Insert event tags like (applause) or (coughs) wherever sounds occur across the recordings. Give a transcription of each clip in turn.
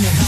Hot, we're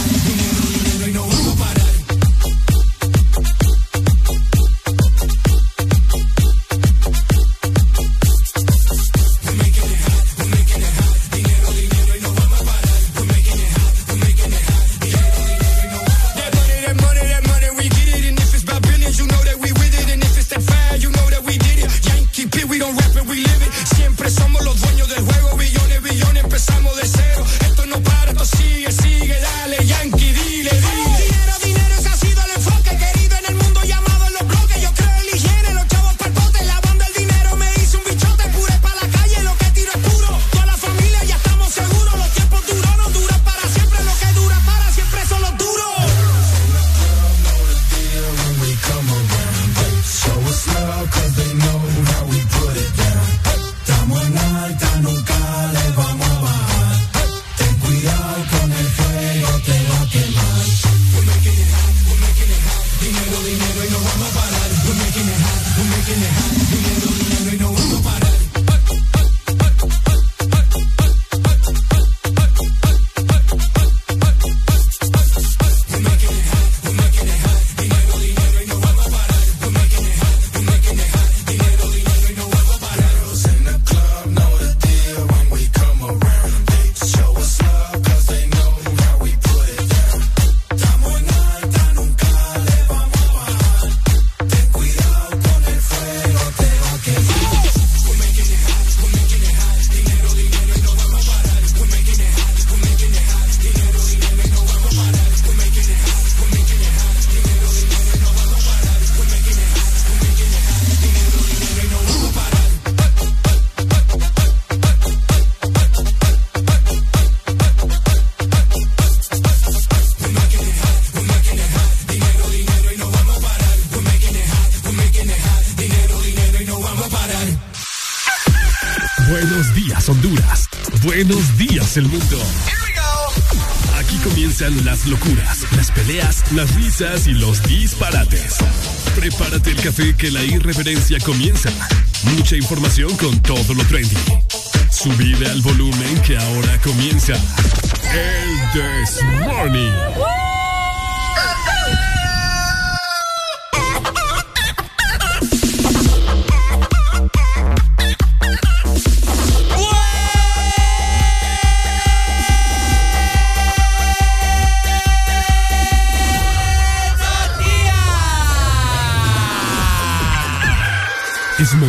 Que la irreverencia comienza. Mucha información con todo lo trendy. Subida al volumen que ahora comienza. El This.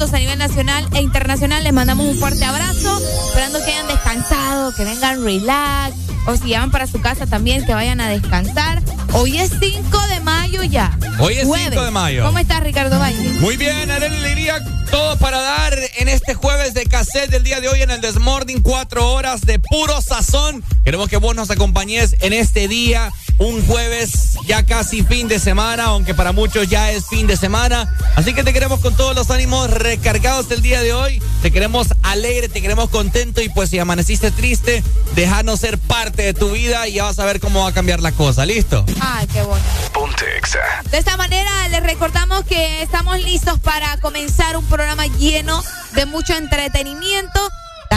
4 minutos a nivel nacional e internacional. Les mandamos un fuerte abrazo, esperando que hayan descansado, que vengan relax. O si van para su casa también, que vayan a descansar. Hoy es 5 de mayo ya. Hoy es Jueves. 5 de mayo. ¿Cómo estás, Ricardo Valle? Muy bien, Arely Alegría, todo para dar en este jueves de cassette del día de hoy en el Desmorning, cuatro horas de puro sazón. Queremos que vos nos acompañes en este día, un jueves ya casi fin de semana, aunque para muchos ya es fin de semana. Así que te queremos con todos los ánimos recargados del día de hoy. Te queremos alegre, te queremos contento y pues si amaneciste triste, déjanos ser parte de tu vida y ya vas a ver cómo va a cambiar la cosa. ¿Listo? Ay, qué bueno. Ponte Exa. De esta manera les recordamos que estamos listos para comenzar un programa lleno de mucho entretenimiento.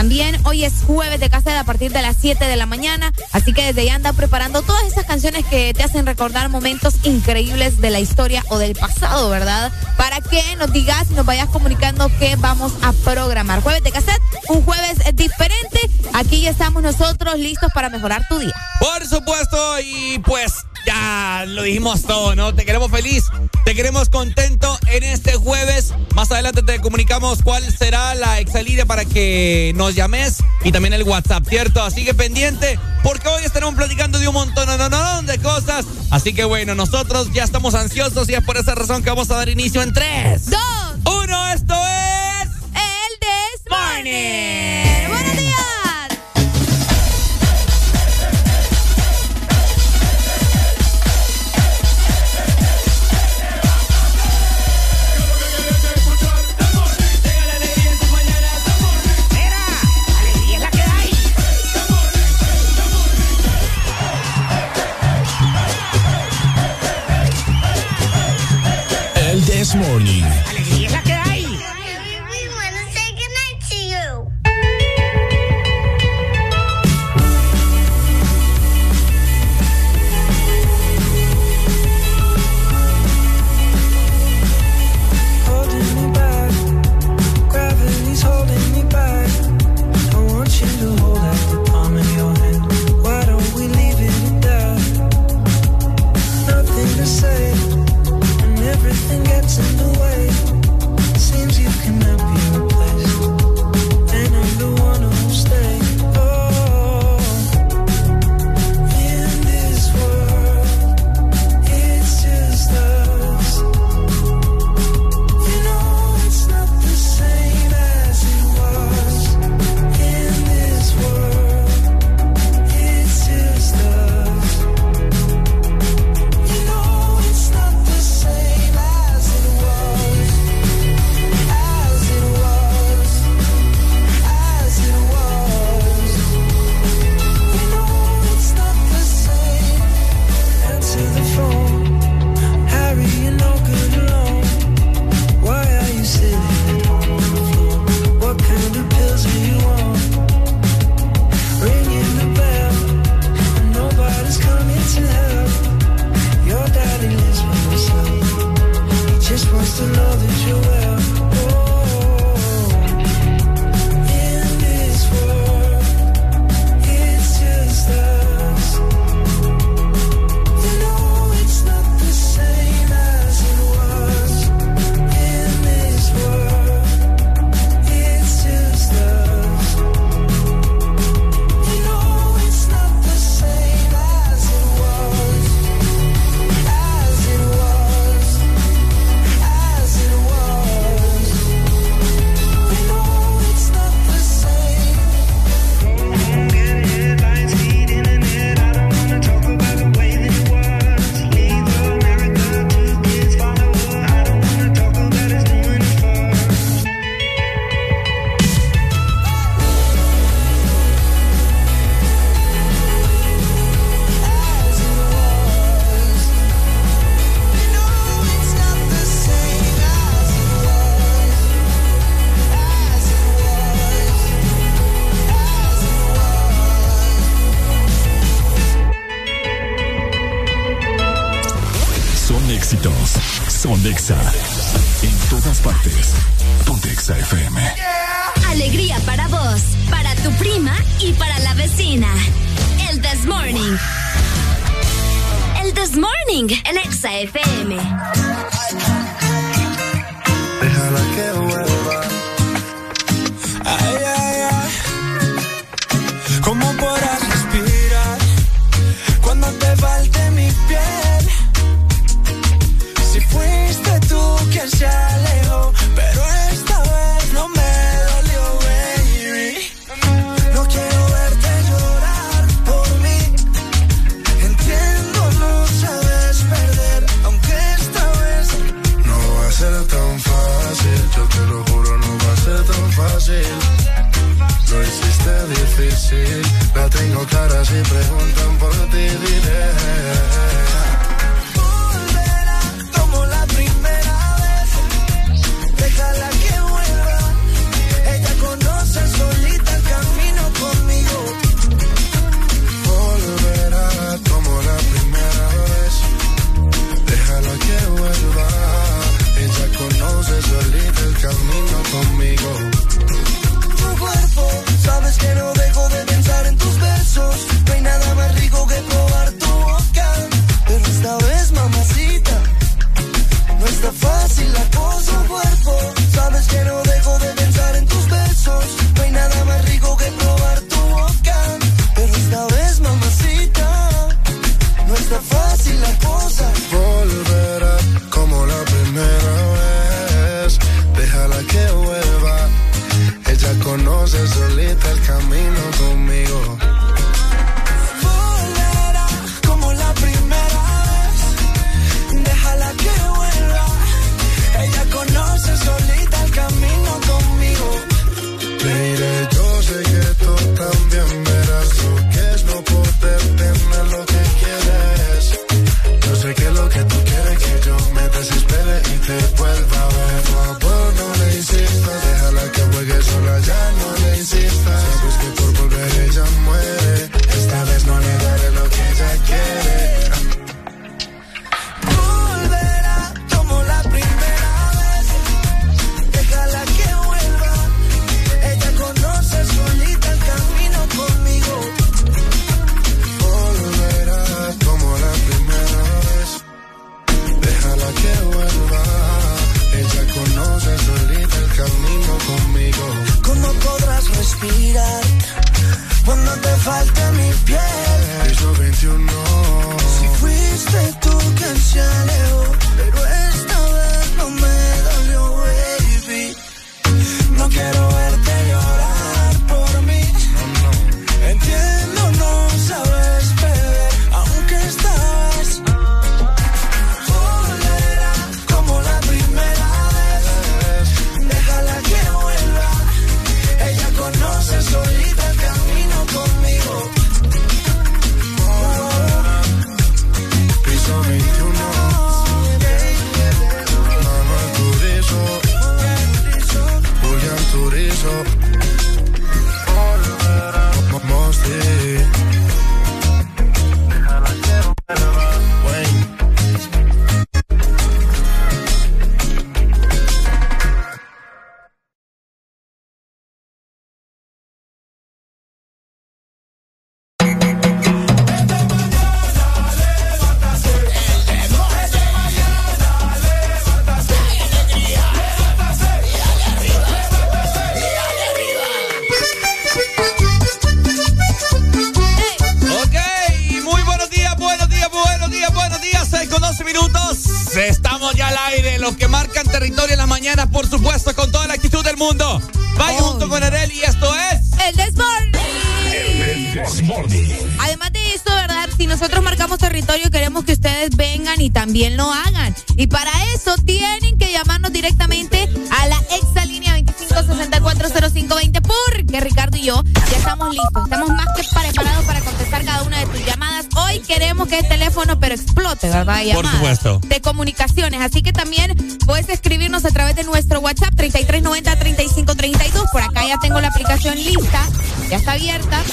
También hoy es jueves de casa a partir de las 7 de la mañana, así que desde ya anda preparando todas esas canciones que te hacen recordar momentos increíbles de la historia o del pasado, ¿verdad? Para que nos digas y nos vayas comunicando qué vamos a programar. Jueves de cassette, un jueves diferente. Aquí estamos nosotros listos para mejorar tu día. Por supuesto, y pues ya lo dijimos todo, ¿no? Te queremos feliz, te queremos contento en este jueves más adelante te comunicamos cuál será la exalida para que nos llames y también el WhatsApp, ¿cierto? Así que pendiente, porque hoy estaremos platicando de un montón de cosas. Así que bueno, nosotros ya estamos ansiosos y es por esa razón que vamos a dar inicio en 3, 2,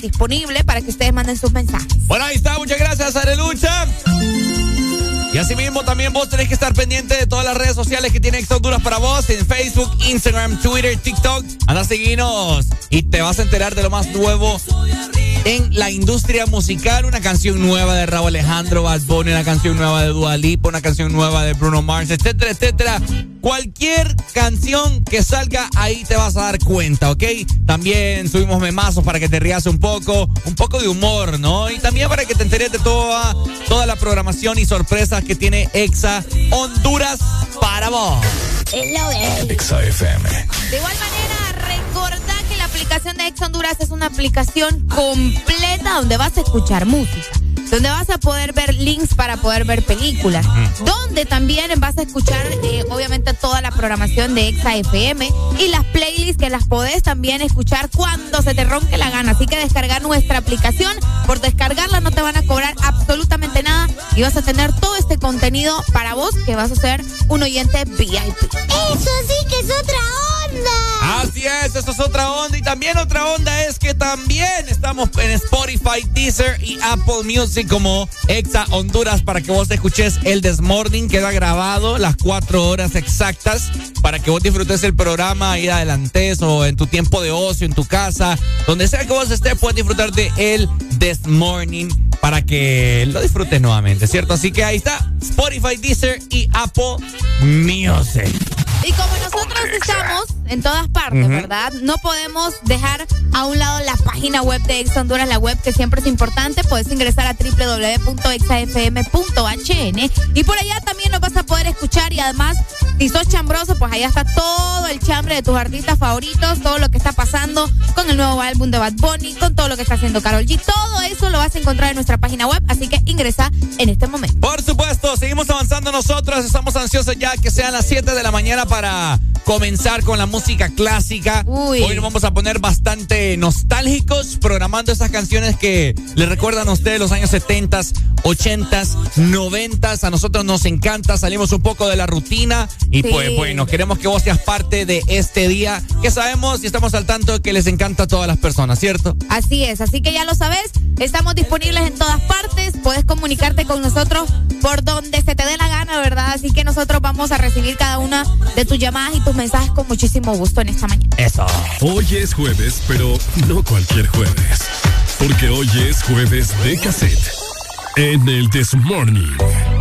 disponible para que ustedes manden sus mensajes. Bueno, ahí está. Muchas gracias, Arelucha. Y asimismo también vos tenés que estar pendiente de todas las redes sociales que tiene Ex Honduras para vos, en Facebook, Instagram, Twitter, TikTok. Anda a y te vas a enterar de lo más nuevo en la industria musical. Una canción nueva de Raúl Alejandro, Bad una canción nueva de Dua Lipa, una canción nueva de Bruno Mars, etcétera, etcétera. Cualquier canción que salga ahí te vas a dar cuenta, ¿ok? También subimos memazos para que te rías un poco, un poco de humor, ¿no? Y también para que te enteres de toda, toda la programación y sorpresas que tiene Exa Honduras para vos. Exa FM. De igual manera, recordá que la aplicación de Ex Honduras es una aplicación completa donde vas a escuchar música, donde vas a poder ver links para poder ver películas, donde también vas a escuchar eh, obviamente toda la programación de Exa FM y las playlists que las podés también escuchar cuando se te ronque la gana. Así que descargar nuestra aplicación, por descargarla no te van a cobrar absolutamente nada y vas a tener todo este contenido para vos que vas a ser un oyente VIP. Eso sí que es otra onda. Así es, eso es otra onda. Y también otra onda es que también estamos en Spotify, Deezer y Apple Music como Exa Honduras para que vos escuches el Desmorning. Queda grabado las cuatro horas exactas para que vos disfrutes el programa ahí adelante o en tu tiempo de ocio, en tu casa, donde sea que vos estés, puedes disfrutar de el Desmorning para que lo disfrutes nuevamente, ¿cierto? Así que ahí está, Spotify, Deezer y Apple Music. Y como nosotros estamos en todas partes, ¿verdad? No podemos dejar a un lado la página web de Ex Honduras, la web que siempre es importante. Puedes ingresar a www.exafm.hn y por allá también nos vas a poder escuchar y además, si sos chambroso, pues allá está todo el chambre de tus artistas favoritos, todo lo que está pasando con el nuevo álbum de Bad Bunny, con todo lo que está haciendo Carol G. Todo eso lo vas a encontrar en nuestra página web, así que ingresa en este momento. Por supuesto, seguimos avanzando nosotros, estamos ansiosos ya que sean las 7 de la mañana para comenzar con la música clásica. Uy. Hoy nos vamos a poner bastante nostálgicos, programando esas canciones que le recuerdan a ustedes los años 70, 80, 90. A nosotros nos encanta, salimos un poco de la rutina y Sí. pues bueno, queremos que vos seas parte de este día que sabemos y estamos al tanto que les encanta a todas las personas, ¿cierto? Así es, así que ya lo sabes, estamos disponibles en todas partes, puedes comunicarte con nosotros por donde se te dé la gana, ¿verdad? Así que nosotros vamos a recibir cada una de tus llamadas y tus mensajes con muchísimo gusto en esta mañana. Eso. Hoy es jueves, pero no cualquier jueves. Porque hoy es jueves de cassette. En el This Morning.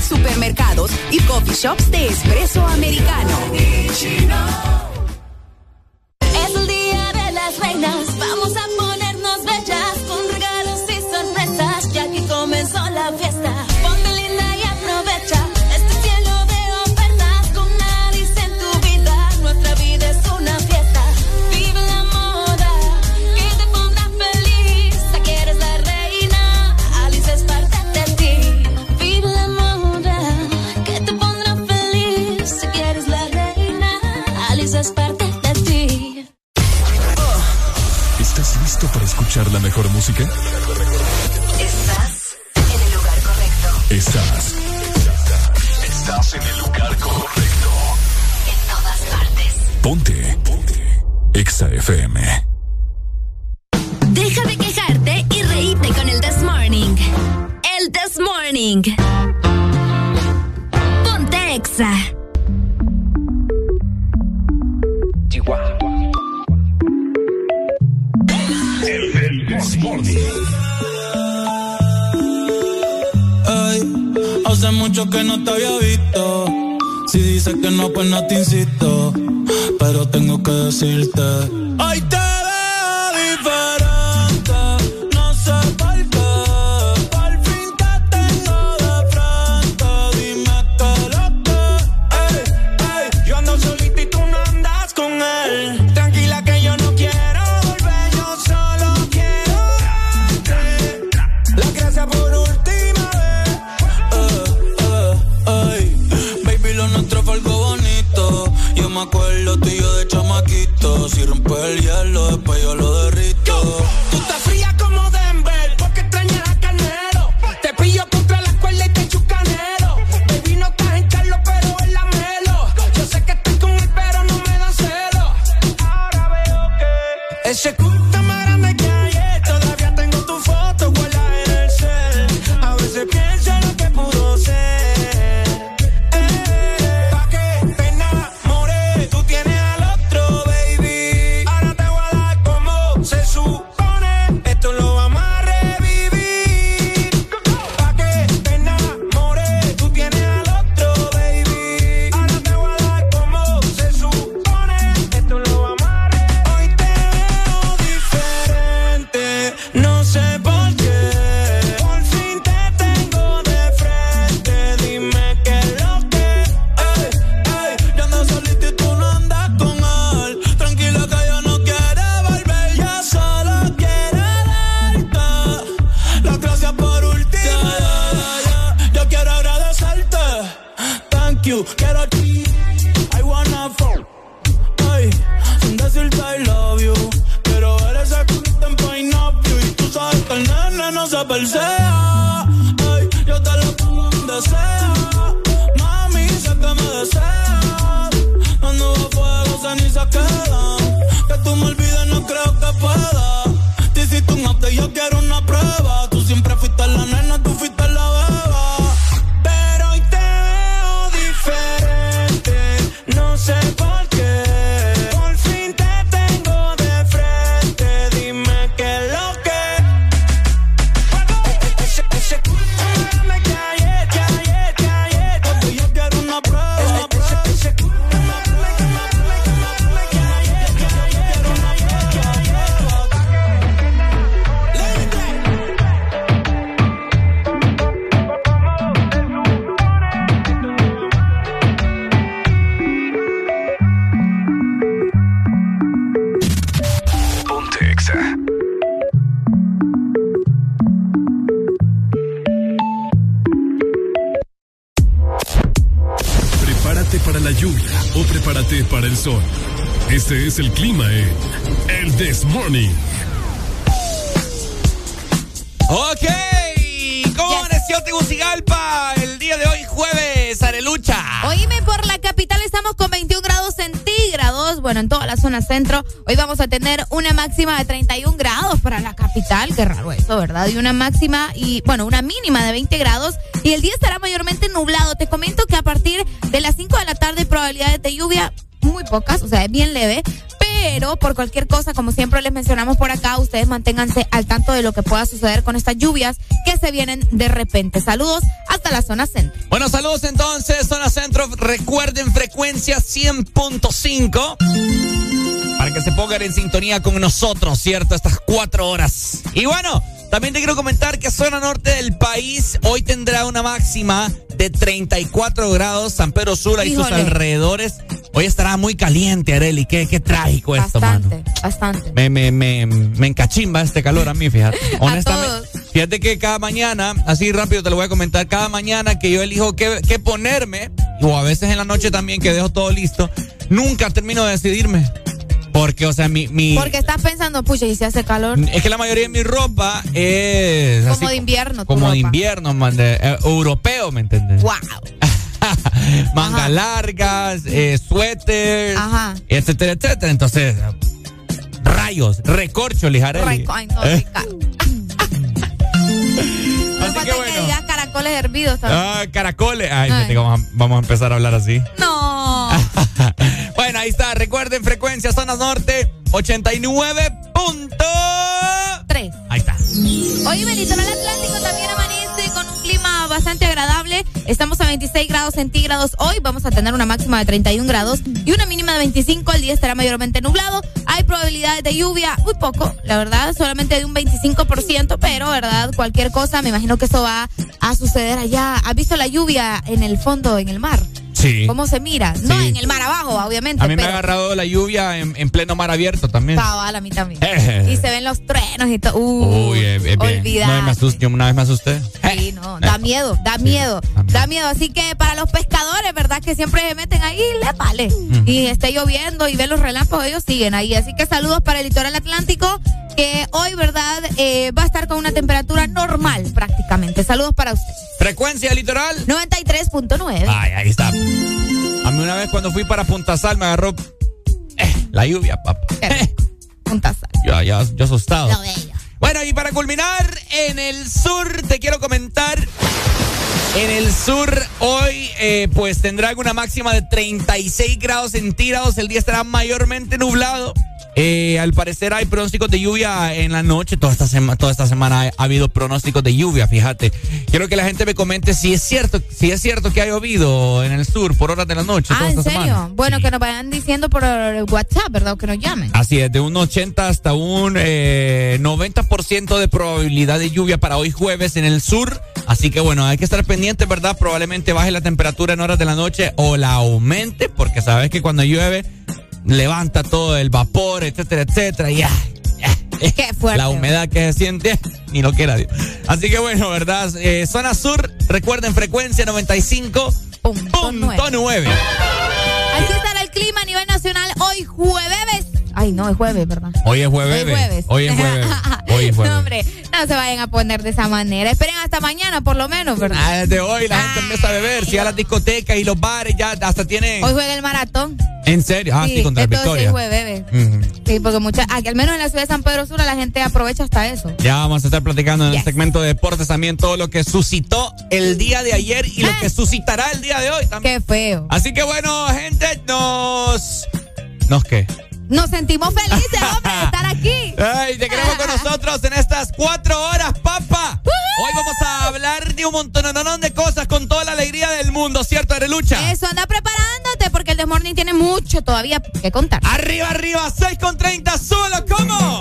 supermercados y coffee shops de espresso americano. Bueno, en toda la zona centro. Hoy vamos a tener una máxima de 31 grados para la capital. Qué raro eso, ¿verdad? Y una máxima y, bueno, una mínima de 20 grados. Y el día estará mayormente nublado. Te comento que a partir de las 5 de la tarde probabilidades de lluvia muy pocas, o sea, es bien leve. Pero por cualquier cosa, como siempre les mencionamos por acá, ustedes manténganse al tanto de lo que pueda suceder con estas lluvias que se vienen de repente. Saludos hasta la zona centro. Bueno, saludos entonces, zona centro. Recuerden frecuencia 100.5 para que se pongan en sintonía con nosotros, ¿cierto? Estas cuatro horas. Y bueno, también te quiero comentar que zona norte del país hoy tendrá una máxima de 34 grados. San Pedro Sula y sus Híjole. alrededores. Hoy estará muy caliente, Areli. Qué, qué trágico esto, mano. Bastante, bastante. Me, me, me, me encachimba este calor a mí, fíjate. (laughs) Honestamente. Fíjate que cada mañana, así rápido te lo voy a comentar, cada mañana que yo elijo qué, qué ponerme, o a veces en la noche también que dejo todo listo, nunca termino de decidirme. Porque, o sea, mi... mi Porque estás pensando, pucha, y si hace calor. es que la mayoría de mi ropa es... Como así de invierno. Como de invierno, man, de- eh, europeo, ¿me entiendes? Wow. (laughs) Mangas largas, eh, suéteres, Ajá. etcétera, etcétera. Entonces, rayos, recorcho, Lijarelli. Reco- Ay, no, Ricardo. No (laughs) Así que bueno. Caracoles hervidos también. Ah, caracoles. Ay, Ay. que vamos a, vamos a empezar a hablar así. No. (laughs) bueno, ahí está. Recuerden, frecuencia zona norte 89. punto. Tres. Ahí está. Hoy el litoral atlántico también amanece clima bastante agradable. Estamos a 26 grados centígrados hoy. Vamos a tener una máxima de 31 grados y una mínima de 25. El día estará mayormente nublado. Hay probabilidades de lluvia, muy poco, la verdad, solamente de un 25%, pero, ¿verdad? Cualquier cosa, me imagino que eso va a suceder allá. ¿Has visto la lluvia en el fondo, en el mar? Sí. ¿Cómo se mira? No, Sí. en el mar abajo, obviamente. A mí me ha agarrado la lluvia en, en pleno mar abierto también. Cabal, a mí también. (laughs) Eh. y se ven los truenos y todo. Uh, Uy, eh, eh, bien. olvidar. Una vez me asusté, yo una vez me asusté. Sí, no, da miedo, da miedo, da miedo. Así que para los pescadores, ¿verdad? Que siempre se meten ahí, le vale. Y esté lloviendo y ven los relámpagos, ellos siguen ahí. Así que saludos para el litoral atlántico, que hoy, ¿verdad? Eh, va a estar con una temperatura normal prácticamente. Saludos para ustedes. Frecuencia litoral. 93.9. Ay, ahí está. A mí una vez cuando fui para Punta Sal me agarró eh, la lluvia, papá. Punta Sal. Yo, yo, yo asustado. Lo bello. Bueno, y para culminar, en el sur te quiero comentar. En el sur hoy eh, pues tendrá una máxima de 36 grados centígrados. El día estará mayormente nublado. Eh, al parecer hay pronósticos de lluvia en la noche. Toda esta, sema- toda esta semana ha, ha habido pronósticos de lluvia, fíjate. Quiero que la gente me comente si es cierto, si es cierto que ha llovido en el sur por horas de la noche. Ah, toda ¿en esta serio? semana. Bueno, que nos vayan diciendo por WhatsApp, ¿verdad? O que nos llamen. Así es, de un 80 hasta un eh, 90% de probabilidad de lluvia para hoy jueves en el sur. Así que bueno, hay que estar pendientes, ¿verdad? Probablemente baje la temperatura en horas de la noche o la aumente, porque sabes que cuando llueve levanta todo el vapor, etcétera, etcétera. Y, ah, Qué fuerte. la humedad que se siente, ni lo quiera Dios. Así que bueno, ¿verdad? Eh, zona sur, recuerden frecuencia 95.9. Así estará el clima a nivel nacional hoy jueves. Ay, no, es jueves, ¿verdad? Hoy es jueves. Hoy es jueves. Hoy es jueves. Hoy es (laughs) jueves. No, hombre, no se vayan a poner de esa manera. Esperen hasta mañana, por lo menos, ¿verdad? Ah, desde hoy la gente empieza a beber, si ya las discotecas y los bares ya hasta tienen. Hoy juega el maratón. ¿En serio? Ah, sí, contra el entonces Victoria. jueves, bebé. Ujú. Sí, porque mucha, aquí, al menos en la ciudad de San Pedro Sula la gente aprovecha hasta eso. Ya vamos a estar platicando en el segmento de deportes también todo lo que suscitó el día de ayer y lo que suscitará el día de hoy también. Ah. Qué feo. Así que bueno, gente, nos. ¿Nos qué? Nos sentimos felices, (laughs) hombre, de estar aquí. Ay, te queremos con nosotros en estas cuatro horas, papa. Hoy vamos a hablar de un montón de cosas con toda la alegría del mundo, ¿cierto, Arelucha? Eso, anda preparándote porque el Desmorning tiene mucho todavía que contar. Arriba, arriba, 6 con 30, solo, ¿cómo?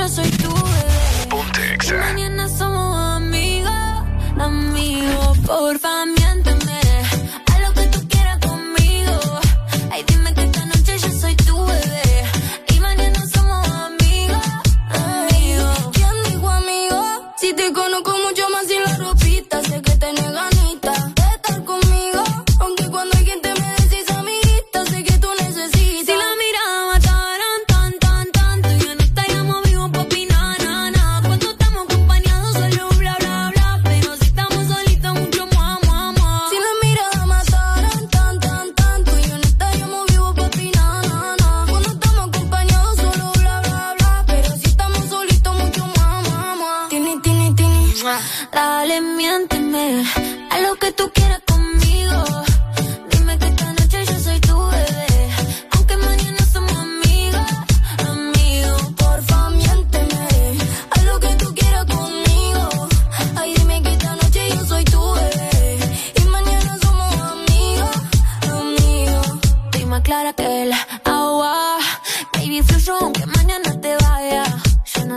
Yo soy tu bebé. Mañana somos amigos, amigos. Porfa, miénteme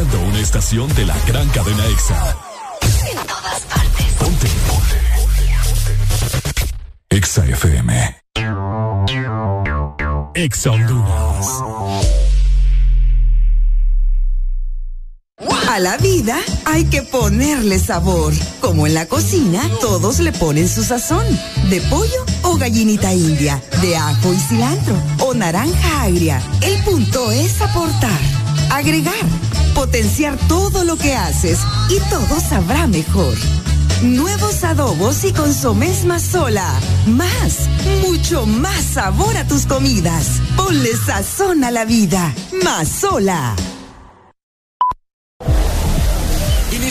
escuchando una estación de la gran cadena EXA. en todas partes. Ponte. EXA FM. EXA Honduras. A la vida hay que ponerle sabor. Como en la cocina, todos le ponen su sazón. De pollo o gallinita india, de ajo y cilantro o naranja agria. El punto es aportar, agregar, potenciar todo lo que haces y todo sabrá mejor. Nuevos adobos y consomés más sola. Más, mucho más sabor a tus comidas. Ponle sazón a la vida. Más sola.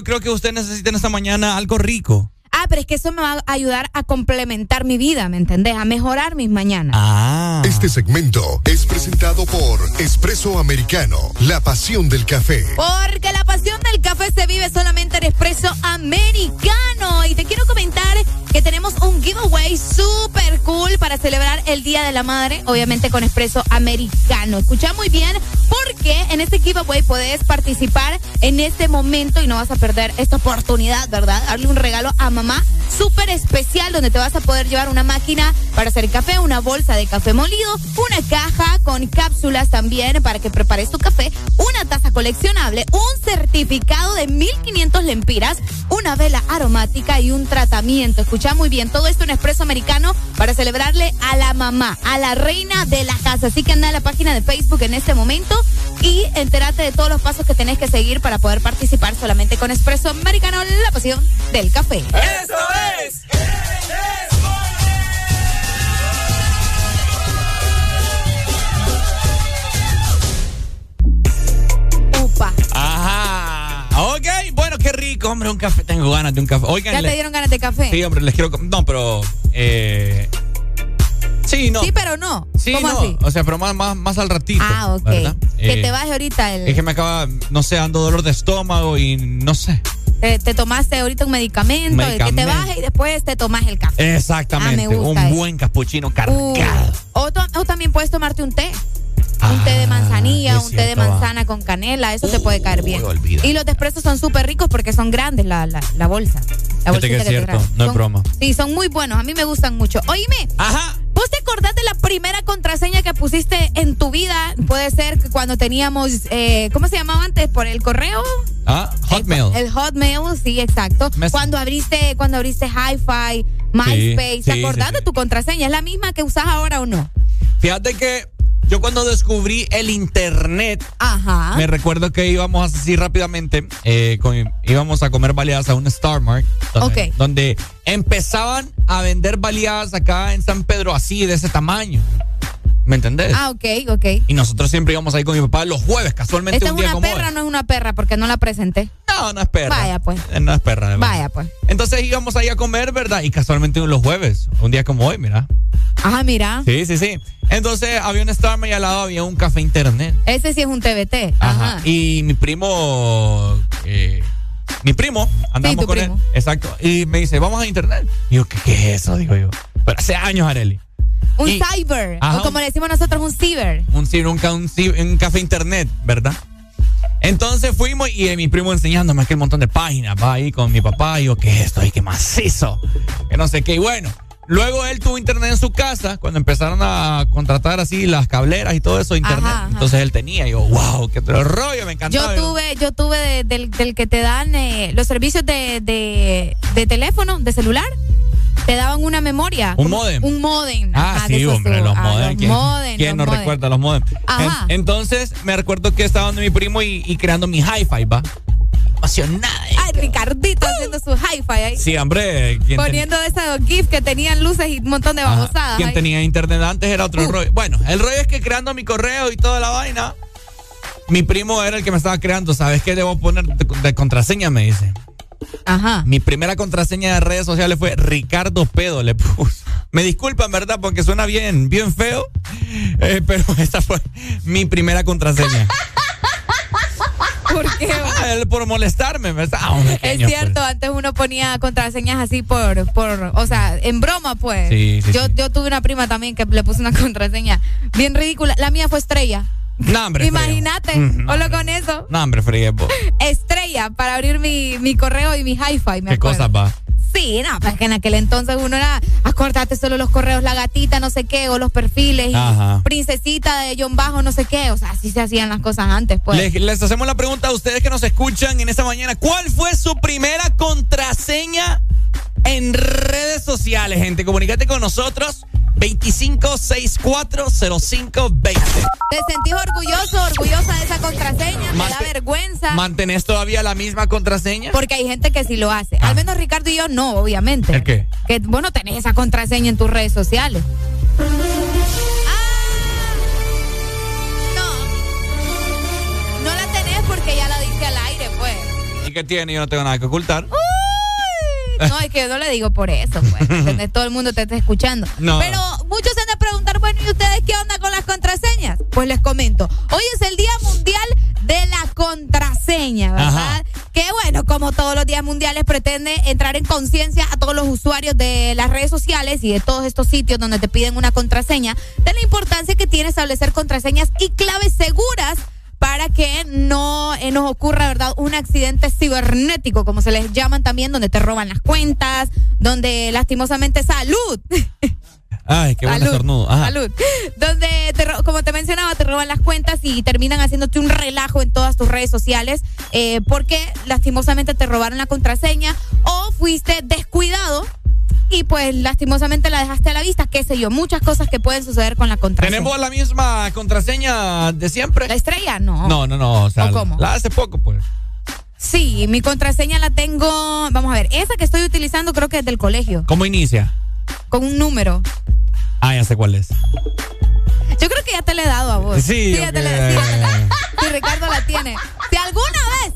Yo creo que usted necesita en esta mañana algo rico. Ah, pero es que eso me va a ayudar a complementar mi vida, ¿me entendés? A mejorar mis mañanas. Ah. Este segmento es presentado por Espresso Americano, la pasión del café. Porque la pasión del café se vive solamente en Espresso Americano. Y te quiero comentar que tenemos un giveaway súper cool para celebrar el Día de la Madre, obviamente con Espresso Americano. Escucha muy bien, porque en este giveaway puedes participar en este momento y no vas a perder esta oportunidad, ¿verdad? Darle un regalo a mamá súper especial donde te vas a poder llevar una máquina para hacer café, una bolsa de café molido, una caja con cápsulas también para que prepares tu café, una taza coleccionable, un certificado de 1500 lempiras, una vela aromática y un tratamiento. Escucha muy bien, todo esto en expreso americano para celebrarle a la mamá, a la reina de la casa. Así que anda a la página de Facebook en este momento y entérate de todos los pasos que tenés que seguir para poder participar solamente con expreso americano, la pasión del café. ¡Eso es! Upa. Ajá. Ok, bueno, qué rico, hombre, un café. Tengo ganas de un café. Oigan, ¿Ya te dieron ganas de café? Sí, hombre, les quiero. No, pero. Eh, sí, no. Sí, pero no. Sí, ¿Cómo no. así? O sea, pero más, más, más al ratito. Ah, ok. ¿verdad? Que Eh, te baje ahorita el... Es que me acaba, no sé, dando dolor de estómago y no sé. Te, te tomaste ahorita un medicamento, que te Medicamento. baje y después te tomas el café. Exactamente. Ah, un eso. buen capuchino Uh, cargado. o, también puedes tomarte un té. Un té de manzanilla, Ah, es un té de va. manzana con canela, eso te puede caer bien. Y los de espresso son súper ricos porque son grandes la, la, la bolsa. La Fíjate que es cierto, no es Son- broma. Sí, son muy buenos, a mí me gustan mucho. Oíme, Ajá. Contraseña que pusiste en tu vida? Puede ser que cuando teníamos, eh, ¿cómo se llamaba antes? ¿Por el correo? Ah, Hotmail. El Hotmail, sí, exacto. Cuando abriste, cuando abriste Hi-Fi, MySpace, ¿te sí, acordás sí, de tu contraseña? ¿Es la misma que usás ahora o no? Fíjate que Yo cuando descubrí el internet, Ajá. me recuerdo que íbamos así rápidamente, eh, con- íbamos a comer baleadas a un Star Mart. Donde, Ok. donde empezaban a vender baleadas acá en San Pedro así, de ese tamaño. ¿Me entendés? Ah, ok, ok. Y nosotros siempre íbamos ahí con mi papá los jueves, casualmente ¿Esta es un una perra o no es una perra? Porque no la presenté. No, no es perra. Vaya, pues. Eh, No es perra, de verdad. Vaya, pues. Entonces íbamos ahí a comer, ¿verdad? Y casualmente los jueves, un día como hoy, mira. Ajá, mira. Sí, sí, sí. Entonces había un Star Mart y al lado había un café internet. Ese sí es un TBT. Ajá. Ajá. Y mi primo, eh, mi primo, andamos tu con primo. él. Exacto. Y me dice, vamos a internet. Y yo, ¿qué, qué es eso? Digo yo. Pero hace años, Areli. Un Y- cyber. Ajá. O como le decimos nosotros, un ciber. Un, ciber, un, un un café internet, ¿verdad? Entonces fuimos y eh, mi primo enseñándome aquel montón de páginas, va ahí con mi papá y yo, ¿qué es esto? Y qué macizo, que no sé qué. Y bueno, luego él tuvo internet en su casa cuando empezaron a contratar así las cableras y todo eso, internet. Ajá, ajá. Entonces él tenía, y yo, wow, qué rollo, me encantaba. Yo tuve, yo tuve de- del, del que te dan eh, los servicios de, de teléfono, de celular. Te daban una memoria. Un módem. Un modem. Ah, Ajá, sí, hombre, los Ah, modem. ¿Quién, modem, quién los no modem. recuerda los modem? Ajá. En- entonces me recuerdo que estaba donde mi primo y, y creando mi hi-fi, ¿va? Emocionada. Ay, Ricardito haciendo su hi-fi ahí. Sí, hombre. ¿quién ten- Poniendo esos GIFs que tenían luces y un montón de babosadas. Quien tenía internet antes era otro rollo. Bueno, el rollo es que creando mi correo y toda la vaina, mi primo era el que me estaba creando. ¿Sabes qué debo poner de, de contraseña? Me dice. Ajá. Mi primera contraseña de redes sociales fue Ricardo Pedo, le puse. Me disculpan, ¿verdad? Porque suena bien, bien feo. eh, pero (laughs) esa fue mi primera contraseña. (laughs) ¿Por qué? Ah, él por molestarme, me estaba un Es cierto, pues. antes uno ponía contraseñas así por, por, o sea, en broma, pues. Sí, sí, yo, sí. yo tuve una prima también que le puse una (laughs) contraseña bien ridícula. La mía fue estrella. No, hombre. Imagínate, Mm, no, solo hombre. con eso. No, hombre, frío. Estrella para abrir mi, mi correo y mi hi-fi, ¿Qué cosas va? Sí, no, pues que en aquel entonces uno era, acordate solo los correos, la gatita, no sé qué, o los perfiles, Ajá. princesita de John Bajo, no sé qué, o sea, así se hacían las cosas antes, pues. Les, les hacemos la pregunta a ustedes que nos escuchan en esta mañana. ¿Cuál fue su primera contraseña en redes sociales, gente? Comunícate con nosotros. 25640520. ¿Te sentís orgulloso, orgullosa de esa contraseña? ¿Te da vergüenza? ¿Mantenés todavía la misma contraseña? Porque hay gente que sí lo hace. Al menos Ricardo y yo no, obviamente. Ah. ¿El qué? Que vos no tenés esa contraseña en tus redes sociales. Ah, no. No la tenés porque ya la diste al aire, pues. ¿Y qué tiene? Yo no tengo nada que ocultar. No, es que yo no le digo por eso, pues. (laughs) Todo el mundo te está escuchando. No. Pero muchos se han de preguntar, bueno, ¿y ustedes qué onda con las contraseñas? Pues les comento. Hoy es el Día Mundial de la Contraseña, ¿verdad? Ajá. Que bueno, como todos los días mundiales, pretende entrar en conciencia a todos los usuarios de las redes sociales y de todos estos sitios donde te piden una contraseña, de la importancia que tiene establecer contraseñas y claves seguras para que no eh, nos ocurra, ¿verdad? Un accidente cibernético, como se les llaman también, donde te roban las cuentas, donde lastimosamente salud. Ay, qué buen estornudo. Salud. Donde, te como te mencionaba, te roban las cuentas y terminan haciéndote un relajo en todas tus redes sociales eh, porque lastimosamente te robaron la contraseña o fuiste descuidado y pues lastimosamente la dejaste a la vista, qué sé yo, muchas cosas que pueden suceder con la contraseña. ¿Tenemos la misma contraseña de siempre? ¿La estrella? No. No, no, no. O sea, ¿O cómo? la hace poco, pues. Sí, mi contraseña la tengo, vamos a ver, esa que estoy utilizando creo que es del colegio, ¿Cómo inicia? con un número. Ah, ya sé cuál es. Yo creo que ya te la he dado a vos. Sí, ya ok. te la- sí, ya te la- sí, Ricardo la tiene. Si alguna vez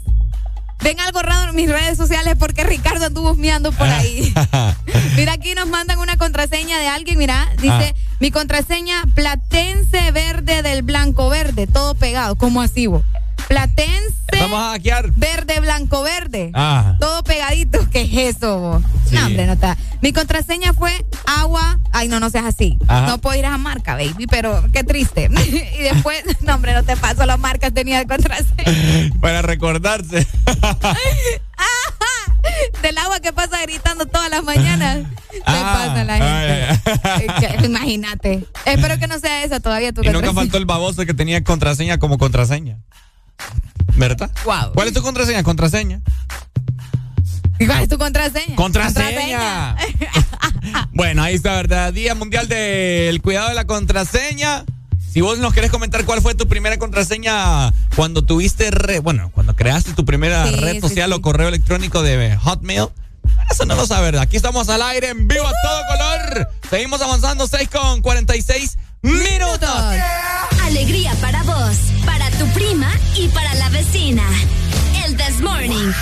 ven algo raro en mis redes sociales es porque Ricardo anduvo husmeando por ahí. (laughs) Mira, aquí nos mandan una contraseña de alguien, mira, dice, Ah. mi contraseña platense verde del blanco verde, todo pegado. ¿Cómo así vos? Platense Vamos a hackear. verde blanco verde. Ah. Todo pegadito. ¿Qué es eso vos? Sí. No, hombre, no está. Mi contraseña fue agua. Ay, no, no seas así. Ajá. No puedo ir a marca, baby, pero qué triste. (laughs) y después, no, hombre, no te paso las marcas tenía de contraseña. (laughs) Para recordarse. (laughs) Del agua que pasa gritando todas las mañanas. Ah, pasa la gente. Que- Imagínate. Espero que no sea esa todavía tu Y nunca faltó el baboso que tenía contraseña como contraseña. ¿Verdad? ¿Cuál es tu contraseña? Contraseña. Cuál es tu contraseña? Contraseña. contraseña. (laughs) bueno, ahí está, ¿verdad? Día Mundial del Cuidado de la Contraseña. Si vos nos querés comentar cuál fue tu primera contraseña cuando tuviste, re, bueno, cuando creaste tu primera red social o correo electrónico de Hotmail, eso no lo sabes. Aquí estamos al aire, en vivo, a todo color. Seguimos avanzando, 6 con 46 minutos. minutos. Alegría para vos para tu prima y para la vecina. El This Morning.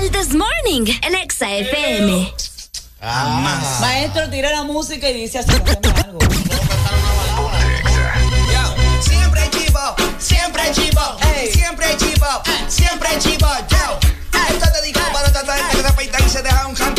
El This Morning en Exa FM. Ah. Maestro, tira la música y dice así. Siempre chivo, siempre chivo, siempre chivo, siempre chivo, yo. Esto te digo para tratar de que se deja un canto.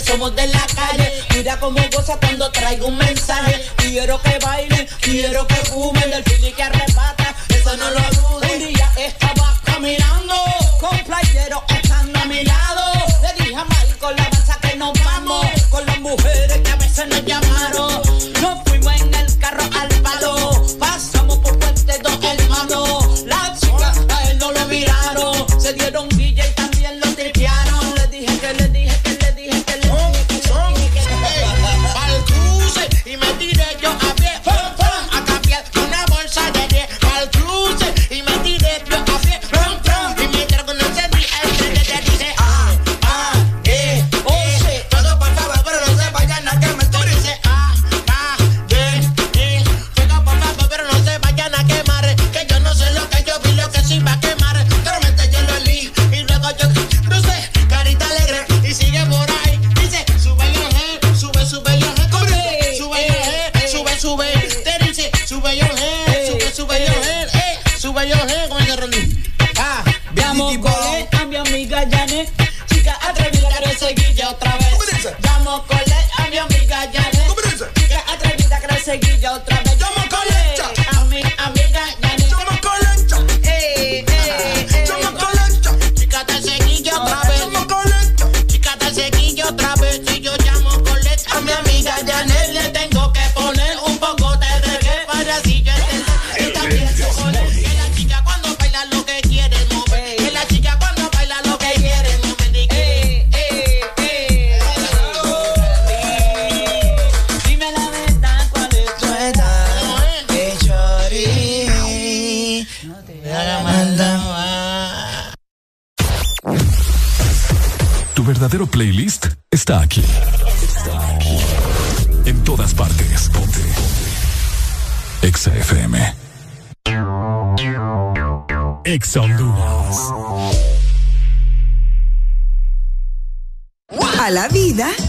somos de la calle. Mira cómo goza cuando traigo un mensaje. Quiero que bailen, quiero que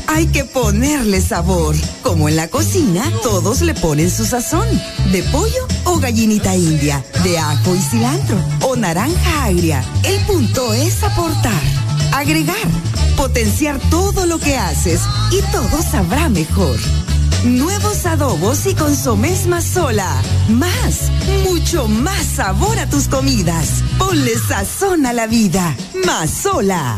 hay que ponerle sabor. Como en la cocina, todos le ponen su sazón. De pollo o gallinita india, de ajo y cilantro o naranja agria. El punto es aportar, agregar, potenciar todo lo que haces y todo sabrá mejor. Nuevos adobos y consomés más sola. Más, mucho más sabor a tus comidas. Ponle sazón a la vida. Más sola.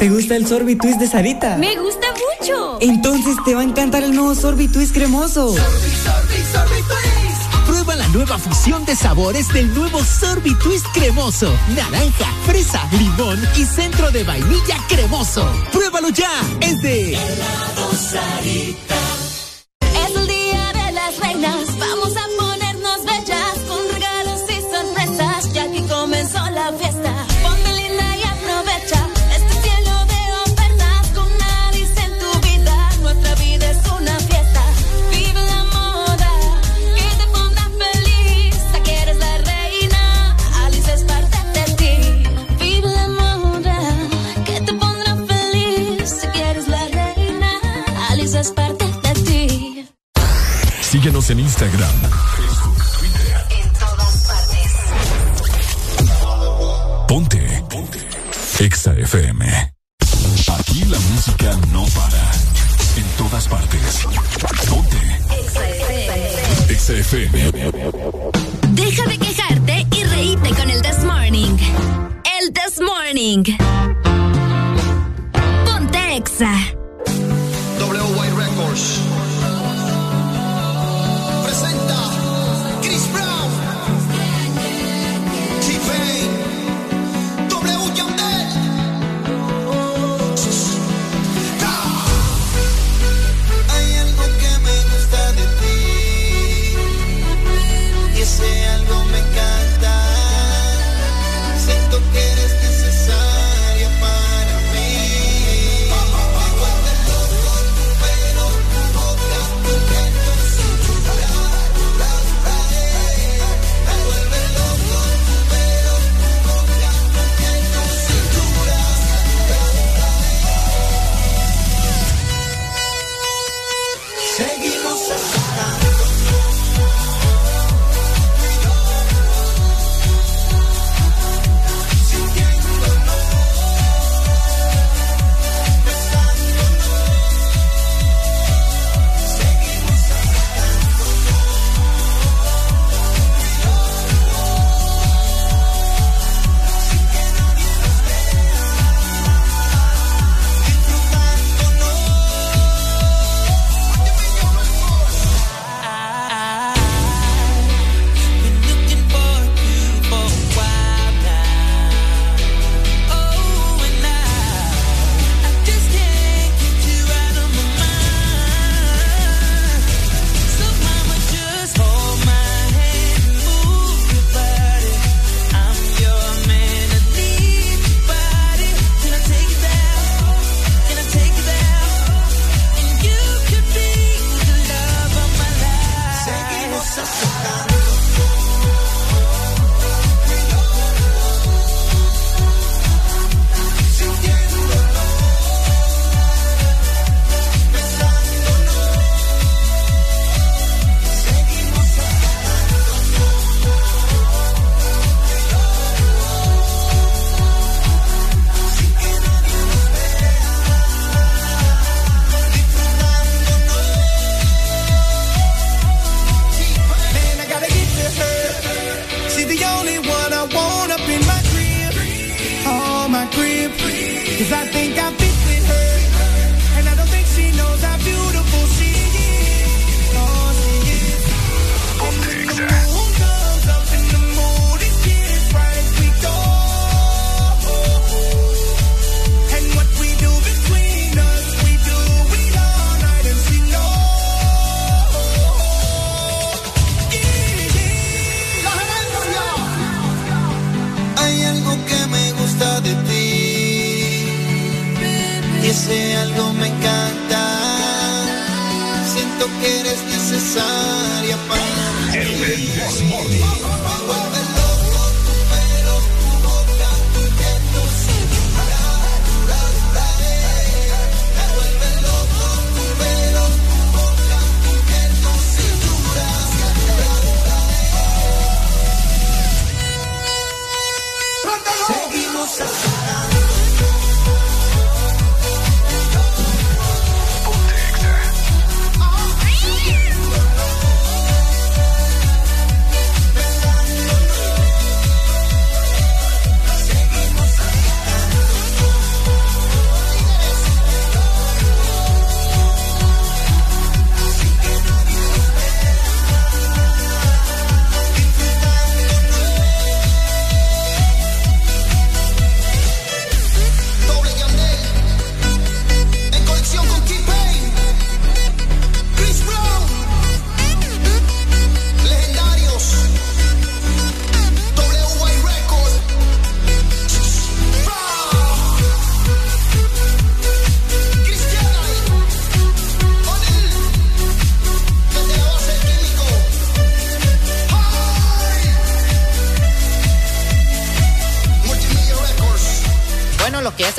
¿Te gusta el Sorbitwist de Sarita? Me gusta mucho. Entonces te va a encantar el nuevo Sorbitwist cremoso. Prueba la nueva fusión de sabores del nuevo Sorbitwist cremoso. Naranja, fresa, limón y centro de vainilla cremoso. Pruébalo ya. Es de Es en Instagram, Facebook, Twitter. En todas partes. Ponte. Ponte. Exa FM. Aquí la música no para. En todas partes. Ponte. Exa FM. Deja de quejarte y reíte con el This Morning. El This Morning. Ponte Exa. WY Records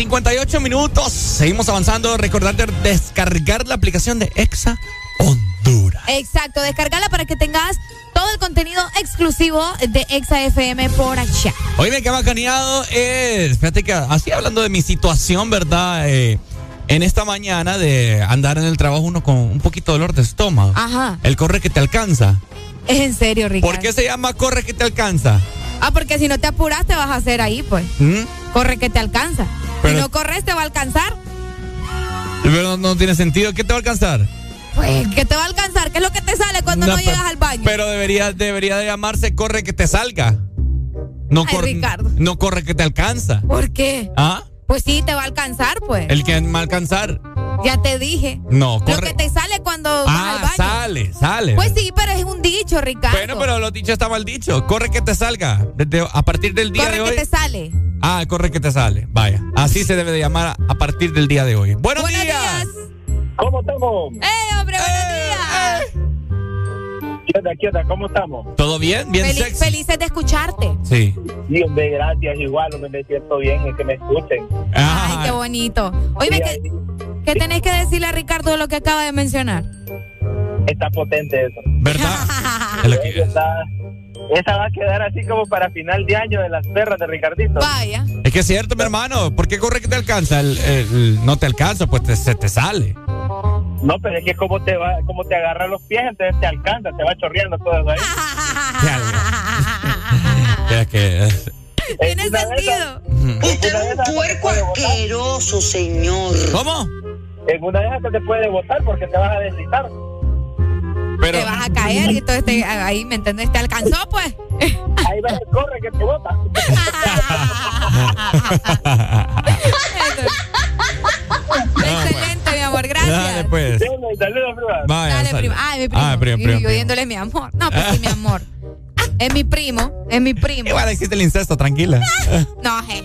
58 minutos. Seguimos avanzando. Recordarte descargar la aplicación de Exa Honduras. Exacto, descargala para que tengas todo el contenido exclusivo de Exa FM por allá. Oye, qué bacaneado es. Fíjate que así hablando de mi situación, ¿verdad? Eh, en esta mañana de andar en el trabajo uno con un poquito de dolor de estómago. Ajá. El corre que te alcanza. Es en serio, Ricardo. ¿Por qué se llama corre que te alcanza? Ah, porque si no te apuras te vas a hacer ahí, pues. ¿Mm? Corre que te alcanza. Pero- si no corres te va a alcanzar. Pero no, no tiene sentido. ¿Qué te va a alcanzar? Pues, ¿qué te va a alcanzar? ¿Qué es lo que te sale cuando no, No, llegas al baño? Pero debería, debería de llamarse corre que te salga. No, Ay, corre, Ricardo. no corre que te alcanza. ¿Por qué? ¿Ah? Pues sí, te va a alcanzar, pues. El que va a alcanzar. Ya te dije. No, Lo corre. que te sale cuando vas al Ah, baño. sale, sale. Pues sí, pero es un dicho, Ricardo. Bueno, pero lo dicho está mal dicho. Corre que te salga. Desde, a partir del día Corre de que hoy. te sale. Ah, corre que te sale. Vaya. Así se debe de llamar a, a partir del día de hoy. Buenos, Buenos días. días. ¿Cómo estamos? ¡Eh, hombre, buenos días! ¿Qué onda, qué onda? ¿Cómo estamos? ¿Todo bien? Bien Feliz- sexy. felices de escucharte. Sí. Sí, hombre, gracias. Igual, hombre, me siento bien en que me escuchen. Ay, qué bonito. Oye, Sí, ¿qué, qué tenés que decirle a Ricardo de lo que acaba de mencionar? Está potente eso. ¿Verdad? (laughs) Esa, está- esa va a quedar así como para final de año de las perras de Ricardito. Vaya. Es que es cierto, mi hermano. ¿Por qué corre que te alcanza? El- el- no te alcanza, pues te- se te sale. No, pero es que como te va, como te agarra los pies, entonces te alcanza, te va chorreando todo eso ahí. (laughs) Es (laughs) que. Tiene sentido. Usted es un puerco asqueroso, señor. ¿Cómo? En una de esas te puede botar porque te vas a deslizar. Te vas a caer y entonces te- ahí, ¿me entendés? ¿Te alcanzó, pues? Ahí va el corre que te bota. (laughs) Excelente, mi amor, gracias. Dale, pues. Saludos, prima. Vaya, Dale, prima. Ay, mi primo. Ah, primo, Y primo, yo mi amor. No, pues sí, mi amor. Es mi primo, es mi primo. Igual existe el incesto, tranquila. (laughs) No, je,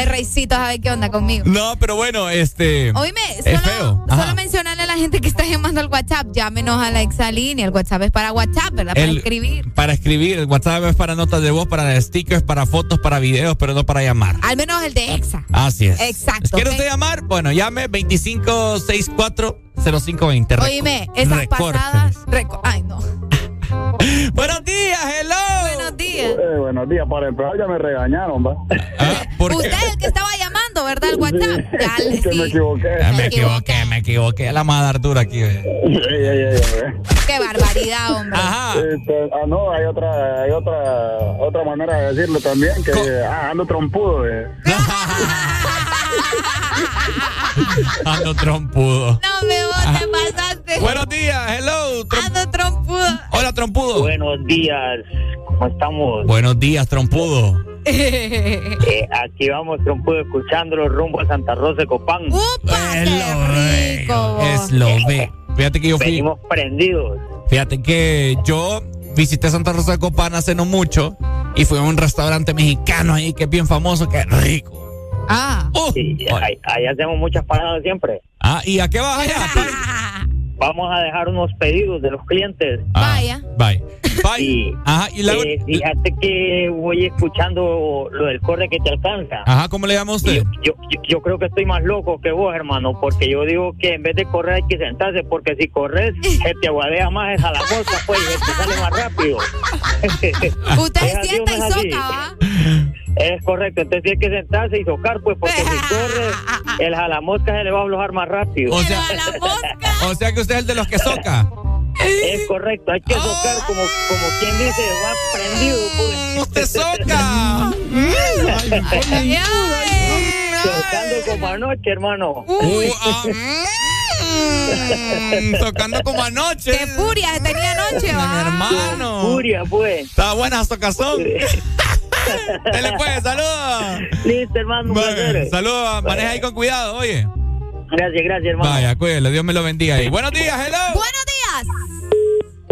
el reycito sabe qué onda conmigo. No, pero bueno, este. Oíme, es solo, solo mencionarle a la gente que está llamando al WhatsApp, llámenos a la exalínea. El WhatsApp es para WhatsApp, ¿verdad? Para El- escribir. Para escribir, el WhatsApp es para notas de voz, para stickers, para fotos, para videos, pero no para llamar. Al menos el de Exa. Así es. Exacto. ¿Quiere usted llamar? Bueno, llame 2564-0520. Reco- Oíme, esas recórteles. pasadas. Ay, no. (laughs) Buenos días, hello. Buenos días. Eh, buenos días, por empezar ya me regañaron, va. ¿Por Usted es el que estaba llamando, ¿verdad? El WhatsApp. Ya, le- que me equivoqué. Ah, me equivoqué, me equivoqué. La dar dura aquí. ve. Qué barbaridad, hombre. Este, ah, no, hay otra, hay otra, otra manera de decirlo también, que ah, ando trompudo. eh. (laughs) (laughs) Ando trompudo. No me vos te pasaste. Buenos días, hello. trom- Ando trompudo. Hola, trompudo. Buenos días. ¿Cómo estamos? Buenos días, trompudo. (laughs) Eh, aquí vamos, trompudo, escuchándolo rumbo a Santa Rosa de Copán. ¡Upa! ¡Qué rico! Es lo ve. Fíjate que yo fui. Venimos prendidos. Fíjate que yo visité Santa Rosa de Copán hace no mucho y fui a un restaurante mexicano ahí que es bien famoso, que rico. Ah. Sí, ahí, ahí hacemos muchas paradas siempre. Ah, ¿y a qué vas allá? Vamos a dejar unos pedidos de los clientes. Vaya. Bye. Y, Ajá, y luego- eh, fíjate que voy escuchando lo del corre que te alcanza. Ajá, ¿cómo le llama usted? Yo, yo, yo creo que estoy más loco que vos, hermano, porque yo digo que en vez de correr hay que sentarse, porque si corres, se te aguadea más esa la bolsa, pues, y se te sale más rápido. (laughs) Usted Es sienta y soca, ¿va? Es correcto, entonces hay que sentarse y tocar, pues, porque si corre, (laughs) el jalamosca se le va a aflojar más rápido. O sea, (laughs) o sea que usted es el de los que soca. Es correcto, hay que tocar como, como quien dice, va prendido. Pues. ¡Usted soca! (laughs) Tocando como anoche, hermano. Uy, ah, mm, tocando como anoche. ¡Qué furia tenía anoche, Mi va! hermano. Furia, pues. Está buena esta cazón. (laughs) Dele pues, saludos. Listo, hermano, un placer. Saludos, maneja ahí con cuidado, oye. Gracias, gracias, hermano. Vaya, cuídelo, Dios me lo bendiga ahí. Buenos días, hello. ¡Buenos días!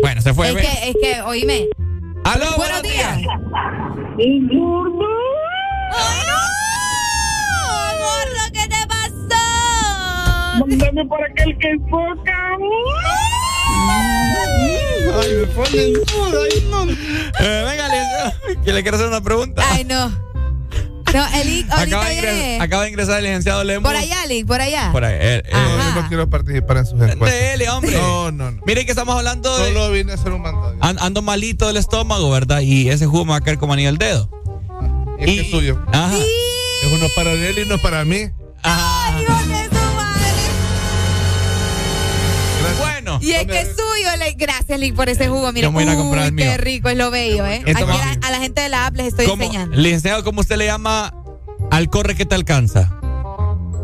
Bueno, se fue. Es que, es que, oíme. Aló, buenos días. ¡Ay, no! ¡Gordo, qué te pasó! Mándame para aquel que foca. Ay, me pone duda, ay, no. Eh, venga, que le quiero hacer una pregunta. Ay, no. No, Eli, ahorita acaba, de acaba de ingresar el licenciado Lemos. Por allá, Eli, por allá. Por ahí. eh, eh, Yo no quiero participar en sus encuestas. Dele, hombre. No, no, no. Mire que estamos hablando de. Solo vine a hacer un mandado. An- ando malito del estómago, ¿verdad? Y ese jugo me va a caer como anillo al dedo. Y es suyo. Ajá. Es uno para él y uno para mí. Ajá. Y es que es suyo. Eli. Gracias, Eli, por ese jugo. Mira, Yo me voy a ir a comprar uy, el mío. qué rico es lo bello, ¿eh? Esto Aquí a, a la gente de la app les estoy ¿Cómo- enseñando. licenciado, ¿cómo usted le llama al corre que te alcanza?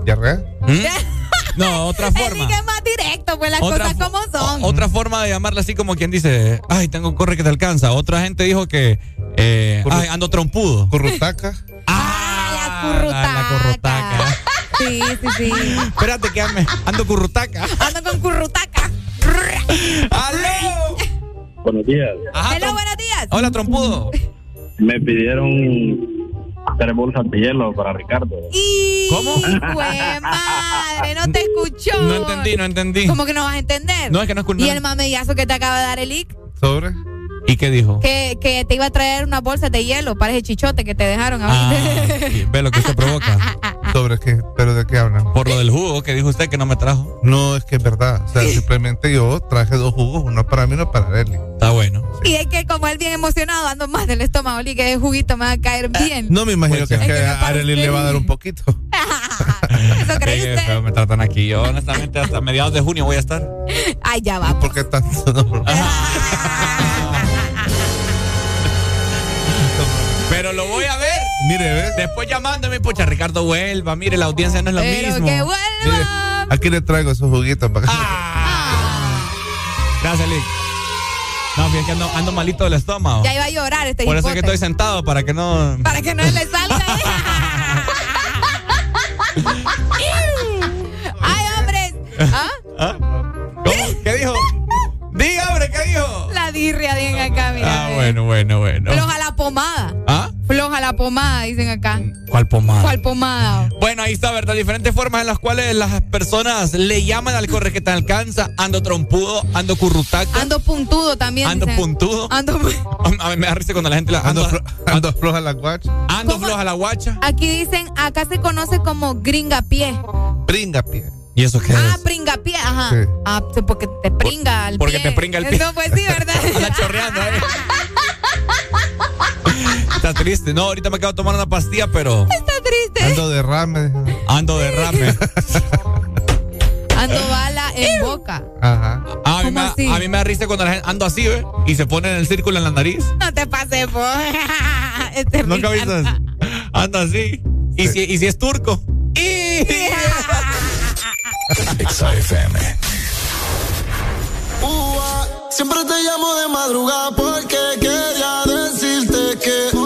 ¿Diarrea? ¿Mm? (laughs) No, otra forma. es más directo, pues las Otra cosas como son. o- Otra forma de llamarla así como quien dice, ay, tengo corre que te alcanza. Otra gente dijo que, eh, ay, ando trompudo. Currutaca. Ah, currutaca. La currutaca. (laughs) Sí, sí, sí. Espérate que ando currutaca. Ando con currutaca. ¡Aló! Buenos días. Ajá, Hello, buenos días. Hola, trompudo. Me pidieron tres bolsas de hielo para Ricardo. Y ¿Cómo? Fue madre, no te escuchó. No entendí, no entendí. ¿Cómo que no vas a entender? No, es que no escuché. Y el mamellazo que te acaba de dar el IC, ¿Sobre? ¿Y qué dijo? que, que te iba a traer unas bolsas de hielo para ese chichote que te dejaron Ah, sí, ve lo que usted provoca. (laughs) ¿Sobre qué? ¿Pero de qué hablan? Por lo del jugo que dijo usted que no me trajo. No, es que es verdad. O sea, simplemente yo traje dos jugos, uno para mí y uno para Eli. Está bueno. Y es que como él bien emocionado, ando más del estómago, y que el juguito me va a caer bien. No me imagino Pues que, es que que a Arely le va a dar un poquito. (laughs) ¿Eso cree Qué usted? feo me tratan aquí. Yo, honestamente, hasta mediados de junio voy a estar. Ay, ya va. ¿Por qué tanto? (laughs) Mire, ¿ves? Después llamándome, pucha, Ricardo vuelva. Mire, la audiencia no es lo Pero mismo. que Mire, vuelva. aquí le traigo esos juguitos para que Ah. Gracias, Lick. No, fíjate que ando, ando malito del estómago. Ya iba a llorar este Por eso es que estoy sentado, para que no. Para que no le salga. (laughs) (laughs) Ay, hombres. ¿Ah? ¿Ah? Dirria bien acá, mira. Ah, bueno, bueno, bueno. Floja la pomada. ¿Ah? Floja la pomada, dicen acá. ¿Cuál pomada? ¿Cuál pomada? Bueno, ahí está, ¿verdad? Diferentes formas en las cuales las personas le llaman al corre que te alcanza. Ando trompudo, ando currutaca, Ando puntudo también. ando dicen. puntudo. Ando. A mí me da risa cuando la gente la ando, ando, flo- ando floja la guacha. ando ¿Cómo? floja la guacha. Aquí dicen, acá se conoce como gringapié. Pringa pie. ¿Y eso qué Ah, es? pringapié, ajá. Sí. Ah, sí, porque te pringa el porque pie. te pringa el pie. No, pues sí, ¿verdad? (laughs) Anda chorreando, ¿eh? Está triste. No, ahorita me acabo de tomar una pastilla, pero Está triste. Ando derrame. ando derrame. Ando bala en boca. Ajá. Ah, a, mí ¿Cómo me, a mí me da risa cuando la gente ando así, ¿ve? Y se pone en el círculo en la nariz. No te pases, po. (laughs) Este ¿Nunca viste? Anda así. Y, si, y si es turco. ¡Y! Ua, Siempre te llamo de madrugada porque quería decirte que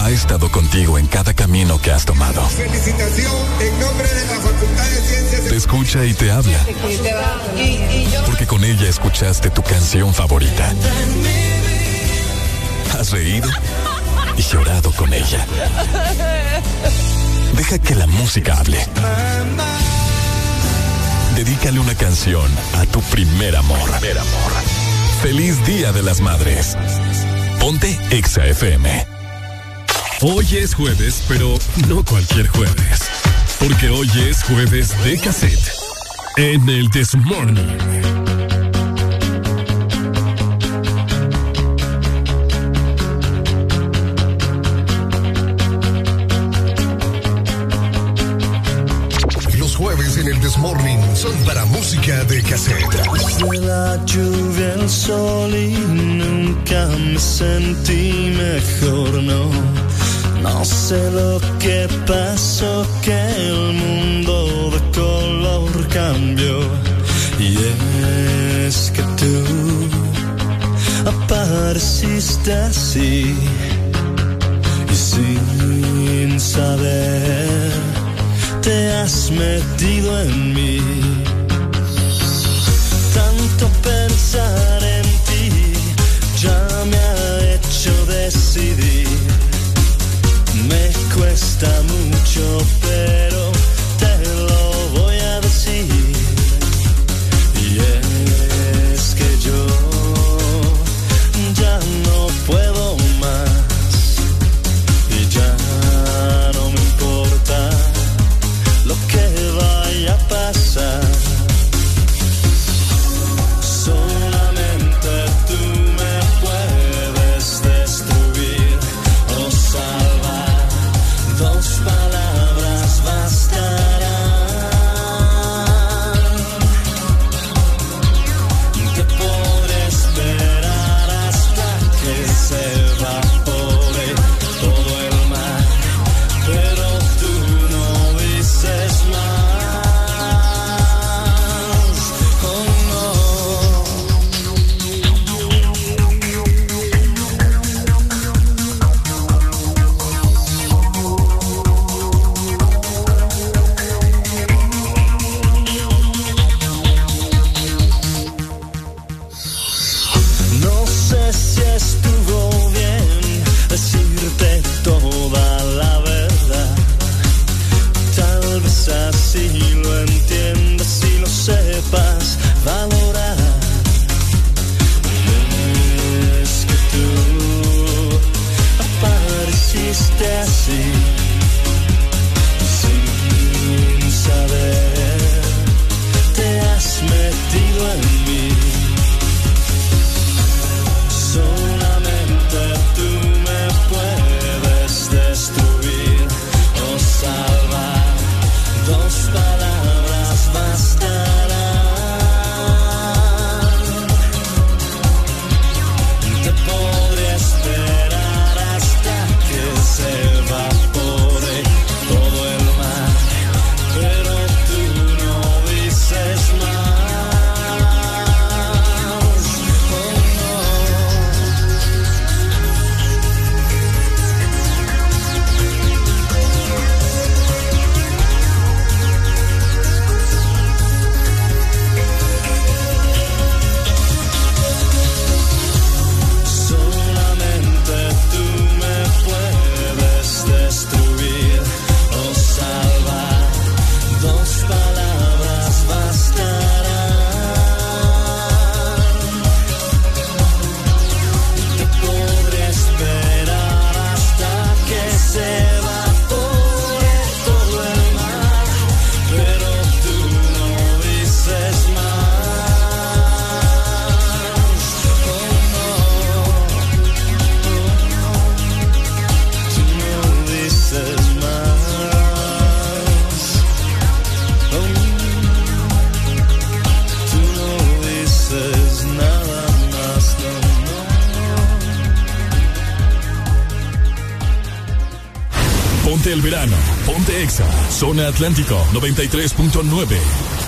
Ha estado contigo en cada camino que has tomado. Felicitación en nombre de la Facultad de Ciencias. Te escucha y te habla. Porque con ella escuchaste tu canción favorita. Has reído y llorado con ella. Deja que la música hable. Dedícale una canción a tu primer amor. Feliz Día de las Madres. Exa FM. Hoy es jueves, pero no cualquier jueves. Porque hoy es jueves de cassette. En el This Morning. Son para música de cassette. De la lluvia al sol y nunca me sentí mejor, no. No sé lo que pasó, que el mundo de color cambió. Y es que tú apareciste así y sin saber te has metido en mí. Tanto pensar en ti ya me ha hecho decidir. Me cuesta mucho, pero Atlántico 93.9.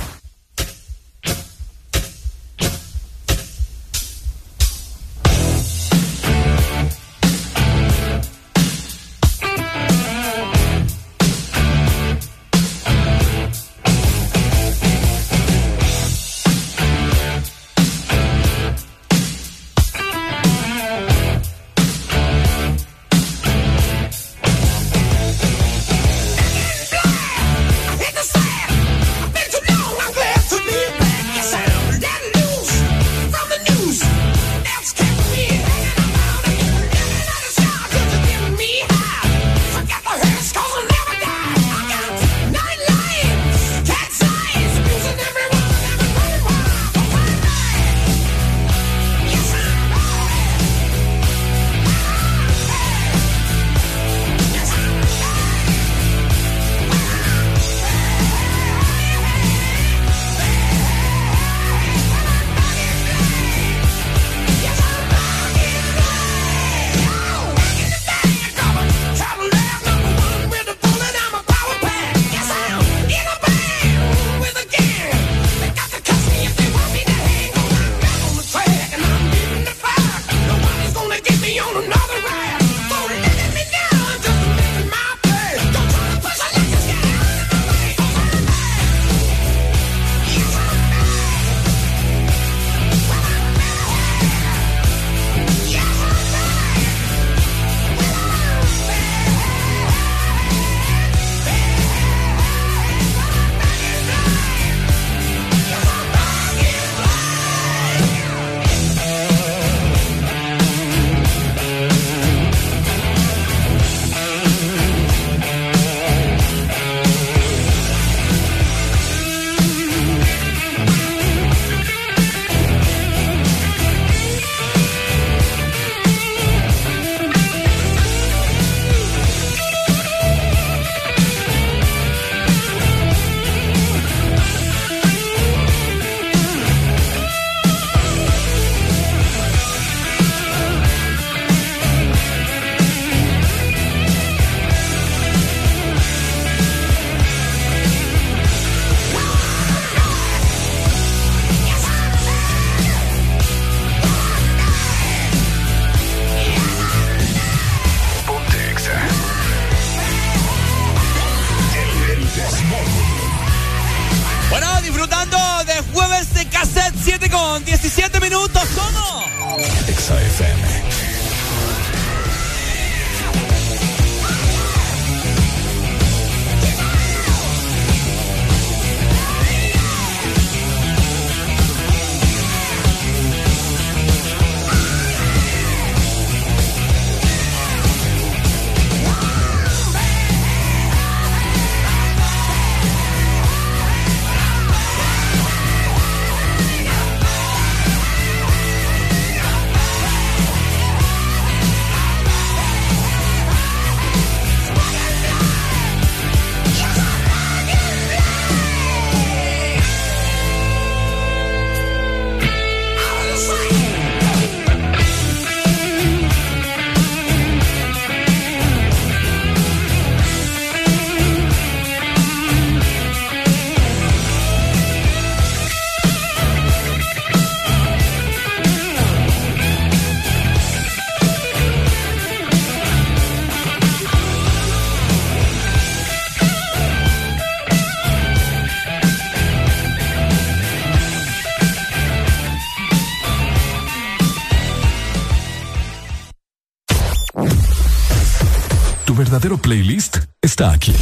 aquí.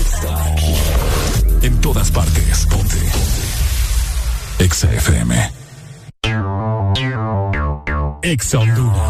Está aquí. En todas partes. Ponte. Exa FM. Exa Honduras.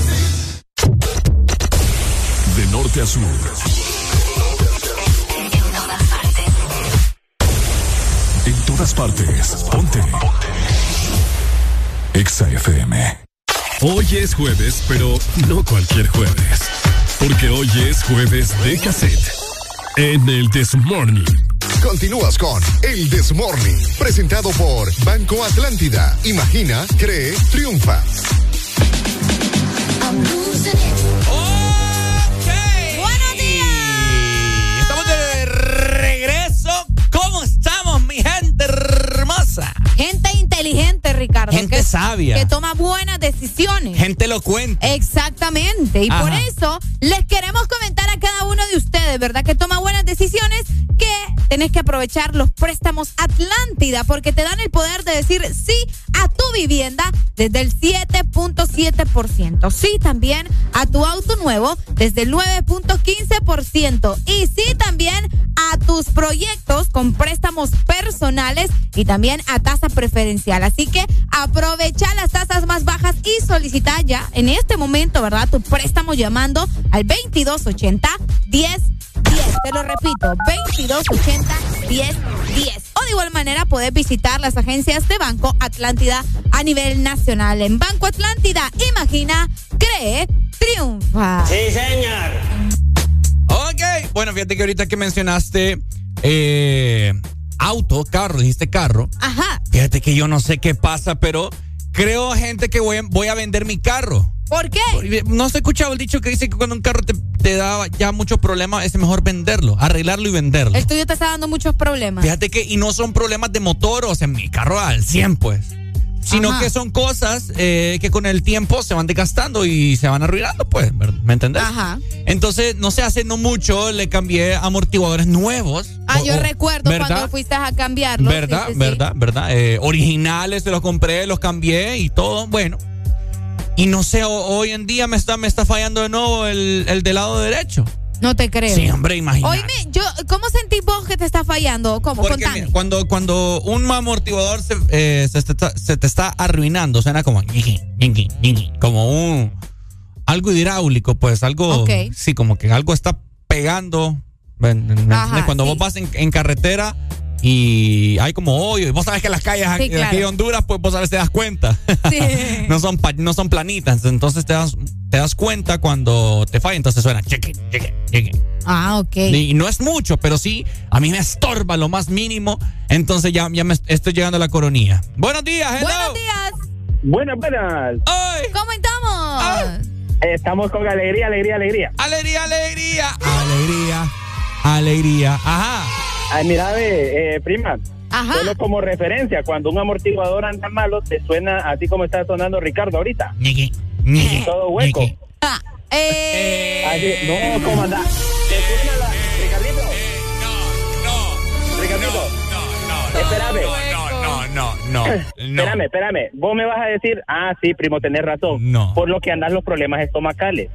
Norte a sur. En todas partes. Ponte. Exa FM. Hoy es jueves, pero no cualquier jueves. Porque hoy es jueves de cassette. En el This Morning. Continúas con El This Morning, presentado por Banco Atlántida. Imagina, cree, triunfa. Gente inteligente, Ricardo. Gente que, sabia. Que toma buenas decisiones. Gente elocuente. Exactamente. Y por eso les queremos comentar a cada uno de ustedes, ¿verdad? Que toma buenas decisiones, que tenés que aprovechar los préstamos Atlántida, porque te dan el poder de decir sí a tu vivienda desde el 7.7%. Sí también a tu auto nuevo desde el 9.15%. Y sí también a tus proyectos con préstamos personales y también a tasa preferencial. Así que aprovecha las tasas más bajas y solicita ya en este momento, ¿verdad? Tu préstamo llamando al 2280 10 10. Te lo repito, 2280 10 10. O de igual manera puedes visitar las agencias de Banco Atlántida a nivel nacional. En Banco Atlántida, imagina, cree, triunfa. Sí, señor. Ok. Bueno, fíjate que ahorita que mencionaste eh, auto, carro, dijiste carro. Ajá. Fíjate que yo no sé qué pasa, pero creo, gente, que voy, a- voy a vender mi carro. ¿Por qué? No has escuchado el dicho que dice que cuando un carro te, te da ya muchos problemas es mejor venderlo, arreglarlo y venderlo. El tuyo te está dando muchos problemas. Fíjate que, y no son problemas de motor, o sea, mi carro al 100, pues. Sino Ajá. que son cosas eh, que con el tiempo se van desgastando y se van arruinando, pues, ¿ver- ¿me entendés? Ajá. Entonces, no sé, hace no mucho le cambié amortiguadores nuevos. Ah, O- yo recuerdo ¿verdad? cuando fuiste a cambiarlo. ¿Verdad? Sí, sí, sí. ¿Verdad? ¿Verdad? Eh, originales, se los compré, los cambié y todo, bueno. Y no sé, ho- hoy en día me está, me está fallando de nuevo el, el del lado derecho. No te creo. Sí, hombre, imagínate. Oíme, yo, ¿cómo sentís vos que te está fallando? ¿Cómo? Porque Contame. mira, cuando, cuando un amortiguador se, eh, se, te está, se te está arruinando, suena como como un algo hidráulico, pues algo sí, como que algo está pegando. cuando sí. vos vas en, en carretera y hay como hoyo, y vos sabes que las calles Sí, aquí, claro. aquí de Honduras, pues vos sabes, te das cuenta. Sí. (laughs) no, son no son planitas, entonces te das, te das cuenta cuando te falla, entonces suena chiqui, chiqui, chiqui. Ah, ok. Y no es mucho, pero sí, a mí me estorba lo más mínimo. Entonces ya, ya me estoy llegando a la coronilla. Buenos días, hello. Buenos días. Buenas, buenas. ¡Ay! ¿Cómo estamos? Estamos con alegría, alegría, alegría. Alegría, alegría. Alegría, alegría. Ajá. Ay, mira, ve, eh, prima. Ajá. Solo como referencia, cuando un amortiguador anda malo, te suena así como está sonando Ricardo ahorita. Ñiqui, ñiqui, Todo hueco. Ah, eh, Así, no, ¿cómo anda? ¿Te suena la... Ricardito? No, Ricardito. no, no, Espérame. no, no, no, no. (laughs) Espérame, espérame. Vos me vas a decir, ah, sí, primo, tenés razón. No. Por lo que andan los problemas estomacales.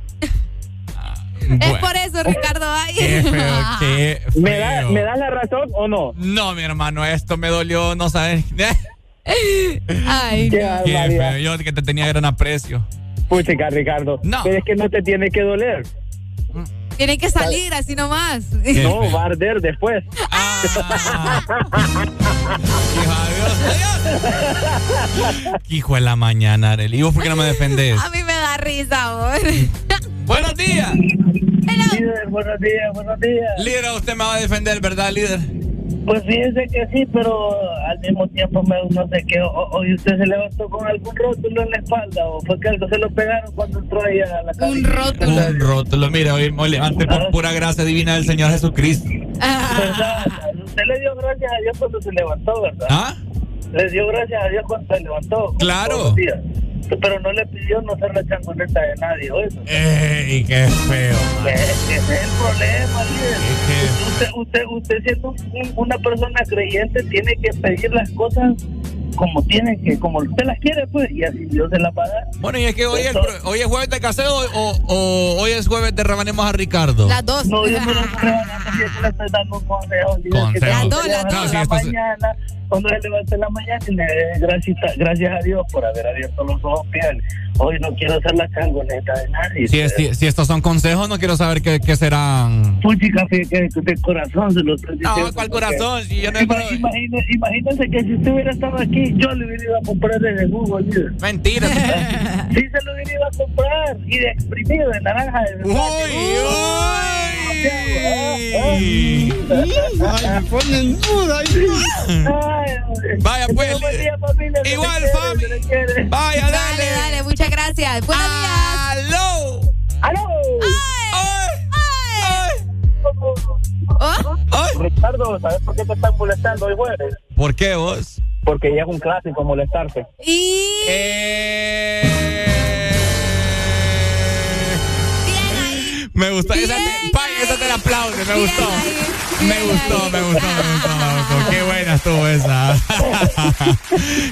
(laughs) es por eso, Ricardo. Ay. Qué feo, qué (laughs) feo. ¿Me, da, ¿Me das la razón o no? No, mi hermano, esto me dolió, no sabes. (laughs) Ay, Qué no. Qué barbaridad. feo, yo que te tenía gran aprecio. Puchica, Ricardo. No. Pero es que no te tiene que doler. Tienen que salir así nomás. Qué No, feo. va a arder después. Ah. Hijo de la mañana, Arely. ¿Y vos por qué no me defendés? A mí me da risa, amor. Buenos días. Líder, buenos días, buenos días. Líder, usted me va a defender, ¿verdad, líder? Pues fíjese que sí, pero al mismo tiempo me, no sé qué. Hoy usted se levantó con algún rótulo en la espalda o fue que algo se lo pegaron cuando entró ahí a la casa. Un rótulo. Un rótulo. Mira, hoy me levanté por pura gracia divina del Señor Jesucristo. ¿Verdad? Usted le dio gracias a Dios cuando se levantó, ¿verdad? ¿Ah? Le dio gracias a Dios cuando se levantó. Claro. Pero no le pidió no ser la changoneta de nadie, ¿o eso? ¡Ey, qué feo! man. Ese es el problema, líder. Es que- Usted, usted, usted siendo un- una persona creyente tiene que pedir las cosas como tiene que, como usted las quiere, pues, y así Dios se las va a dar. Bueno, y es que hoy es, hoy es jueves de caseo o, o hoy es jueves de rebanemos a Ricardo. Las dos. No, yo no le estoy (laughs) rebanando, yo le estoy dando un consejo. Las dos, las dos. la mañana, cuando se levante en la mañana, y le dé gracias, gracias a Dios por haber abierto los ojos, pídale. Hoy no quiero ser la changoneta de nadie. Si, es- si, si estos son consejos, no quiero saber qué, qué serán. Puchica, fíjate que de corazón se lo estoy diciendo. No, ¿cuál corazón? Si yo no imagínense que si usted hubiera estado aquí, yo le hubiera ido a comprar desde Google. Mentira. (laughs) Sí, se lo hubiera ido a comprar. Y de exprimido, de naranja. De uy, uy. Ay, me ponen duda. Vaya, pues. Igual, Fabi. Vaya, Dale, dale. dale, muchas gracias. Buenos días. ¡Aló! ¡Aló! ¿Oh? ¡Ay! Ricardo, ¿sabes por qué te están molestando hoy jueves? ¿Por qué vos? Porque ya es un clásico molestarse. Y Me gustó. Esa te, pa, esa te la aplaude, me gustó. Me gustó, me gustó, me gustó, me gustó. Qué buena estuvo esa. (laughs)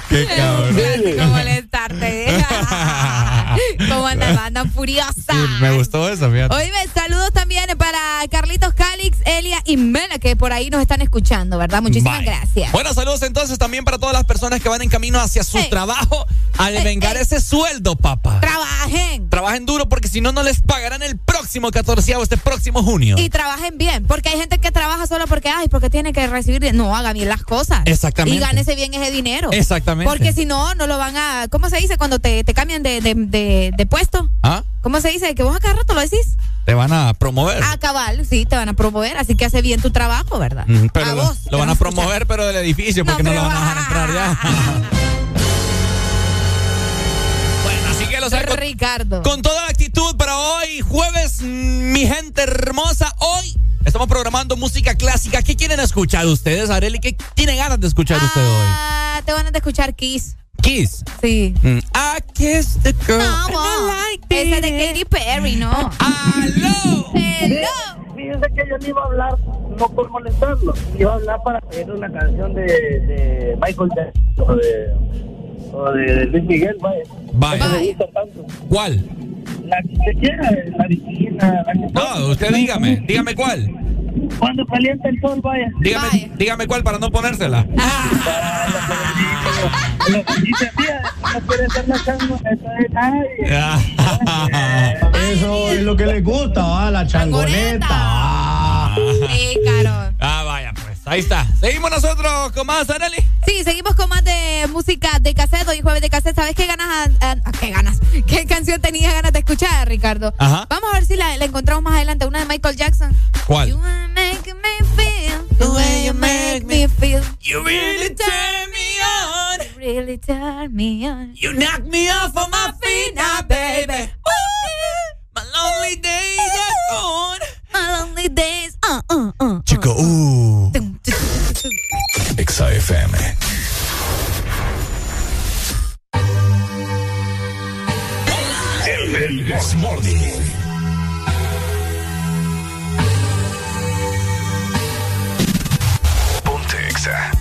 Qué cabrón. no molestarte. (laughs) ¿Cómo andan? Andan furiosa. Sí, me gustó esa, fíjate. Oíme, saludos también para Carlitos Calix, Elia y Mela, que por ahí nos están escuchando, ¿verdad? Muchísimas Bye. gracias. Bueno, saludos entonces también para todas las personas que van en camino hacia su Hey. trabajo a vengar ese sueldo, papá. Trabajen. Trabajen duro porque si no, no les pagarán el próximo 14 este próximo junio. Y trabajen bien, porque hay gente que trabaja solo porque, ay, porque tiene que recibir. No, haga bien las cosas. Exactamente. Y gánese bien ese dinero. Exactamente. Porque si no, no lo van a. ¿Cómo se dice cuando te, te cambian de, de, de- de puesto? ¿Ah? ¿Cómo se dice? Que vos a cada rato lo decís. Te van a promover. A cabal, sí, te van a promover. Así que hace bien tu trabajo, ¿verdad? Mm, Pero a vos. lo van a promover, pero del edificio, porque no, lo van a dejar entrar ya. (laughs) bueno, así que lo sabe. Con, Ricardo. con toda la actitud para hoy, jueves, mi gente hermosa. Hoy estamos programando música clásica. ¿Qué quieren escuchar ustedes, Areli? ¿Qué tiene ganas de escuchar usted hoy? Ah, te van a escuchar Kiss. Kiss. Sí. Mm, I kiss the girl. No, and I mo. like Ese de Katy Perry, ¿no? ¡Aló! Hello. Fíjense que yo no iba a hablar, no por molestarlo, iba a hablar para pedir una canción de, de Michael Jackson o de, o de Luis Miguel, vaya. Vaya. Me gusta tanto. ¿Cuál? La que usted quiera, la divina, la que No, usted dígame, dígame cuál. Cuando calienta el sol, vaya. Dígame, dígame cuál para no ponérsela. Lo que dice, tía, no quiere ser la chango, eso es, ay. Eso es lo que les gusta, ¿va? la changoneta. ¿va? Sí, caro. Ah, vaya. Ahí está. Seguimos nosotros con más, Areli. Sí, seguimos con más de música de cassette. Hoy jueves de cassette. ¿Sabes qué ganas? ah, ah, ¿Qué ganas? (laughs) ¿Qué canción tenías ganas de escuchar, Ricardo? Ajá. Vamos a ver si la, la encontramos más adelante. Una de Michael Jackson. ¿Cuál? You make me feel the way you make me feel. You really turn me on. You really turn me on. You knock me off of my feet now, baby. My lonely days are gone. Lonely days. Uh, uh, uh. Chico, uh. Exa FM. El, el This Morning. Ponte Exa.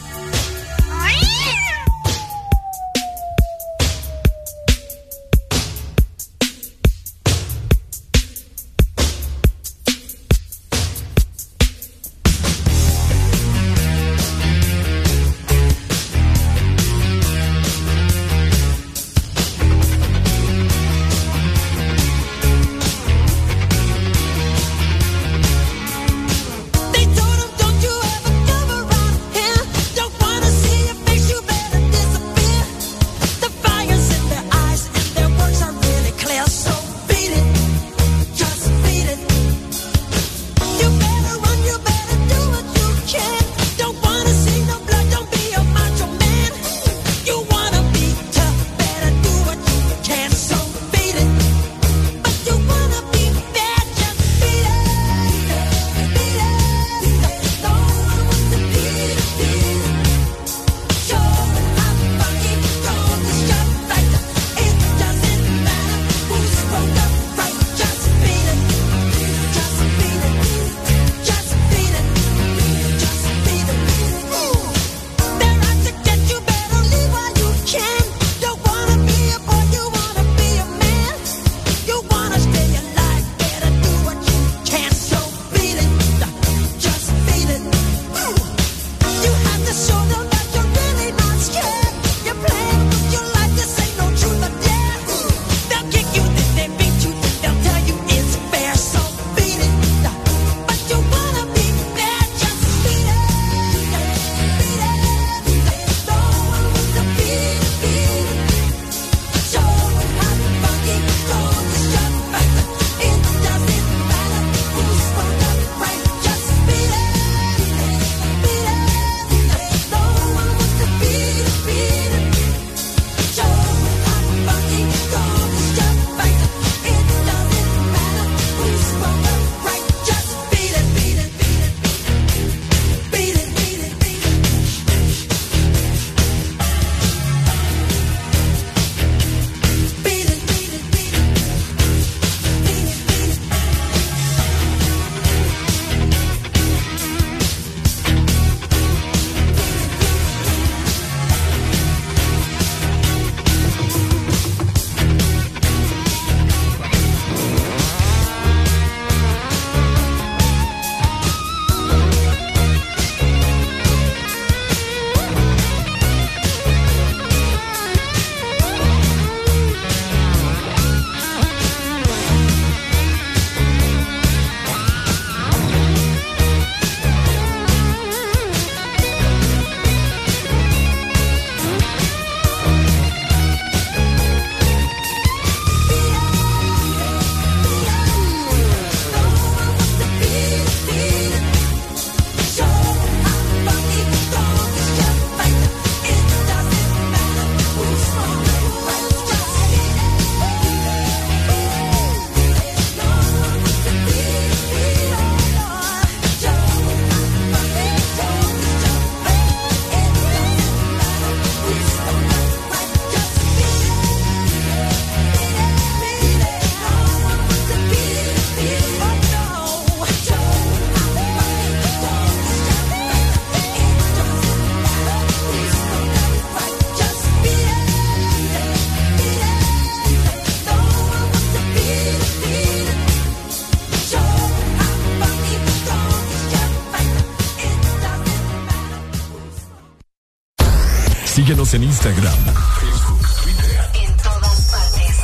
Síguenos en Instagram, Facebook, Twitter. En todas partes.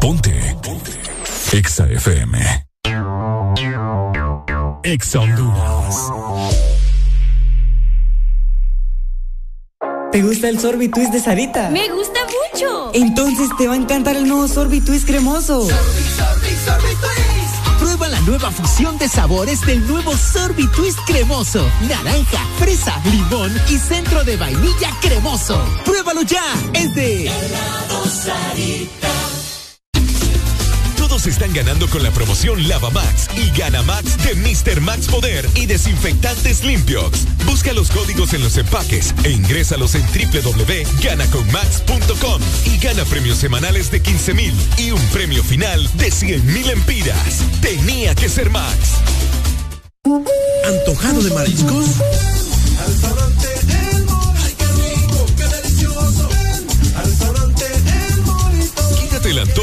Ponte. Ponte. Exa FM. Exa Honduras. ¿Te gusta el sorbitwist de Sarita? Me gusta mucho. Entonces te va a encantar el nuevo sorbitwist cremoso. Prueba la nueva fusión de sabores del nuevo Sorbitwist cremoso. Naranja, fresa, limón y centro de vainilla cremoso. Pruébalo ya. Es de Todos están ganando con la promoción Lava Max y Gana Max de Mr. Max Poder y Desinfectantes Limpiox. Busca los códigos en los empaques e ingrésalos en www.ganaconmax.com y gana premios semanales de 15 mil y un premio final de 100 mil empiras. Tenía que ser Max. ¿Antojado de mariscos?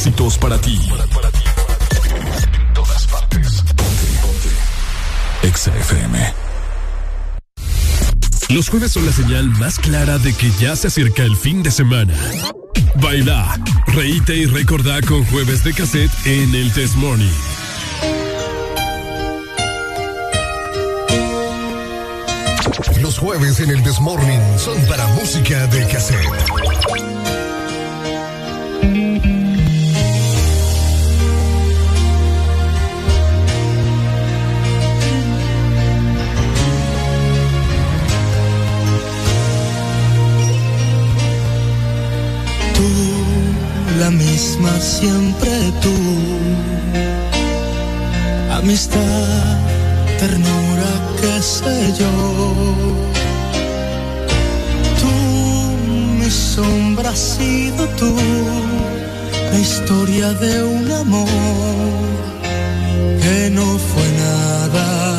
Éxitos para ti. En todas partes. Ponte, ponte. Los jueves son la señal más clara de que ya se acerca el fin de semana. Baila, reíte y recordá con jueves de cassette en el Test Morning. Los jueves en el Desmorning son para música de cassette. La misma siempre tú. Amistad, ternura, qué sé yo. Tú, mi sombra has sido tú. La historia de un amor que no fue nada.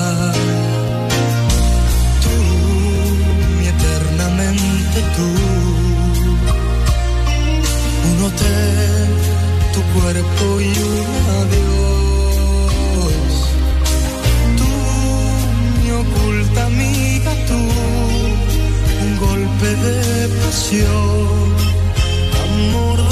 Cuerpo y un adiós. Tú, mi oculta amiga, tú, un golpe de pasión, amor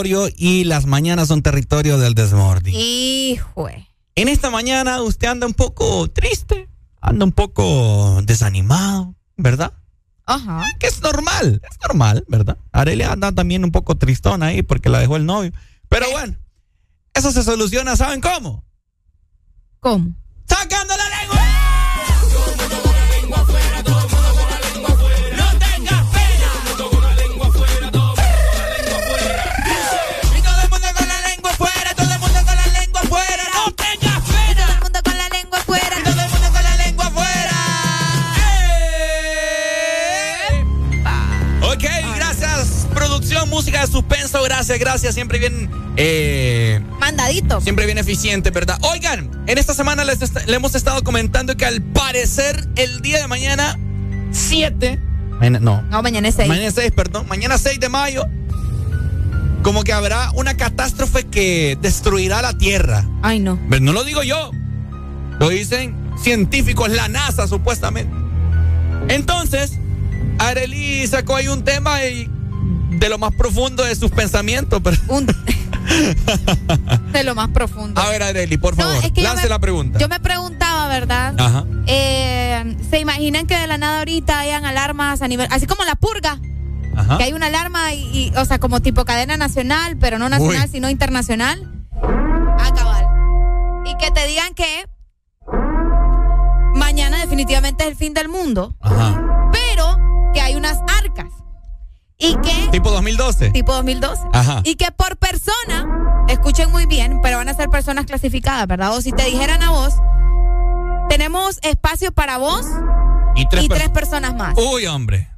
territorio y las mañanas son territorio del Desmorning. Híjole. En esta mañana usted anda un poco triste, anda un poco desanimado, ¿verdad? Ajá. Que es normal, es normal, ¿verdad? Arelia anda también un poco tristona ahí porque la dejó el novio. Pero bueno, eso se soluciona, ¿saben cómo? ¿Cómo? ¡Sacando gracias, gracias, siempre bien, eh, Mandadito. siempre bien eficiente, ¿verdad? Oigan, en esta semana les est- le hemos estado comentando que al parecer el día de mañana, 7, no, No, mañana es 6. Mañana 6, perdón. Mañana 6 de mayo. Como que habrá una catástrofe que destruirá la Tierra. Ay, no. Pero no lo digo yo. Lo dicen científicos, la NASA supuestamente. Entonces, Arely sacó ahí un tema y de lo más profundo de sus pensamientos. Pero... (laughs) De lo más profundo. A ver, Arely, por No, favor, es que yo lance me- la pregunta. Yo me preguntaba, ¿verdad? Ajá. Eh, ¿Se imaginan que de la nada ahorita hayan alarmas a nivel, así como la purga? Ajá. Que hay una alarma y, y, o sea, como tipo cadena nacional, pero no nacional, Uy. sino internacional. Ah, cabal. Y que te digan que mañana definitivamente es el fin del mundo, Ajá. Y que Tipo 2012. tipo 2012. Ajá. Y que por persona, escuchen muy bien, pero van a ser personas clasificadas, ¿verdad? O si te dijeran a vos, tenemos espacio para vos Y tres, y per- tres personas más. Uy, hombre.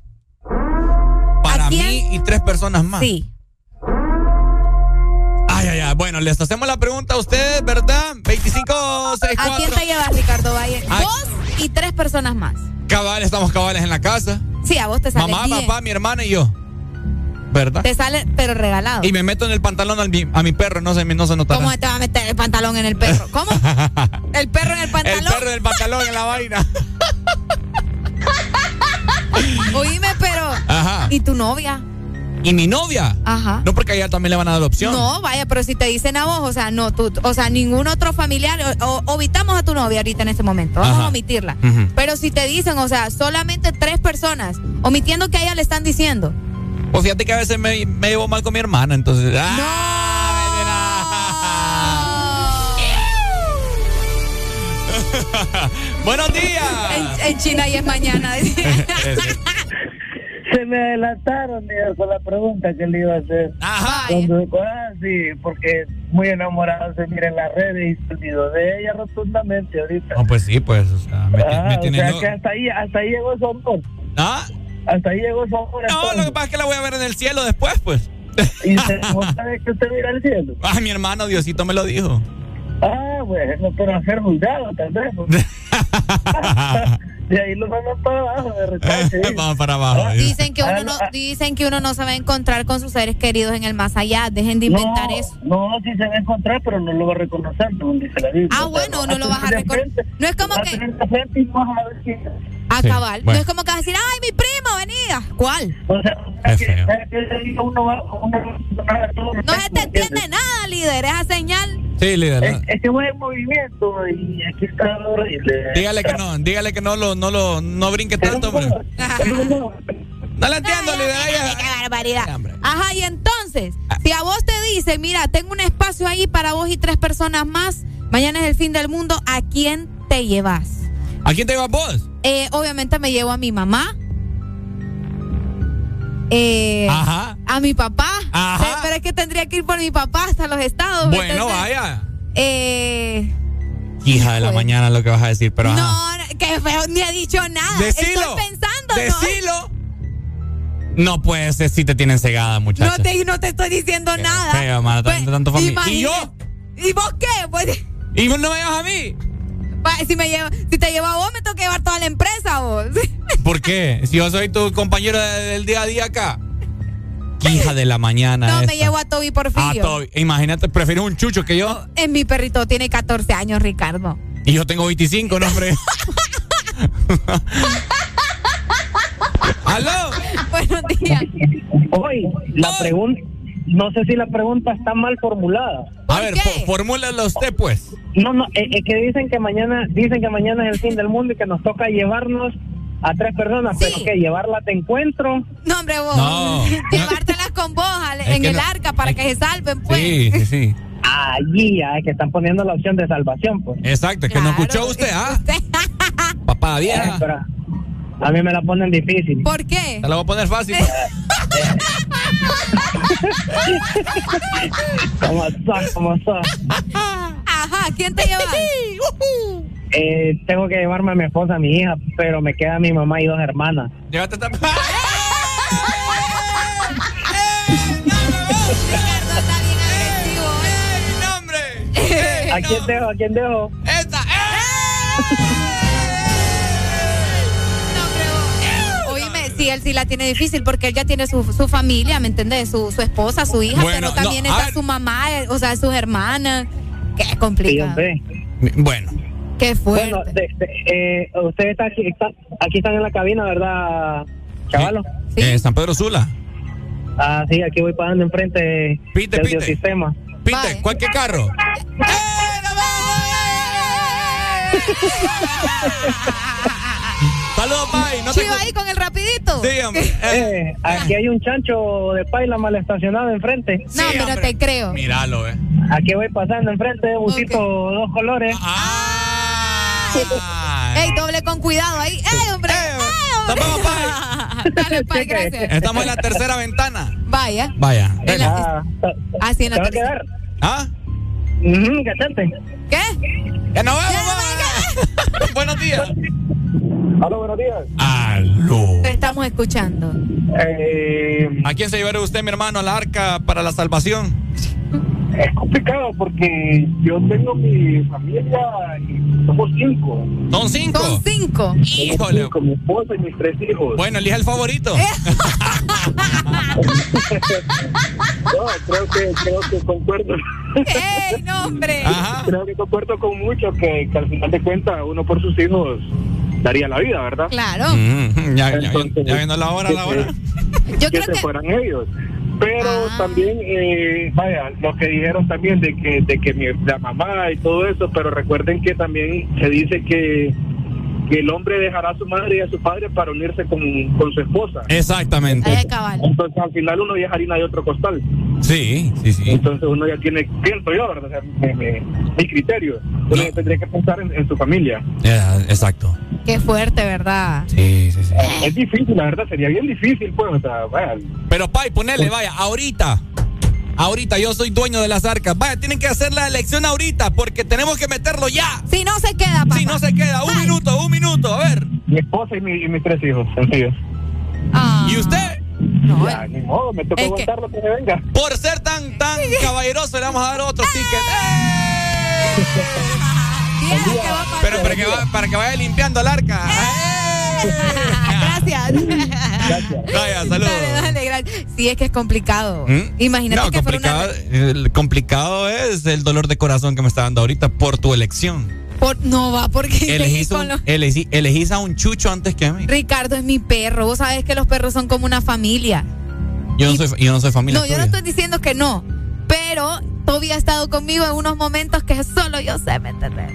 Para mí y tres personas más. Sí. Ay, ay, ay. Bueno, les hacemos la pregunta a ustedes, ¿verdad? 2564. ¿A quién te llevas, Ricardo Valle? Ay. Vos y tres personas más. Cabal, estamos cabales en la casa. Sí, a vos te sale Mamá, bien. papá, mi hermana y yo. ¿Verdad? Te sale, pero regalado. Y me meto en el pantalón al mi- a mi perro, no se, no se notará. ¿Cómo te va a meter el pantalón en el perro? ¿Cómo? (laughs) ¿El perro en el El pantalón? perro del pantalón en la vaina. (laughs) Oíme, pero. Ajá. ¿Y tu novia? ¿Y mi novia? Ajá. No, porque a ella también le van a dar opción. No, vaya, pero si te dicen a vos, o sea, no, tú, o sea, ningún otro familiar, o, a tu novia ahorita en este momento, vamos Ajá. a omitirla. Pero si te dicen, o sea, solamente tres personas, omitiendo que a ella le están diciendo. Pues fíjate que a veces me, me llevo mal con mi hermana, entonces. ¡Ah! (laughs) ¡Buenos días! En, en China y es mañana. (laughs) Se me adelantaron Diego, con la pregunta que le iba a hacer. Ajá. Cuando, ah, sí, porque muy enamorado se mira en las redes y se olvidó de ella rotundamente ahorita. No, pues sí, pues, o sea, me, Ah, me o tiene sea que hasta ahí, hasta ahí llegó su amor. ¿Ah? Hasta ahí llegó su amor. No, lo que pasa es que la voy a ver en el cielo después, pues. (laughs) ¿Y se sabe que usted mira al cielo? Ay, mi hermano Diosito me lo dijo. Ah, bueno, pero a ser juzgado tal vez. porque- (laughs) de ahí lo mandan para abajo, de repente. (laughs) Vamos para abajo. dice. Dicen que uno no, dicen que uno no se va a encontrar con sus seres queridos en el más allá. Dejen de inventar no, eso. No, sí se va a encontrar, pero no lo va a reconocer, según dice la Biblia. Ah, O sea, bueno, no lo vas a reconocer. No es como que- a Sí, cabal. bueno. No es como que vas a decir, ay, mi primo, venía. ¿Cuál? O sea, Es feo. No se te entiende nada, líder. Esa señal. Sí, líder. Es, es que voy en movimiento y aquí está lo horrible. Dígale que no, dígale que no lo, no lo, no brinque tanto, hombre. No la entiendo, líder. Qué barbaridad. Ajá, y entonces, si a vos te dicen, mira, tengo un espacio ahí para vos y tres personas más, mañana es el fin del mundo, ¿a quién te llevas? ¿A quién te llevas vos? Eh, obviamente me llevo a mi mamá. Eh, Ajá. A mi papá. Ajá. Pero es que tendría que ir por mi papá hasta los estados. ¿me Bueno, vaya. Eh, Hija de la mañana lo que vas a decir, pero ajá. no, no, que feo, ni he dicho nada. Decilo. Estoy pensando, Decilo. No puede ser si te tienen cegada, ¿no? muchacha. No te, no te estoy diciendo nada. Feo, mano, tanto, tanto familia. ¿Y yo? ¿Y vos qué? Pues, ¿Y vos no me llevas a mí? Pa- si, me lleva, si te lleva a vos, me tengo que llevar toda la empresa vos. (laughs) ¿Por qué? Si yo soy tu compañero de- del día a día acá. Hija de la mañana. No, me llevo a Toby Porfirio. Toby. Imagínate, prefieres un chucho que yo. En mi perrito tiene 14 años, Ricardo. Y yo tengo 25, no, hombre. (laughs) (laughs) ¡Aló! Buenos días. Hoy, la pregunta, no sé si la pregunta está mal formulada. A ver, fo- formúlala usted, pues. No, no, eh, eh, que dicen que mañana, dicen que mañana es el fin del mundo y que nos toca llevarnos a tres personas, pero que llevarlas de encuentro. No, hombre, vos. No. (laughs) Llevártelas con vos al- Es en el no- arca para que se salven, pues. Sí, sí, sí. Allí es que están poniendo la opción de salvación, pues. Exacto, es que no escuchó usted, ¿ah? (laughs) Papá Eh, vieja. pero a mí me la ponen difícil. ¿Por qué? Te la voy a poner fácil. (laughs) ¿Cómo sos? ¿Cómo sos? Ajá, ¿quién te lleva? (laughs) Eh, tengo que llevarme a mi esposa, a mi hija, pero me queda mi mamá y dos hermanas. Llévate esta. ¿A quién dejo? ¿A quién dejo? ¡Esta! Oíme, sí, él sí la tiene difícil porque él ya tiene su, su familia, ¿me entendés? Su, su esposa, su hija, Bueno, pero también no, está ver. su mamá, eh, o sea, sus hermanas. Qué complicado. Bueno. Qué fuerte. Bueno, de- de- eh, usted está aquí, está- aquí están en la cabina, ¿verdad, chavalo? Eh, San Pedro Sula. Ah, sí, aquí voy pasando enfrente Pite, del pite. sistema. Pite, ¿cualquier carro? Saludos, Pai. No te ahí con el rapidito. Sí, hombre. (laughs) Eh, aquí hay un chancho de paila mal estacionado enfrente. No, pero te creo. Míralo, eh. Aquí voy pasando enfrente, un busito dos colores. Ey, doble con cuidado ahí. Ey, hombre. Ey, hombre. (laughs) Dale, Pai, gracias. Estamos en la tercera ventana. Vaya. Vaya. En la- Así en la ¿Te va a tercera. quedar? ¿Ah? ¿Qué? ¡Que nos vemos! (laughs) Buenos días. Aló, buenos días. Aló. Te estamos escuchando. Eh, ¿A quién se llevará usted, mi hermano, a la arca para la salvación? es complicado porque yo tengo mi familia y somos cinco. ¿Son cinco? Son cinco. Híjole. Con mi esposa y mis tres hijos. Bueno, elija el favorito. (laughs) (laughs) No, creo que, creo que concuerdo. ¡Ey, no, hombre! Creo que concuerdo con mucho que, que al final de cuentas uno por sus hijos daría la vida, ¿verdad? Claro. Mm, ya, ya, ya viendo la hora, la hora. Yo que creo se que- fueran ellos. Pero también, eh, vaya, lo que dijeron también de que, de que mi, la mamá y todo eso, pero recuerden que también se dice que, que el hombre dejará a su madre y a su padre para unirse con, con su esposa. Exactamente. Entonces al final uno ya es harina de otro costal. Sí, sí, sí. Entonces uno ya tiene, pienso yo, ¿verdad? O sea, mi, mi- mi criterio. Uno tendría que pensar en, en su familia. Exacto. Qué fuerte, ¿verdad? Sí, sí, sí. Es difícil, la verdad, sería bien difícil, pues, o sea, vaya, Pero, Pai, ponele, vaya, ahorita. Ahorita yo soy dueño de las arcas. Vaya, tienen que hacer la elección ahorita porque tenemos que meterlo ya. Si no se queda, papá. Si no se queda, un minuto, un minuto, a ver. mi esposa y, mi- y mis tres hijos, sencillos. ¿Y usted? No, Ya, ni modo, me toca aguantar lo que me venga. Por ser tan, tan (laughs) caballeroso, le vamos a dar otro ticket. (laughs) Va para Pero para que, va- para que vaya limpiando el arca. Gracias. Vaya, saludos. Dale, dale, gracias. Sí, es que es complicado. ¿Mm? Imagínate No, que fuera una... complicado, el complicado es el dolor de corazón que me está dando ahorita por tu elección. Por... No va, porque... (laughs) Elegís, con un- los- elegí- elegís a un chucho antes que a mí. Ricardo es mi perro. Vos sabés que los perros son como una familia. Yo no soy, yo no soy familia no, yo no estoy diciendo que no. Pero Toby ha estado conmigo en unos momentos que solo yo sé, ¿me entendés?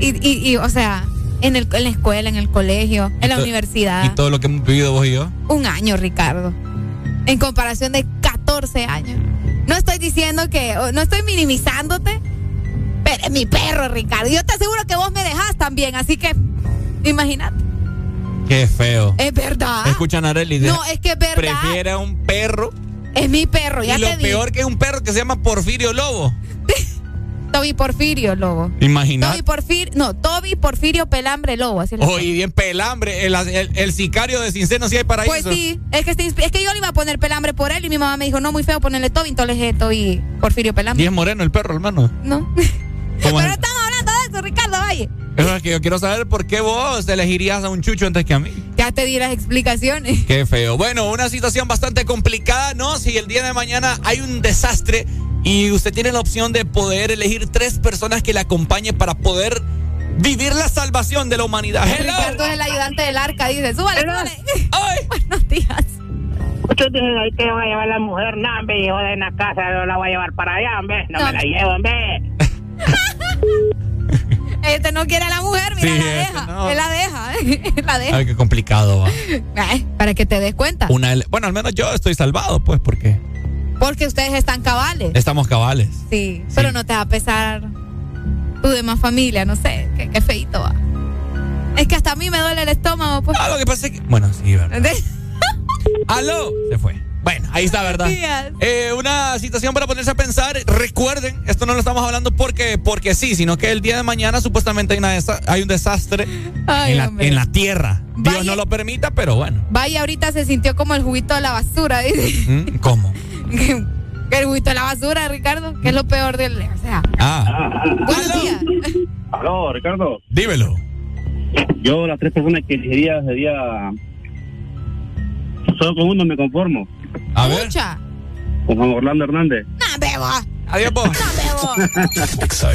Y, y, y, o sea, en, el, en la escuela, en el colegio, en la to- universidad. Y todo lo que hemos vivido vos y yo. Un año, Ricardo. En comparación de 14 años. No estoy diciendo que, no estoy minimizándote, pero es mi perro, Ricardo. Yo te aseguro que vos me dejás también, así que imagínate. Qué feo. Es verdad. Escuchan a Arely. No, es que es verdad. Prefiere a un perro Es mi perro, ya y lo te peor que es un perro que se llama Porfirio Lobo. Toby Porfirio Lobo. Imagínate. Toby Porfirio, no, Toby Porfirio Pelambre Lobo, así Oye, bien pelambre. El, el, el sicario de Cinceno sí hay paraíso. Pues sí, es que, es que yo le iba a poner pelambre por él y mi mamá me dijo, no, muy feo ponerle Toby, entonces le dije Toby Porfirio Y Pelambre. es moreno el perro, hermano. No. ¿Cómo (laughs) Pero es? estamos hablando de eso, Ricardo Valle. Es que yo quiero saber por qué vos elegirías a un chucho antes que a mí. Ya te di las explicaciones. Qué feo. Bueno, una situación bastante complicada, ¿no? Si el día de mañana hay un desastre y usted tiene la opción de poder elegir tres personas que le acompañen para poder vivir la salvación de la humanidad. Hello. Ricardo es el ayudante del arca, dice, súbale, súbale. (laughs) Buenos días. Muchos dicen ahí te va a llevar la mujer, no, hombre, hijo de la casa, no la voy a llevar para allá, hombre, no, me la llevo, hombre. (laughs) Este no quiere a la mujer, mira, Sí, la este deja. no. Él la deja, (laughs) ¿eh? la deja. Ay, qué complicado va. Ay, para que te des cuenta. Una, bueno, al menos yo estoy salvado, pues, porque Porque ustedes están cabales. estamos cabales. Sí, pero no te va a pesar tu demás familia, no sé, qué, qué feito va. Es que hasta a mí me duele el estómago, pues. Ah, lo que pasa es que. Bueno, sí, ¿verdad? (laughs) ¡Aló! Se fue. Bueno, ahí está, ¿verdad? Eh, una situación para ponerse a pensar. Recuerden, esto no lo estamos hablando porque, porque sí, sino que el día de mañana supuestamente hay, una hay un desastre Ay, en, la, en la tierra. Dios no lo permita, pero bueno. Vaya, ahorita se sintió como el juguito de la basura, dice. ¿Cómo? (laughs) el juguito de la basura, Ricardo, que es lo peor del. O sea, Ah, buenos días. (laughs) Aló, Ricardo. dímelo. Yo las tres personas que elegiría sería... Solo con uno me conformo. A ver. Escucha. Con Juan Orlando Hernández. No, bebo. Adiós, po. No, bebo. (laughs) Exa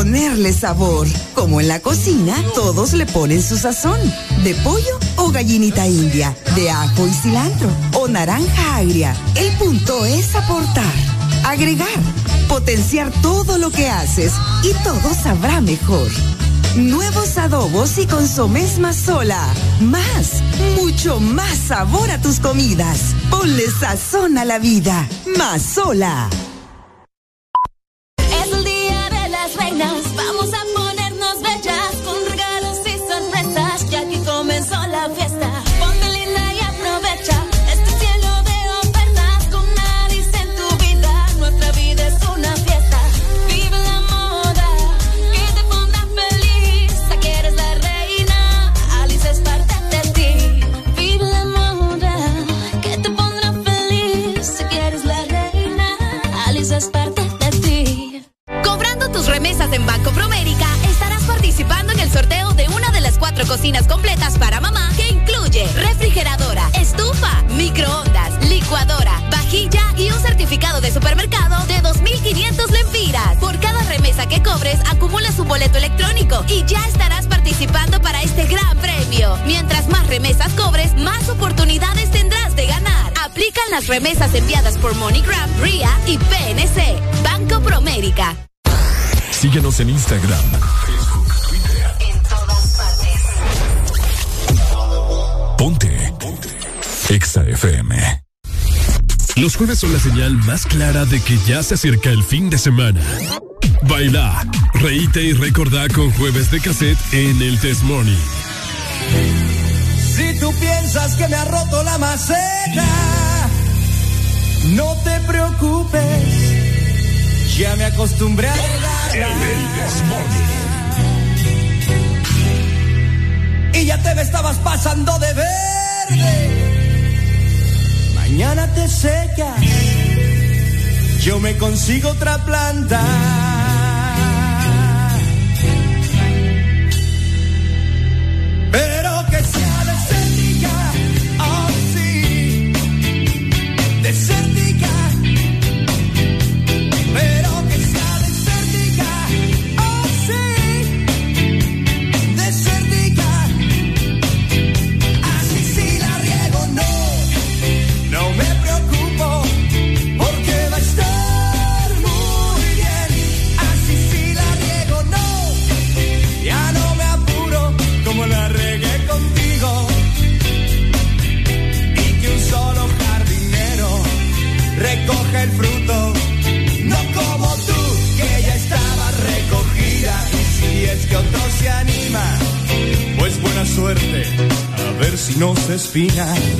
ponerle sabor. Como en la cocina, todos le ponen su sazón. De pollo o gallinita india, de ajo y cilantro o naranja agria. El punto es aportar, agregar, potenciar todo lo que haces y todo sabrá mejor. Nuevos adobos y consomés más sola. Más, mucho más sabor a tus comidas. Ponle sazón a la vida. Más sola. más clara de que ya se acerca el fin de semana. Baila, reíte y recordá con jueves de cassette en el Test Morning. Si tú piensas que me ha roto la maceta, no te preocupes, ya me acostumbré a En el Test Y ya te me estabas pasando de verde. Mañana te secas yo me consigo otra planta. be nice.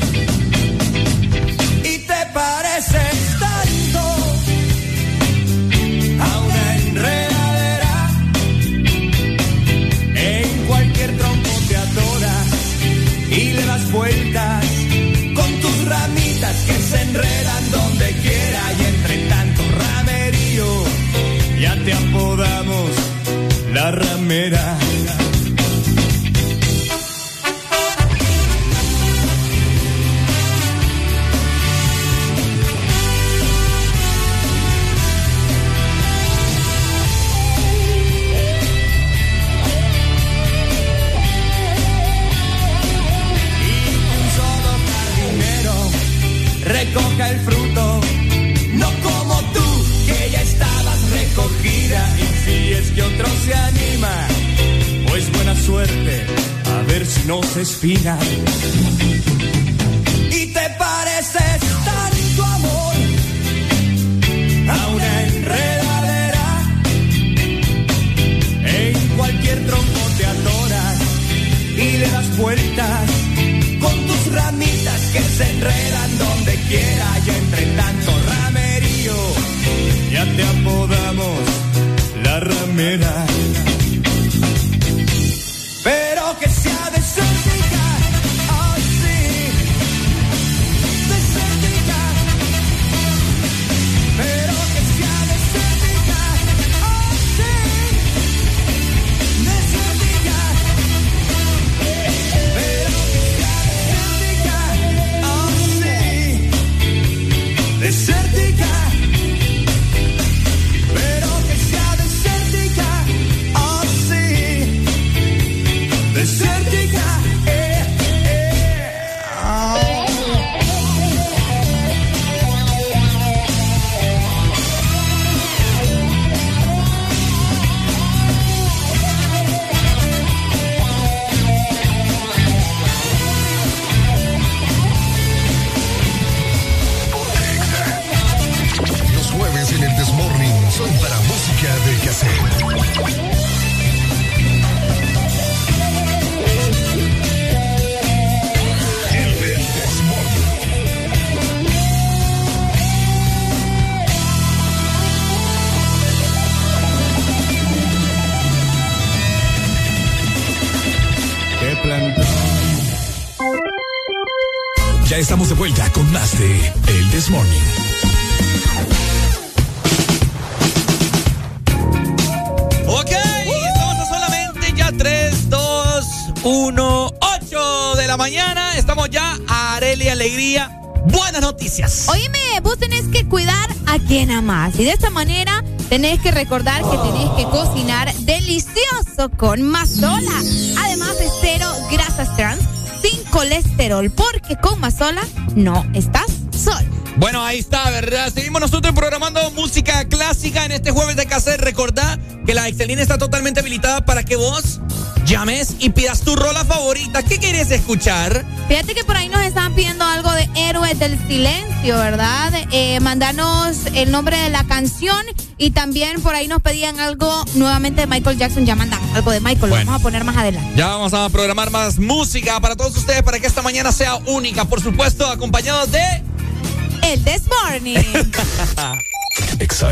Tenés que recordar que tenés que cocinar delicioso con Mazola. Además de cero grasas trans, sin colesterol, porque con Mazola no estás sola. Bueno, ahí está, ¿verdad? Seguimos nosotros programando música clásica en este jueves de cassette. Recordá que la Excelina está totalmente habilitada para que vos llames y pidas tu rola favorita. ¿Qué querés escuchar? Fíjate que por ahí nos estaban pidiendo algo de Héroes del Silencio, ¿verdad? Eh, el nombre de la canción y también por ahí nos pedían algo nuevamente de Michael Jackson. Ya mandamos algo de Michael, lo vamos a poner más adelante. Ya vamos a programar más música para todos ustedes para que esta mañana sea única. Por supuesto, acompañados de... El This Morning. (laughs) Exa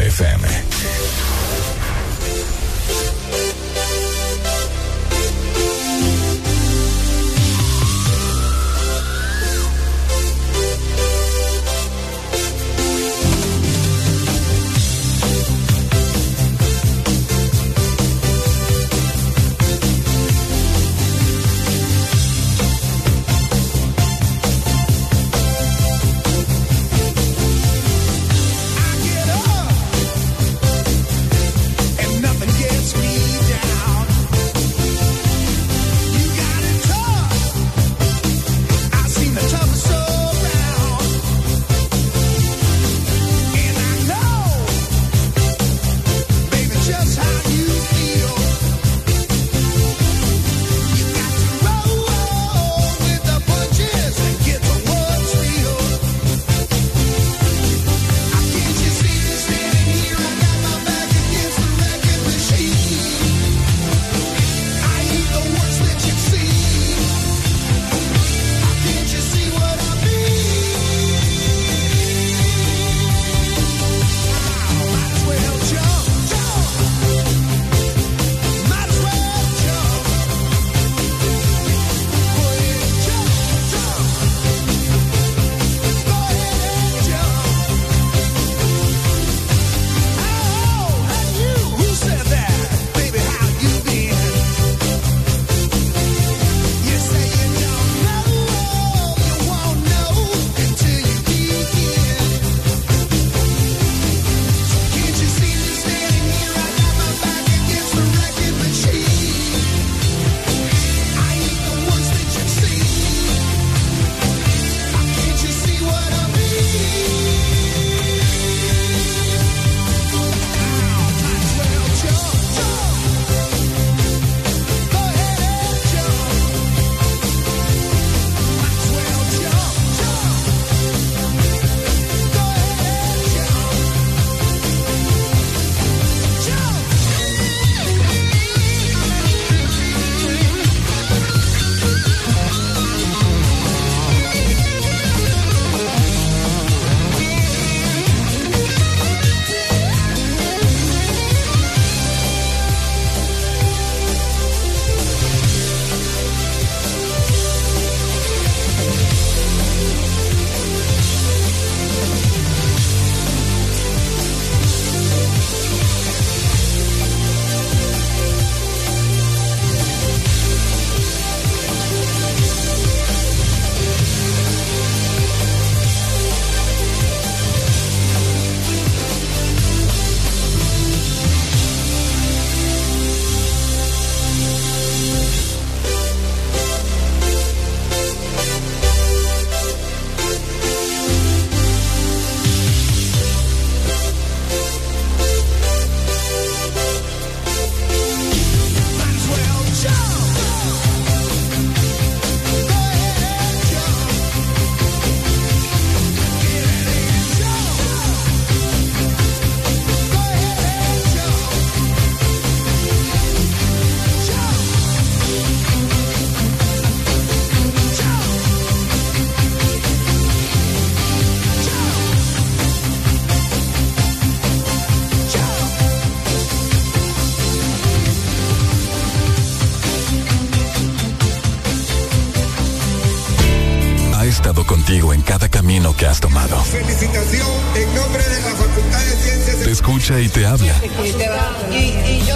y te habla.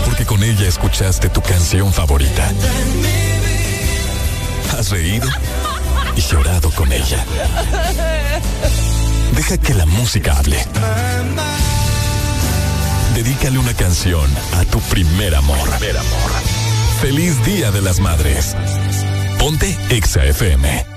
Porque con ella escuchaste tu canción favorita. Has reído y llorado con ella. Deja que la música hable. Dedícale una canción a tu primer amor. Primer amor. Feliz Día de las Madres. Ponte Exa FM.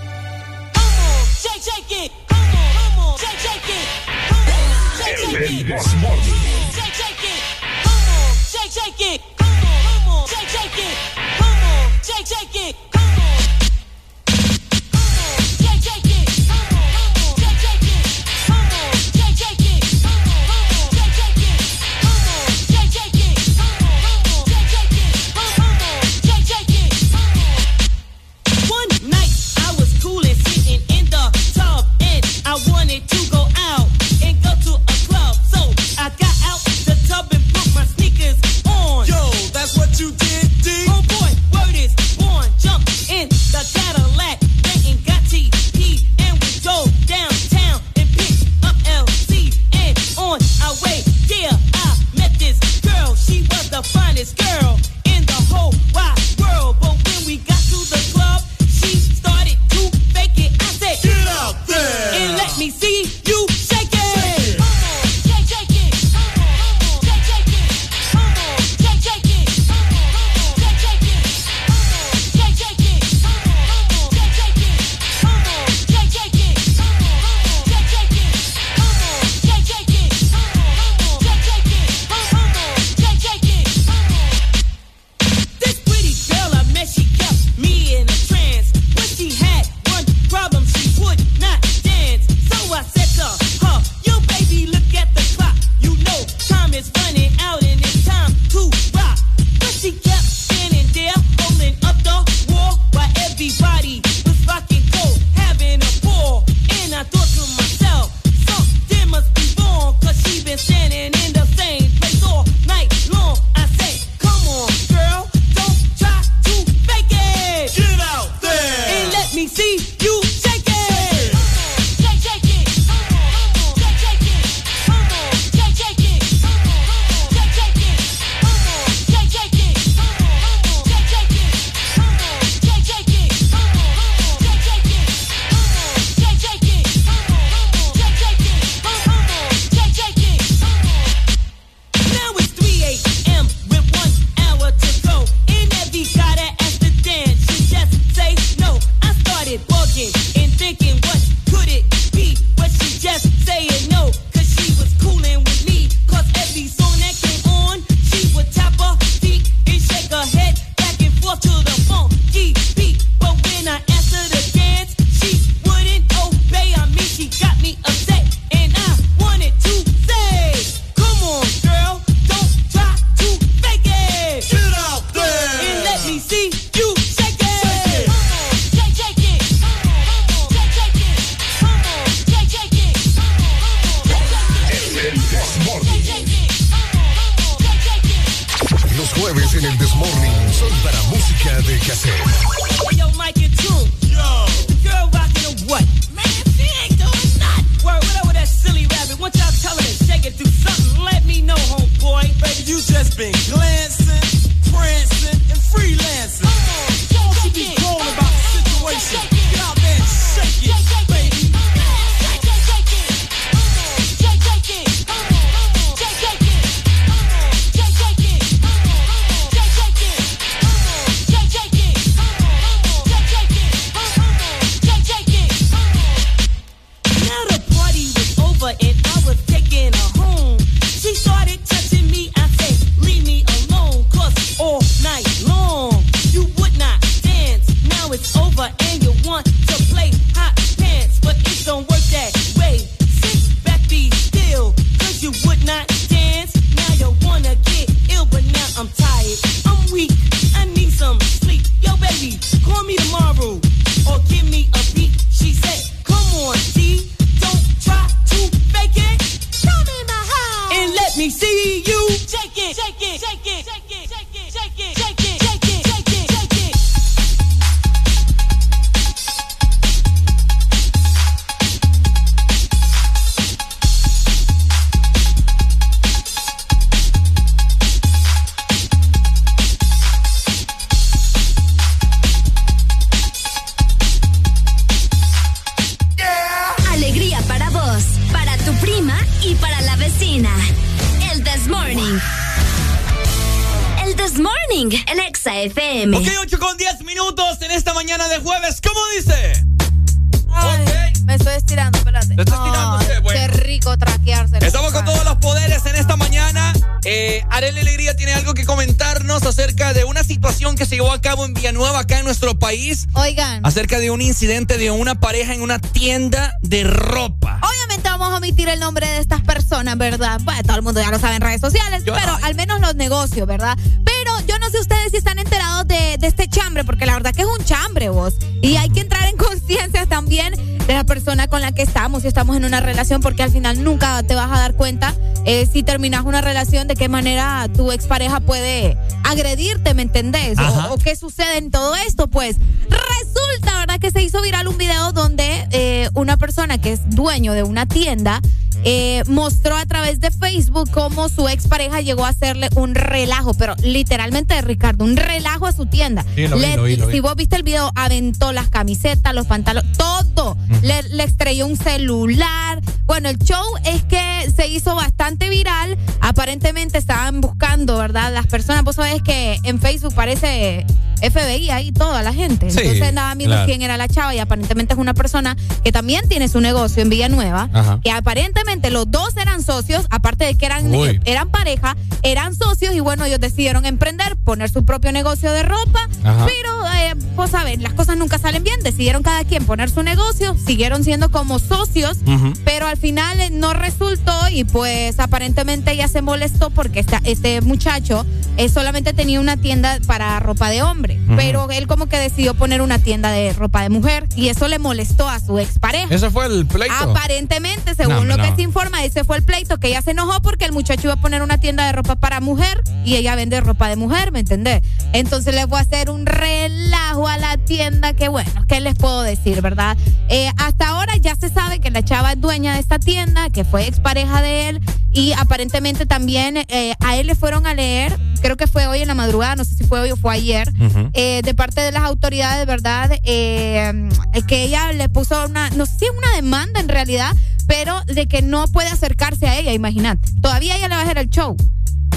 Oigan. Acerca de un incidente de una pareja en una tienda de ropa. Obviamente vamos a omitir el nombre de estas personas, ¿verdad? Bueno, todo el mundo ya lo sabe en redes sociales, pero al menos los negocios, ¿verdad? Pero yo no sé ustedes si están enterados de, de este chambre, porque la verdad que es un chambre, vos. Y hay que entrar en (laughs) conciencia también de la persona con la que estamos, si estamos en una relación, porque al final nunca te vas a dar cuenta eh, si terminas una relación, de qué manera tu expareja puede agredirte, ¿me entendés? O, o qué sucede en todo esto, pues. Resulta, ¿verdad? Que se hizo viral un video donde eh, una persona que es dueño de una tienda eh, mostró a través de Facebook cómo su expareja llegó a hacerle un relajo, pero literalmente, Ricardo, un relajo a su tienda. Sí, lo vi, Le- lo vi, lo vi. Si vos viste el video, aventó las camisetas, los pantalones, todo. Le, le estrelló un celular. Bueno, el show es que se hizo bastante viral. Aparentemente estaban buscando, ¿verdad? Las personas, vos sabés que en Facebook parece FBI ahí toda la gente. Sí, Entonces andaban viendo claro. quién era la chava y aparentemente es una persona que también tiene su negocio en Villanueva. Ajá. Que aparentemente los dos eran socios, aparte de que eran, Uy. eh, eran pareja, eran socios y bueno, ellos decidieron emprender, poner su propio negocio de ropa. Ajá. Pero, eh, vos sabés, las cosas nunca salen bien. Decidieron cada quien poner su negocio, siguieron siendo como socios, pero al final eh, no resultó y pues aparentemente ella se molestó porque esta, este muchacho eh, solamente tenía una tienda para ropa de hombre, pero él como que decidió poner una tienda de ropa de mujer y eso le molestó a su expareja. Ese fue el pleito. Aparentemente, según No, lo no. que informa, ese fue el pleito, que ella se enojó porque el muchacho iba a poner una tienda de ropa para mujer y ella vende ropa de mujer, ¿me entendés? Entonces le fue a hacer un relajo a la tienda, que bueno, ¿qué les puedo decir, verdad? Eh, hasta ahora ya se sabe que la chava es dueña de esta tienda, que fue expareja de él y aparentemente también eh, a él le fueron a leer, creo que fue hoy en la madrugada, no sé si fue hoy o fue ayer, eh, de parte de las autoridades, ¿verdad? Que ella le puso una, no sé si una demanda en realidad, pero de que no puede acercarse a ella, imagínate. Todavía ella le va a hacer el show.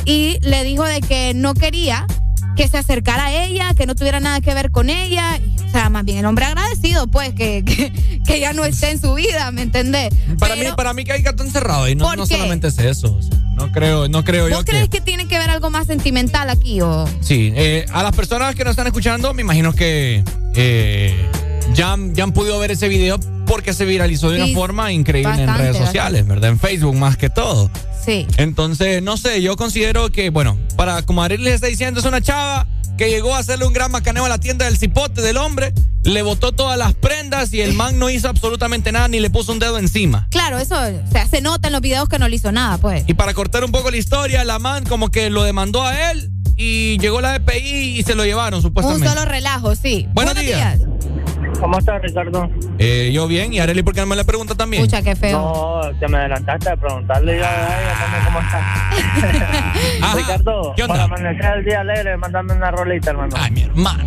Y le dijo de que no quería que se acercara a ella, que no tuviera nada que ver con ella. O sea, más bien el hombre agradecido, pues, que, (laughs) que, que ella no esté en su vida, ¿me entendés? Para mí, para mí que hay cartón cerrado y no, ¿Por no solamente es eso. o sea, no creo, no creo yo ¿Vos crees que tiene que ver algo más sentimental aquí o...? Sí, eh, a las personas que nos están escuchando, me imagino que eh, ya, ya han podido ver ese video porque se viralizó de Sí, una forma increíble en redes bastante. sociales, ¿verdad? En Facebook más que todo. Sí. Entonces, no sé, yo considero que, bueno, para como Ariel les está diciendo, es una chava que llegó a hacerle un gran macaneo a la tienda del cipote del hombre, le botó todas las prendas y el man no hizo absolutamente nada ni le puso un dedo encima. Claro, eso o sea, se nota en los videos que no le hizo nada, pues. Y para cortar un poco la historia, la man como que lo demandó a él y llegó la EPI y se lo llevaron Un supuestamente. solo relajo, sí. Buenos días. ¿Cómo estás, Ricardo? Eh, yo bien, y Arely, ¿por qué no me le pregunta también? Escucha, qué feo. No, te me adelantaste a preguntarle yo a ella también cómo está. (laughs) Ricardo, ¿qué onda? para amanecer el día alegre, mandame una rolita, hermano. Ay, mi hermano.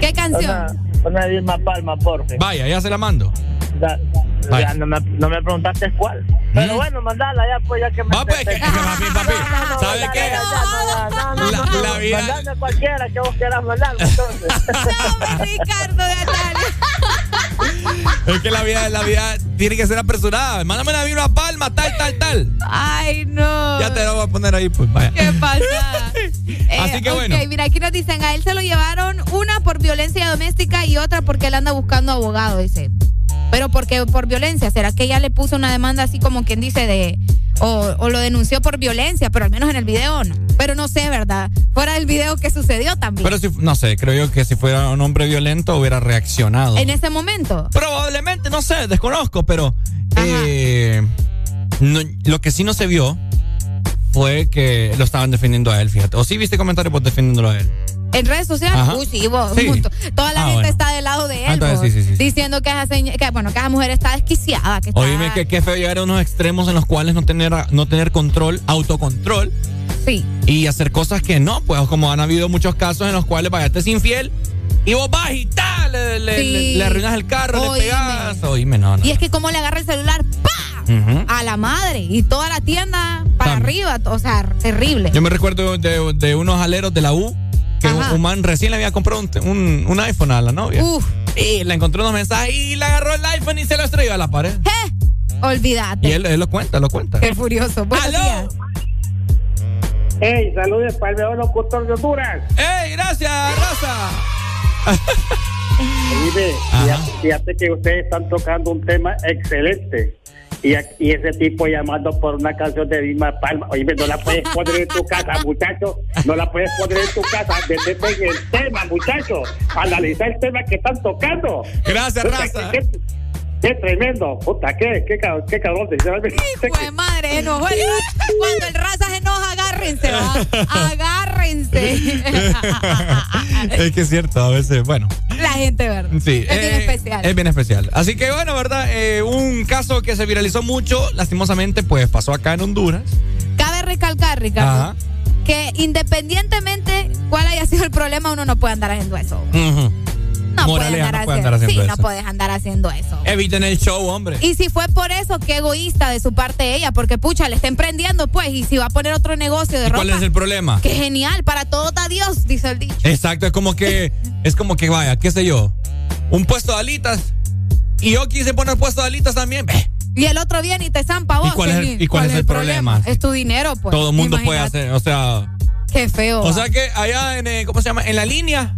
¿Qué canción? Una, una de Irma Palma. Vaya, ya se la mando. Da- ya no, me, no me preguntaste cuál. Pero bueno, mandala ya, pues, ya que me. Va, pues, que- que papi, papi, ¿sabe qué? No, no, La- no, no, la vida- Mandame cualquiera que vos quieras mandarme, entonces. (laughs) Ricardo de Es que la vida, la vida tiene que ser apresurada. Mándame la una palma, tal, tal, tal. Ay, no. Ya te lo voy a poner ahí, pues vaya. ¿Qué pasa? Eh, (laughs) Así que ok, bueno. mira, aquí nos dicen, a él se lo llevaron una por violencia doméstica y otra porque él anda buscando abogado, dice. Pero porque por violencia, ¿será que ella le puso una demanda así como quien dice de... O, o lo denunció por violencia, pero al menos en el video no. Pero no sé, ¿verdad? Fuera del video que sucedió también. Pero si, no sé, creo yo que si fuera un hombre violento hubiera reaccionado. en ese momento. Probablemente, no sé, desconozco, pero eh, no- lo que sí no se vio fue que lo estaban defendiendo a él, fíjate. O sí viste comentarios por defendiéndolo a él. En redes sociales, Ajá. uy, sí, vos, Sí. Toda la Ah, gente bueno. está del lado de él, Ah, entonces vos, sí, sí, diciendo que esa, que, bueno, que esa mujer está desquiciada, que está... Oíme que qué feo llegar a unos extremos en los cuales no tener, no tener control, autocontrol. Sí. Y hacer cosas que no, pues como han habido muchos casos en los cuales vaya, te es infiel y vos vas y tal, le, le- le- le arruinas el carro, Oíme. le pegas. Oíme, no, no. Y es que como le agarra el celular, ¡pa! Ujú. A la madre. Y toda la tienda para También. arriba. O sea, terrible. Yo me recuerdo de, de unos aleros de la U que un, un man recién le había comprado un, un- un iPhone a la novia. Uf. Y le encontró unos mensajes y le agarró el iPhone y se lo estrelló a la pared. Olvídate. Y él, él lo cuenta, lo cuenta. Qué furioso. Buenos días. Hey, saludos para el mejor locutor de Honduras. ¡Ey, gracias, raza! Mire, fíjate, fíjate que ustedes están tocando un tema excelente. Y, y ese tipo llamando por una canción de Dima Palma. Oye, no la puedes poner en tu casa, muchacho. No la puedes poner en tu casa. Detente en el tema, muchacho. Analiza el tema que están tocando. Gracias, raza. Qué, qué- qué tremendo. Puta, qué, qué, cabrón, qué cabrón. sinceramente. Hijo de madre, enojó el raza. Cuando el raza se enoja, agárrense, va. Agárrense. (laughs) es que es cierto, a veces, bueno. La gente, ¿verdad? Sí, Es bien eh, especial. Es bien especial. Así que bueno, ¿verdad? Eh, un caso que se viralizó mucho, lastimosamente, pues pasó acá en Honduras. Cabe recalcar, Ricardo, Ajá. que independientemente cuál haya sido el problema, uno no puede andar haciendo eso. Ujú. No Moraleja, puedes andar, no andar haciendo sí, eso. no puedes andar haciendo eso. Eviten el show, hombre. Y si fue por eso, qué egoísta de su parte ella, porque pucha, le está emprendiendo, pues, y si va a poner otro negocio de ¿Y ropa. cuál es el problema? Qué genial, para todo da Dios, dice el dicho. Exacto, es como que, (laughs) es como que vaya, qué sé yo, un puesto de alitas. Y yo quise poner puesto de alitas también. Y el otro viene y te zampa vos. ¿Y cuál es el- Kenny. y cuál es el problema? Es tu dinero, pues. Todo el mundo puede hacer, o sea. Qué feo. O sea que allá en, eh, ¿cómo se llama? En la línea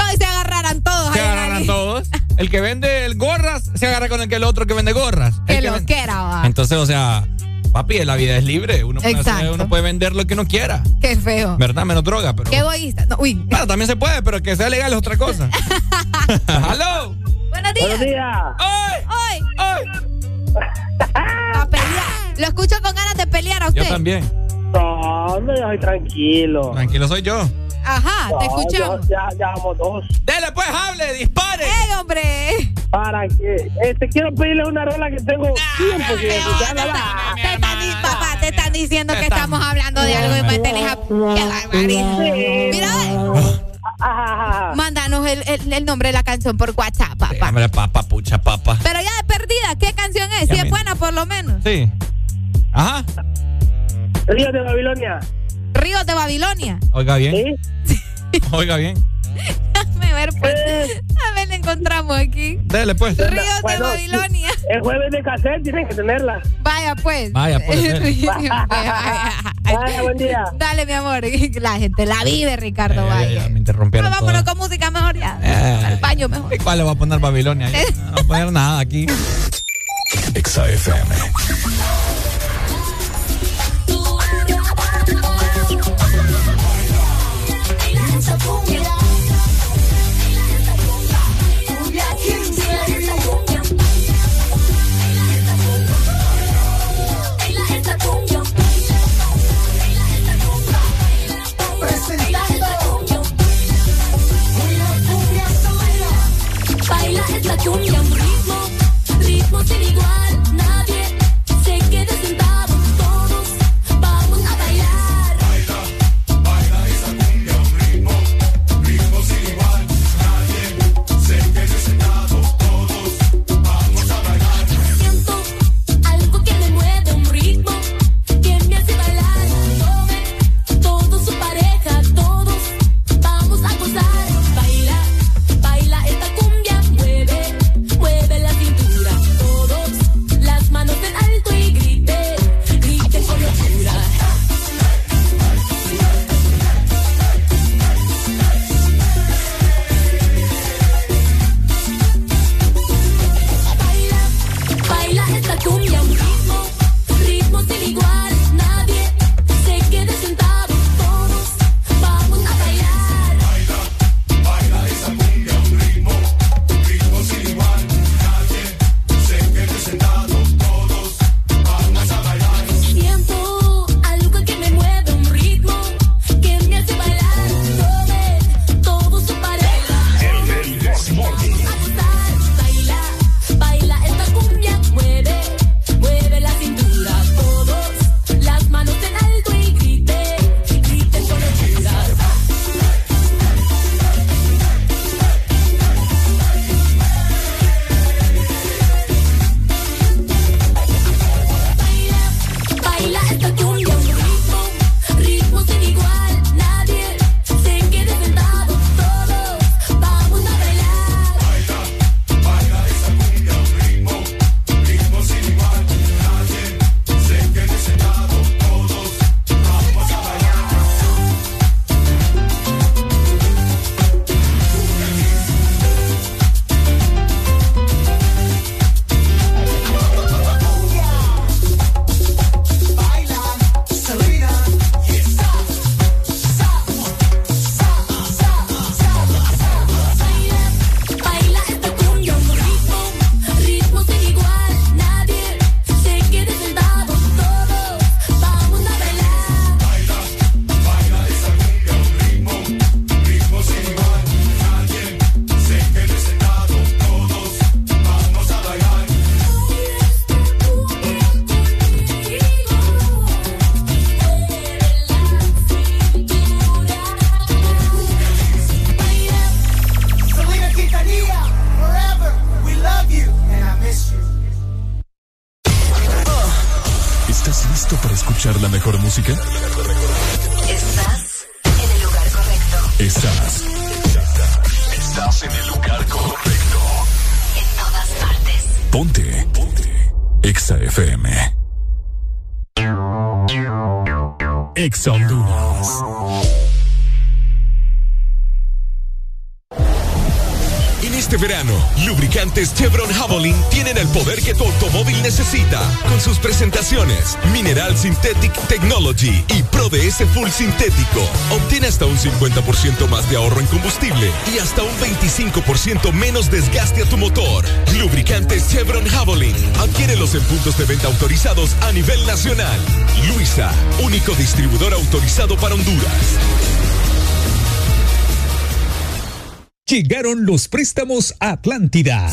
Todos se agarraran todos. se línea. todos. El que vende el gorras se agarra con el que el otro que vende gorras. El Que que lo quiera, va. Entonces, o sea, papi, la vida es libre. Uno puede, hacer- uno puede vender lo que uno quiera. Qué feo. ¿Verdad? Menos droga, pero. Qué egoísta. No, uy. Bueno, también se puede, pero que sea legal es otra cosa. (laughs) ¡Aló! Buenos días. Buenos días. ¡Ay! ¡Ay! ¡Ay! A pelear. Lo escucho con ganas de pelear a usted. Yo también. No, no, yo soy tranquilo. Tranquilo, soy yo. Ajá, te escuchamos. Ya, ya, ya vamos dos. Dele pues, hable, dispare. ¡Ey, hombre! Para que. Este, quiero pedirle una rola que tengo tiempo sin escucharla. Te papá, te están diciendo que estamos hablando de algo y mantenés a... ¡Qué barbaridad! Mira, ve. Ajá. Mándanos el, el- el nombre de la canción por WhatsApp, Sí, papá. hombre, papa, pucha, papa. Pero ya de perdida, ¿qué canción es? Si es buena, por lo menos. Sí. Ajá. Río de Babilonia. Ríos de Babilonia. Oiga bien. ¿Sí? (laughs) Oiga bien. Déjame ver, pues. A ver, la encontramos aquí. Dele pues. Ríos de Babilonia. El jueves de cassette tienen que tenerla. Vaya, pues. Vaya, pues, (laughs) (laughs) Vaya, buen día. Dale, mi amor. La gente la vive, Ricardo. Eh, ya, Vaya. ya, me interrumpieron. No, vámonos todo. con música mejor ya. Eh. Al baño mejor. ¿Y cuál le va a poner Babilonia? Ya, No va a poner nada aquí. Exa ritmo sin igual, presentaciones Mineral Synthetic Technology y Pro DS Full Sintético. Obtén hasta un 50% más de ahorro en combustible y hasta un 25% menos desgaste a tu motor. Lubricantes Chevron Javelin. Adquiérelos en puntos de venta autorizados a nivel nacional. Luisa, único distribuidor autorizado para Honduras. Llegaron los préstamos a Atlántida.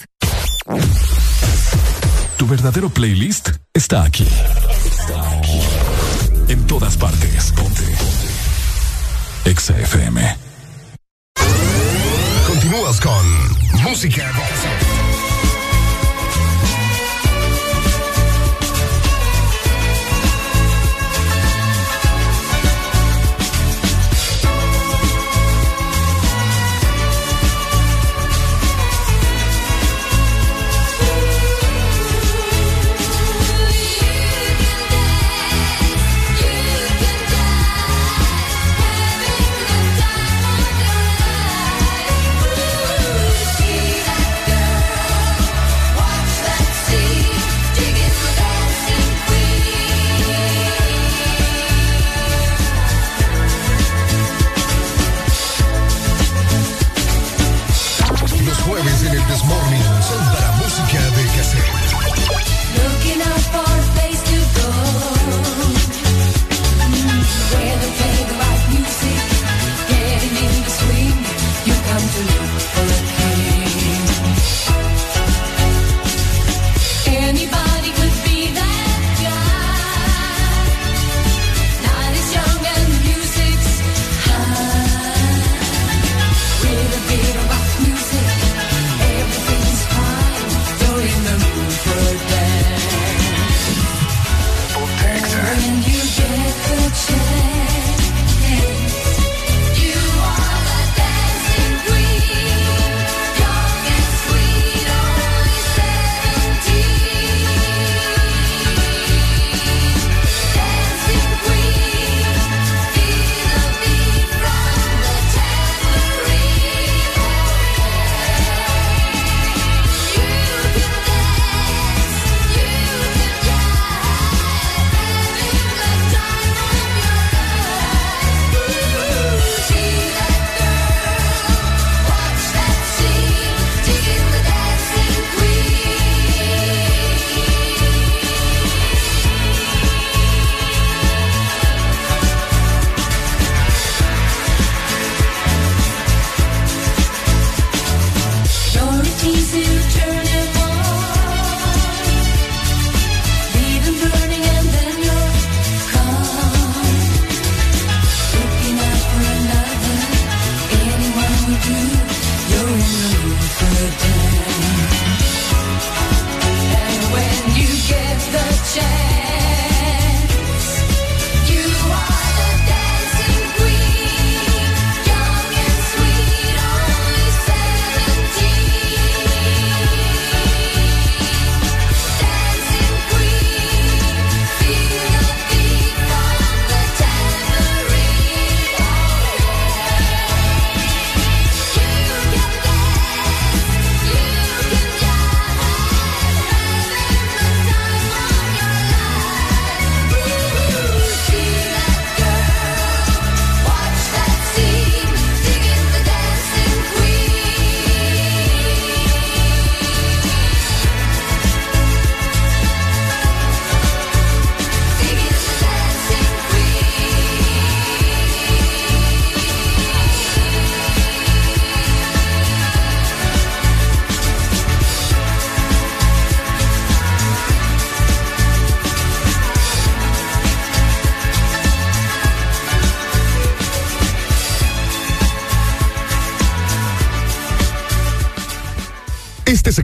Tu verdadero playlist está aquí. Está aquí. En todas partes. Ponte. Exa FM. Continúas con música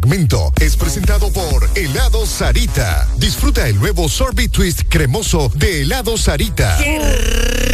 segmento es presentado por Helado Sarita. Disfruta el nuevo Sorbet Twist cremoso de Helado Sarita. Qué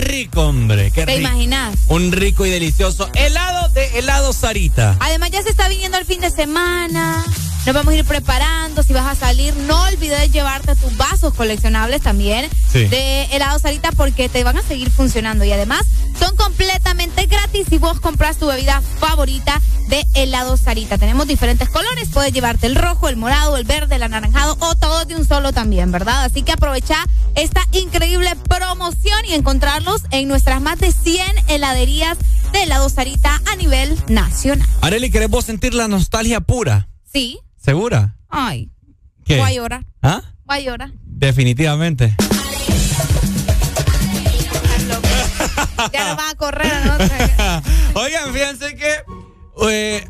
rico, hombre. Qué ¿Te rico. imaginas? Un rico y delicioso helado de helado Sarita. Además ya se está viniendo el fin de semana. Nos vamos a ir preparando. Si vas a salir, no olvides llevarte tus vasos coleccionables también Sí. de helado Sarita porque te van a seguir funcionando. Y además son completamente gratis si vos compras tu bebida favorita de helado Sarita. Tenemos diferentes colores. Puedes llevarte el rojo, el morado, el verde, el anaranjado o todos de un solo también, ¿verdad? Así que aprovecha esta increíble promoción y encontrarlos en nuestras más de 100 heladerías de helado Sarita a nivel nacional. Areli, ¿querés vos sentir la nostalgia pura? Sí. ¿Segura? Ay. ¿Qué? Voy a llorar. ¿Ah? Voy a llorar. Definitivamente. Ya nos van a correr, ¿no? (laughs) Oigan, fíjense que eh,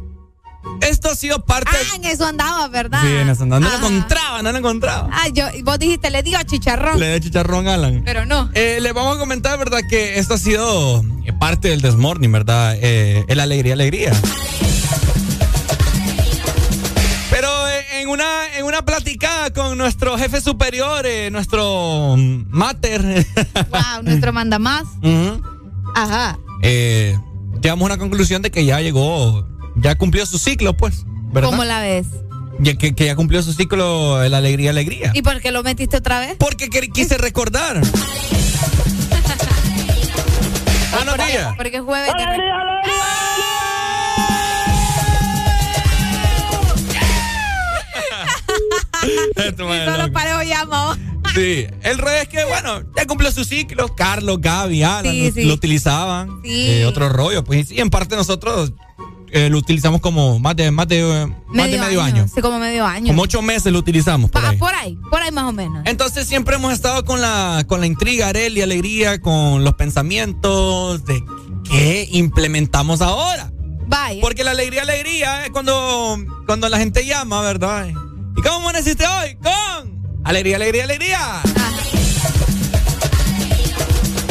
esto ha sido parte. Ah, en eso andaba, ¿verdad? Sí, en eso, no, no lo Ajá. encontraba, no lo encontraba. Ah, yo, vos dijiste, le dio a chicharrón. Le de chicharrón Alan. Pero no. Eh, le vamos a comentar, ¿verdad? Que esto ha sido eh, parte del Desmorning, ¿verdad? Eh, el alegría, alegría. Pero eh, en una en una platicada con nuestro jefe superior, eh, nuestro mater, (laughs) Wow, nuestro manda más. ujú, Ajá. eh, llegamos a una conclusión de que ya llegó, ya cumplió su ciclo, pues, ¿verdad? ¿Cómo la ves? Ya que, que ya cumplió su ciclo el alegría, alegría. ¿Y por qué lo metiste otra vez? Porque quise recordar. (laughs) Buenos días. Porque es jueves de... Esto, (laughs) (laughs) madre, Solo parejo llamo. Sí, el rey es que, bueno, ya cumplió su ciclo. Carlos, Gaby, Alan Sí, lo, sí. lo utilizaban. Sí. Eh, otro rollo, pues. Y en parte nosotros eh, lo utilizamos como más de, más de, más de medio año. Sí, como medio año. Como ocho meses lo utilizamos. Por Pa- ahí. por ahí, por ahí más o menos. Entonces siempre hemos estado con la, con la intriga, Arely, alegría, con los pensamientos de qué implementamos ahora. Vaya. Porque la alegría, alegría es cuando, cuando la gente llama, ¿verdad? ¿Y cómo amaneciste hoy? Con alegría, alegría, alegría.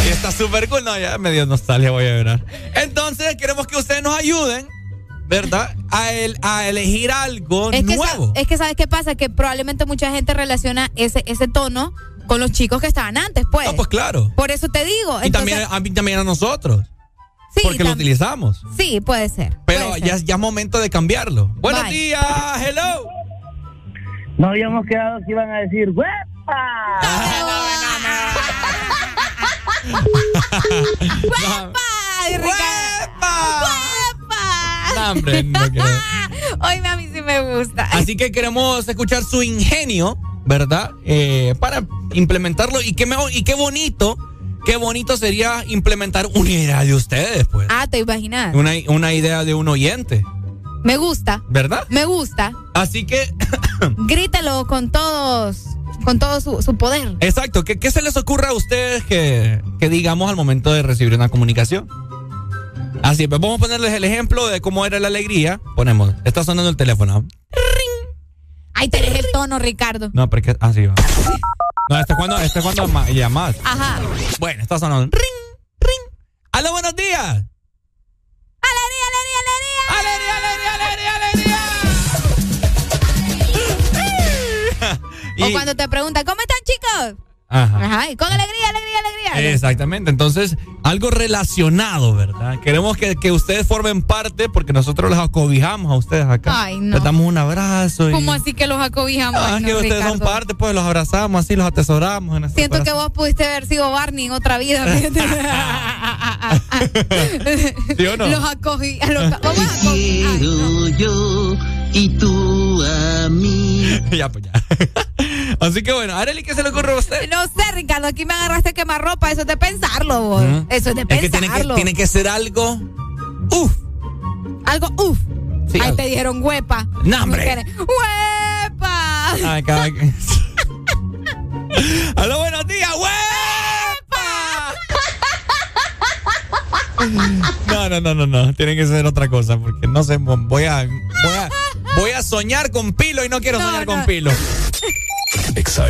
Y está súper cool. No, ya me dio nostalgia, voy a llorar. Entonces, queremos que ustedes nos ayuden, ¿verdad? A, el, a elegir algo Es que, nuevo. es que sabes qué pasa, que probablemente mucha gente relaciona ese, ese tono con los chicos que estaban antes, pues. No, pues claro. Por eso te digo. Y Entonces, también a mí también a nosotros. sí, porque lo utilizamos. Sí, puede ser. Pero puede ya, ser. ya es momento de cambiarlo. Buenos Bye. días, hello. No habíamos quedado que iban a decir, ¡Huepa! ¡Ay, Ricardo! No, hombre, no quiero. Oye, a mí sí me gusta. Así que queremos escuchar su ingenio, ¿verdad? Eh, para implementarlo. Y qué, mejor, y qué bonito, qué bonito sería implementar una idea de ustedes, pues. Ah, te imaginas. Una, una idea de un oyente, Me gusta. ¿verdad? Me gusta. Así que, (coughs) Grítalo con todos, con todo su, su poder. exacto, ¿qué, qué se les ocurre a ustedes que, que digamos al momento de recibir una comunicación? Así, pues vamos a ponerles el ejemplo de cómo era la alegría. Ponemos, está sonando el teléfono. Ahí tenés el tono, Ricardo. No, porque así va. No, este es cuando, este es cuando llamas. Ajá. Bueno, está sonando. Ring, ring. ¡Aló, buenos días! ¡Alegría, alegría, alegría! ¡Alegría, alegría, alegría! (laughs) O Y- cuando te preguntan, ¿cómo están, chicos? Ajá. Ajá, y con alegría, alegría, alegría. Exactamente, entonces algo relacionado, ¿verdad? Queremos que, que ustedes formen parte porque nosotros los acobijamos a ustedes acá. Ay, no. Les damos un abrazo. Y, ¿Cómo así que los acobijamos? Ah, Ay, no, que ustedes son parte, pues los abrazamos así, los atesoramos. En Siento que vos pudiste haber sido Barney en otra vida. (laughs) ¿Sí o no? Los acogí. Los, Ay, no. yo y tú. (laughs) ya, pues ya. (laughs) así que bueno, Arely, ¿qué se le ocurre a usted? No sé, Ricardo, aquí me agarraste a quemar ropa. Eso es de pensarlo, vos. Eso es de Es que pensarlo. tiene que, tiene que ser algo. Uf. Algo, uff. Sí, Ahí algo. te dijeron huepa. No, hombre. ¡Huepa! Ay, cada... (laughs) Aló, buenos días, ¡Huepa! No, no, no, no, no. Tiene que ser otra cosa porque no sé, voy a, voy a, voy a soñar con Pilo y no quiero No, soñar no. con Pilo. (laughs) Exa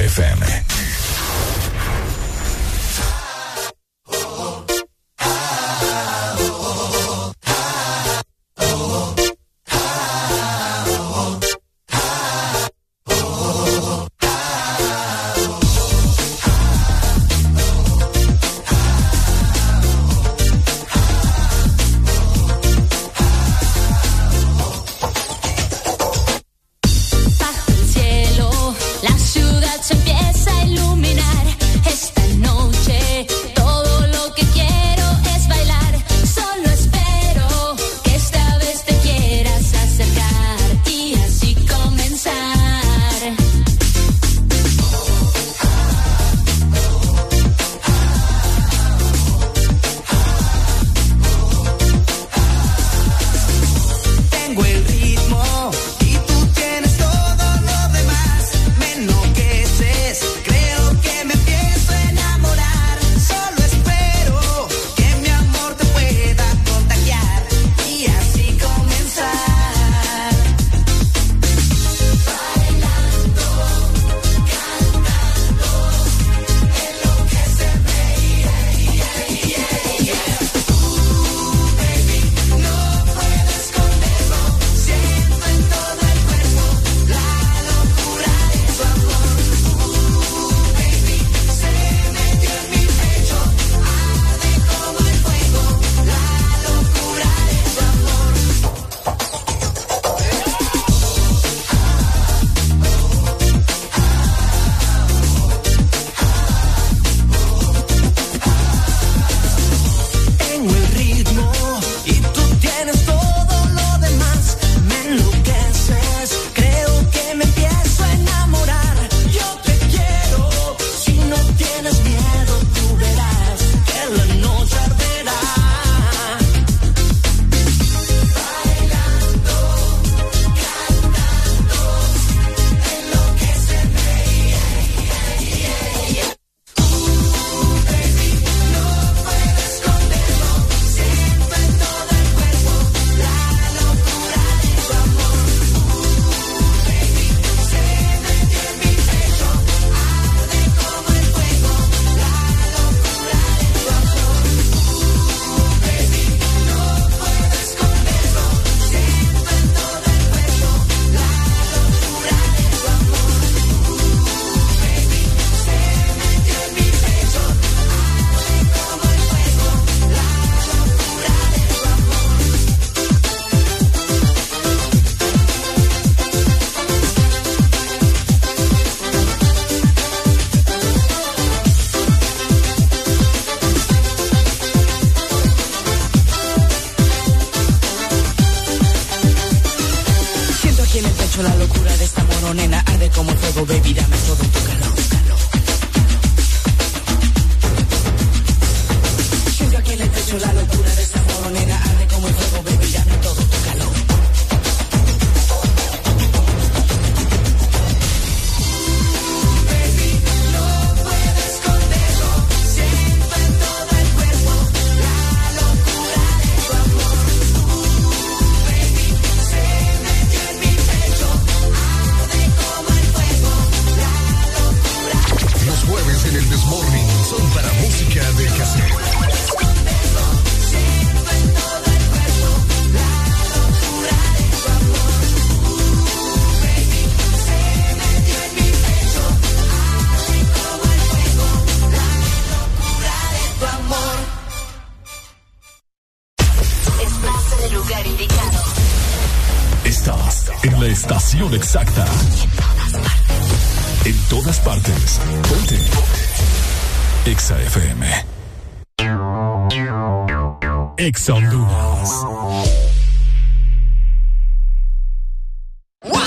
Honduras.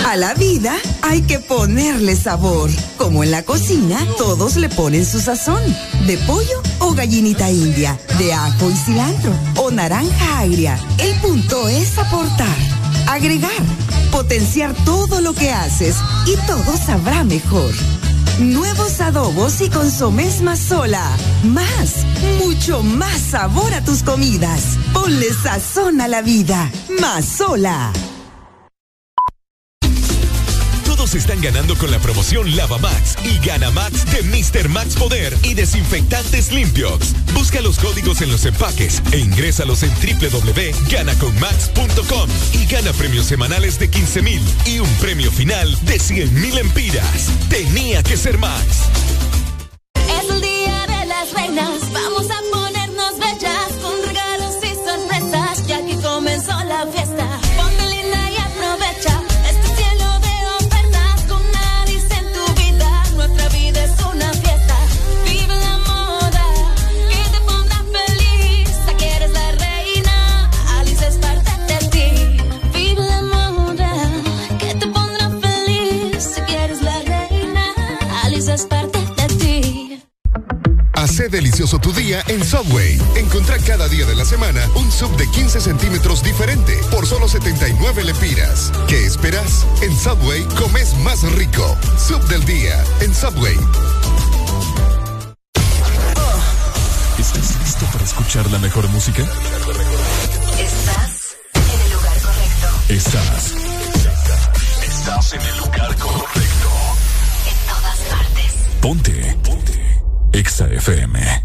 A la vida hay que ponerle sabor. Como en la cocina, todos le ponen su sazón. De pollo o gallinita india, de ajo y cilantro o naranja agria. El punto es aportar, agregar, potenciar todo lo que haces y todo sabrá mejor. Nuevos adobos y consomés sola. Más, mucho más sabor a tus comidas. Ponle sazón a la vida. Más sola. Todos están ganando con la promoción Lava Max y Gana Max de Mr. Max Poder y desinfectantes limpios. Busca los códigos en los empaques e ingrésalos en www.ganaconmax.com y gana premios semanales de 15 mil y un premio final de 100 mil empiras. Tenía que ser Max. Día en Subway. Encontrá cada día de la semana un sub de 15 centímetros diferente por solo 79 lempiras. ¿Qué esperas? En Subway comes más rico. Sub del día en Subway. ¿Estás listo para escuchar la mejor música? Estás en el lugar correcto. Estás. Estás en el lugar correcto. En todas partes. Ponte. Ponte. Exa FM.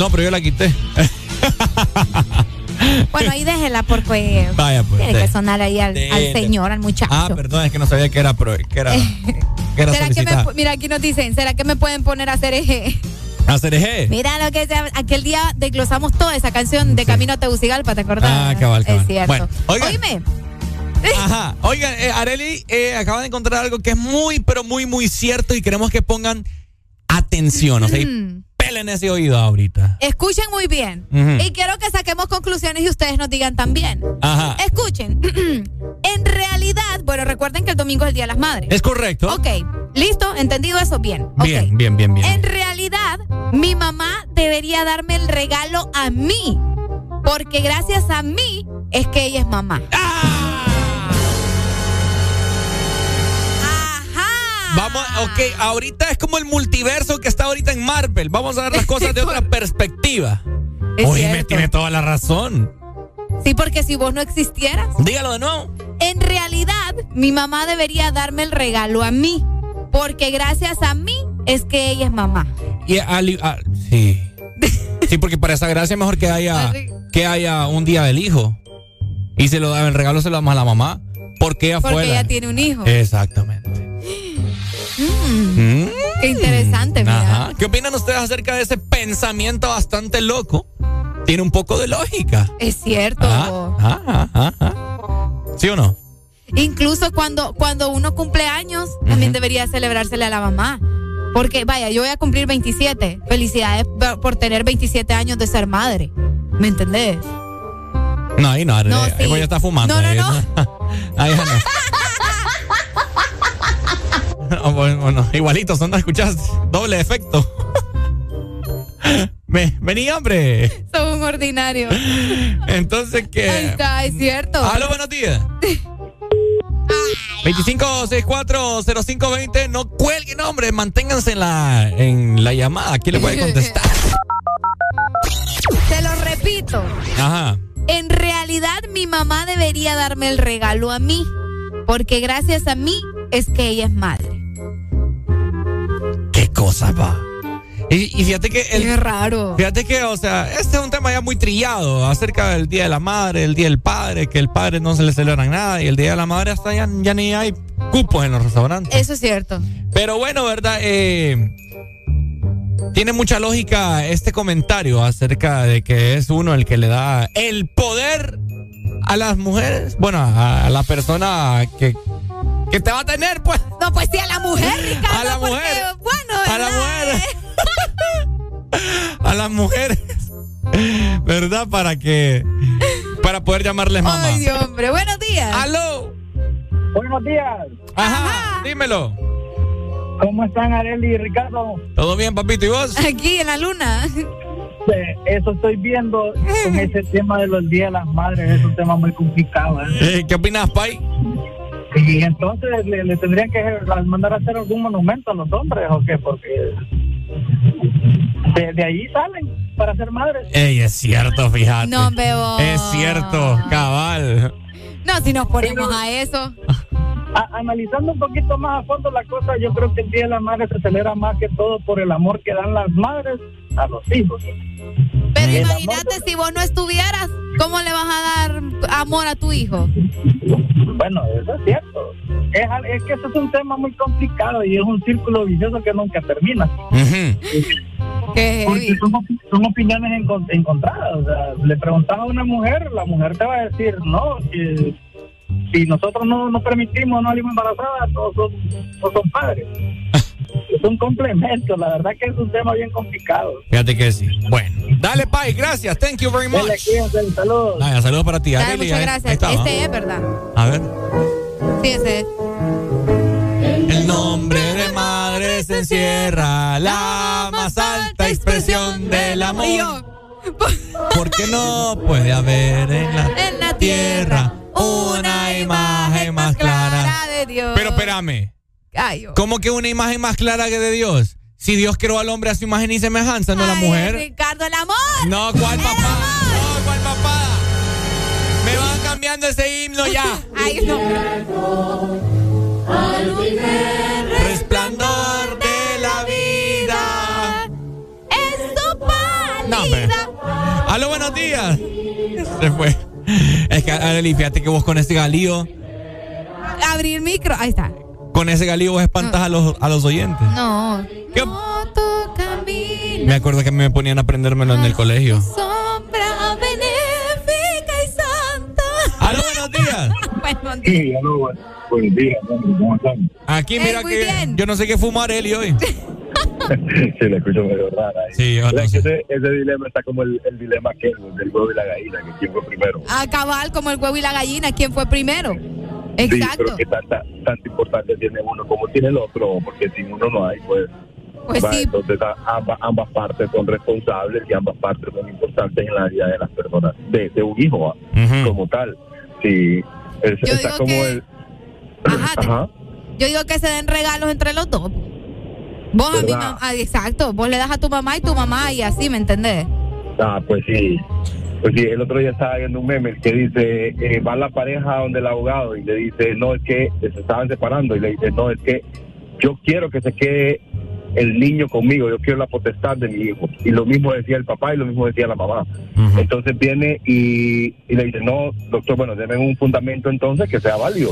No, pero yo la quité. (laughs) Bueno, ahí déjela porque Vaya, pues. tiene que sonar ahí al, de- al de- señor, al muchacho. Ah, perdón, es que no sabía que era, pro- que era, (laughs) que era ¿Será que me, mira, aquí nos dicen, ¿será que me pueden poner a hacer eje? Hacer eje. Mira lo que aquel día desglosamos toda esa canción de Camino a Tegucigalpa, ¿te acordás? Ah, cabal, cabal. Es cierto. Bueno, oigan. Oíme, Ajá. Oigan, eh, Areli eh, acaba de encontrar algo que es muy, pero muy, muy cierto y queremos que pongan atención. O sea, oído ahorita. escuchen muy bien. Y quiero que saquemos conclusiones y ustedes nos digan también. Ajá. Escuchen, (clears throat) en realidad, bueno, recuerden que el domingo es el Día de las Madres. Es correcto. Ok, ¿listo? ¿Entendido eso? Bien. Bien, bien, bien, bien. En realidad, mi mamá debería darme el regalo a mí. Porque gracias a mí es que ella es mamá. Vamos, ok, ahorita como el multiverso que está ahorita en Marvel. Vamos a ver las cosas de otra (laughs) perspectiva. Oye, me tiene toda la razón. Sí, porque si vos no existieras. Dígalo de nuevo. En realidad, mi mamá debería darme el regalo a mí. Porque gracias a mí es que ella es mamá. Y ali- ah, sí. (laughs) Sí, porque para esa gracia es mejor que haya, que haya un día del hijo. Y se lo da, el regalo se lo damos a la mamá. Porque ella Porque ella tiene un hijo. Exactamente. (gasps) Mm, Mm. Qué interesante, mira. Ajá. ¿Qué opinan ustedes acerca de ese pensamiento bastante loco? Tiene un poco de lógica. Es cierto. Ah, ah. ¿Sí o no? Incluso cuando, cuando uno cumple años, también debería celebrársele a la mamá. Porque, vaya, yo voy a cumplir 27. Felicidades por- tener 27 años de ser madre. ¿Me entendés? No, ahí no. No, ahí sí. voy a estar fumando. No, no, ahí, no. (laughs) Ahí no. No, (laughs) bueno, bueno, igualito, son, escuchaste. Doble efecto. (laughs) Me, vení, hombre. Soy un ordinario. Entonces, Ahí ¿qué? está, es cierto. Aló, buenos días. (laughs) 25640520, no cuelguen, hombre, manténganse en la, en la llamada. Aquí le puede contestar. Te lo repito. Ajá. En realidad, mi mamá debería darme el regalo a mí. Porque gracias a mí es que ella es madre. ¿Qué cosa va? Y, y fíjate que el, Qué raro. Fíjate que, o sea, este es un tema ya muy trillado acerca del Día de la Madre, el Día del Padre, que el padre no se le celebran nada y el Día de la Madre hasta ya, ya ni hay cupos en los restaurantes. Eso es cierto. Pero bueno, ¿verdad? Eh, tiene mucha lógica este comentario acerca de que es uno el que le da el poder a las mujeres, bueno, a, a la persona que, que te va a tener, pues. No, pues sí, a la mujer, (laughs) Ricardo. A la porque, mujer. bueno, A la mujer. (laughs) a las mujeres, ¿verdad? Para que, para poder llamarles mamá. Ay, Dios, hombre. Buenos días. ¡Aló! Buenos días. Ajá, dímelo. ¿Cómo están Areli y Ricardo? ¿Todo bien, papito? ¿Y vos? Aquí en la luna. Eh, Eso estoy viendo con ese tema de los días de las madres, es un tema muy complicado. ¿eh? Eh, ¿Qué opinas, Pai? Y entonces le, le tendrían que mandar a hacer algún monumento a los hombres o qué, porque de, de ahí salen para ser madres. Ey, es cierto, fíjate. No veo. Es cierto, cabal. No, si nos ponemos a eso. A- analizando un poquito más a fondo la cosa, yo creo que el Día de la Madre se celebra más que todo por el amor que dan las madres a los hijos. Pero El imagínate si vos no estuvieras, ¿cómo le vas a dar amor a tu hijo? Bueno, eso es cierto. Es, es que eso es un tema muy complicado y es un círculo vicioso que nunca termina. Porque son, opi- son opiniones encon- encontradas. O sea, le preguntas a una mujer, la mujer te va a decir, no, que si nosotros no, no permitimos a una lima embarazada, no son, no son padres. (laughs) es un complemento, la verdad que es un tema bien complicado. Fíjate que sí. Bueno, dale, Pai, gracias. Thank you very much. Dale, cuídense, saludos. Vaya, saludos para ti. Dale, Arely, muchas ahí- gracias. ahí está, este ¿no? es, ¿verdad? A ver. Sí, ese es. El nombre de madre se encierra, la más alta expresión del amor. Y yo, Porque no puede haber en la, en la tierra una imagen más clara. de Dios. Pero espérame, Ay. ¿cómo que una imagen más clara que de Dios? Si Dios creó al hombre a su imagen y semejanza, no a la mujer. Ricardo, el amor. No, ¿cuál papá? No, ¿cuál papá? cambiando ese himno ya. Ay, no. Aló, buenos días. Se fue. Es que, Arely, fíjate que vos con ese galío, Abrir micro. Ahí está. con ese galío vos espantas a los, a los oyentes. No. ¿Qué? No tu. Me acuerdo que me ponían a aprendérmelo en el colegio. Sombra benéfica y santa. Aló, buenos días. (laughs) Buenos días. Sí, aló, bu- buenos días, ¿cómo están? Aquí Eh, mira muy que bien. yo no sé qué fumar Eli hoy. (laughs) Sí, la escucho medio rara. ahí. Sí, yo O sea, no que sé. ese, ese dilema está como el, el dilema que del huevo y la gallina, que quién fue primero. A cabal como el huevo y la gallina. ¿Quién fue primero? Sí, Exacto. pero que tanta, tanta importancia tiene uno como tiene el otro, porque sin uno no hay, pues. Pues va, sí. Entonces ambas, ambas partes son responsables y ambas partes son importantes en la vida de las personas, de, de un hijo ¿va? como tal. Sí, es- Yo está digo como que- el... Ajá. Yo digo que se den regalos entre los dos. Vos a mi mamá, ah, exacto, vos le das a tu mamá y tu mamá y así, ¿me entendés? Ah, pues sí. Pues sí, el otro día estaba viendo un meme que dice, eh, va la pareja donde el abogado y le dice, no, es que se estaban separando y le dice, no, es que yo quiero que se quede el niño conmigo, yo quiero la potestad de mi hijo. Y lo mismo decía el papá y lo mismo decía la mamá. Entonces viene y, y le dice, no, doctor, bueno, denme un fundamento entonces que sea válido.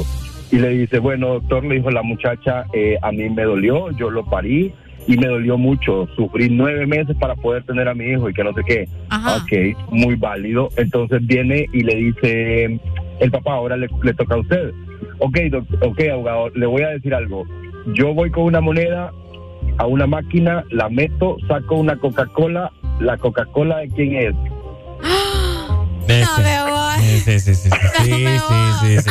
Y le dice, bueno, doctor, le dijo la muchacha, eh, a mí me dolió, yo lo parí y me dolió mucho. Sufrí nueve meses para poder tener a mi hijo y que no sé qué. Ok, muy válido. Entonces viene y le dice, el papá, ahora le, le toca a usted. Ok, doc- ok, abogado, le voy a decir algo. Yo voy con una moneda a una máquina, la meto, saco una Coca-Cola. ¿La Coca-Cola de quién es? No me voy. Sí, sí, sí, sí, (laughs) sí, sí, sí, sí.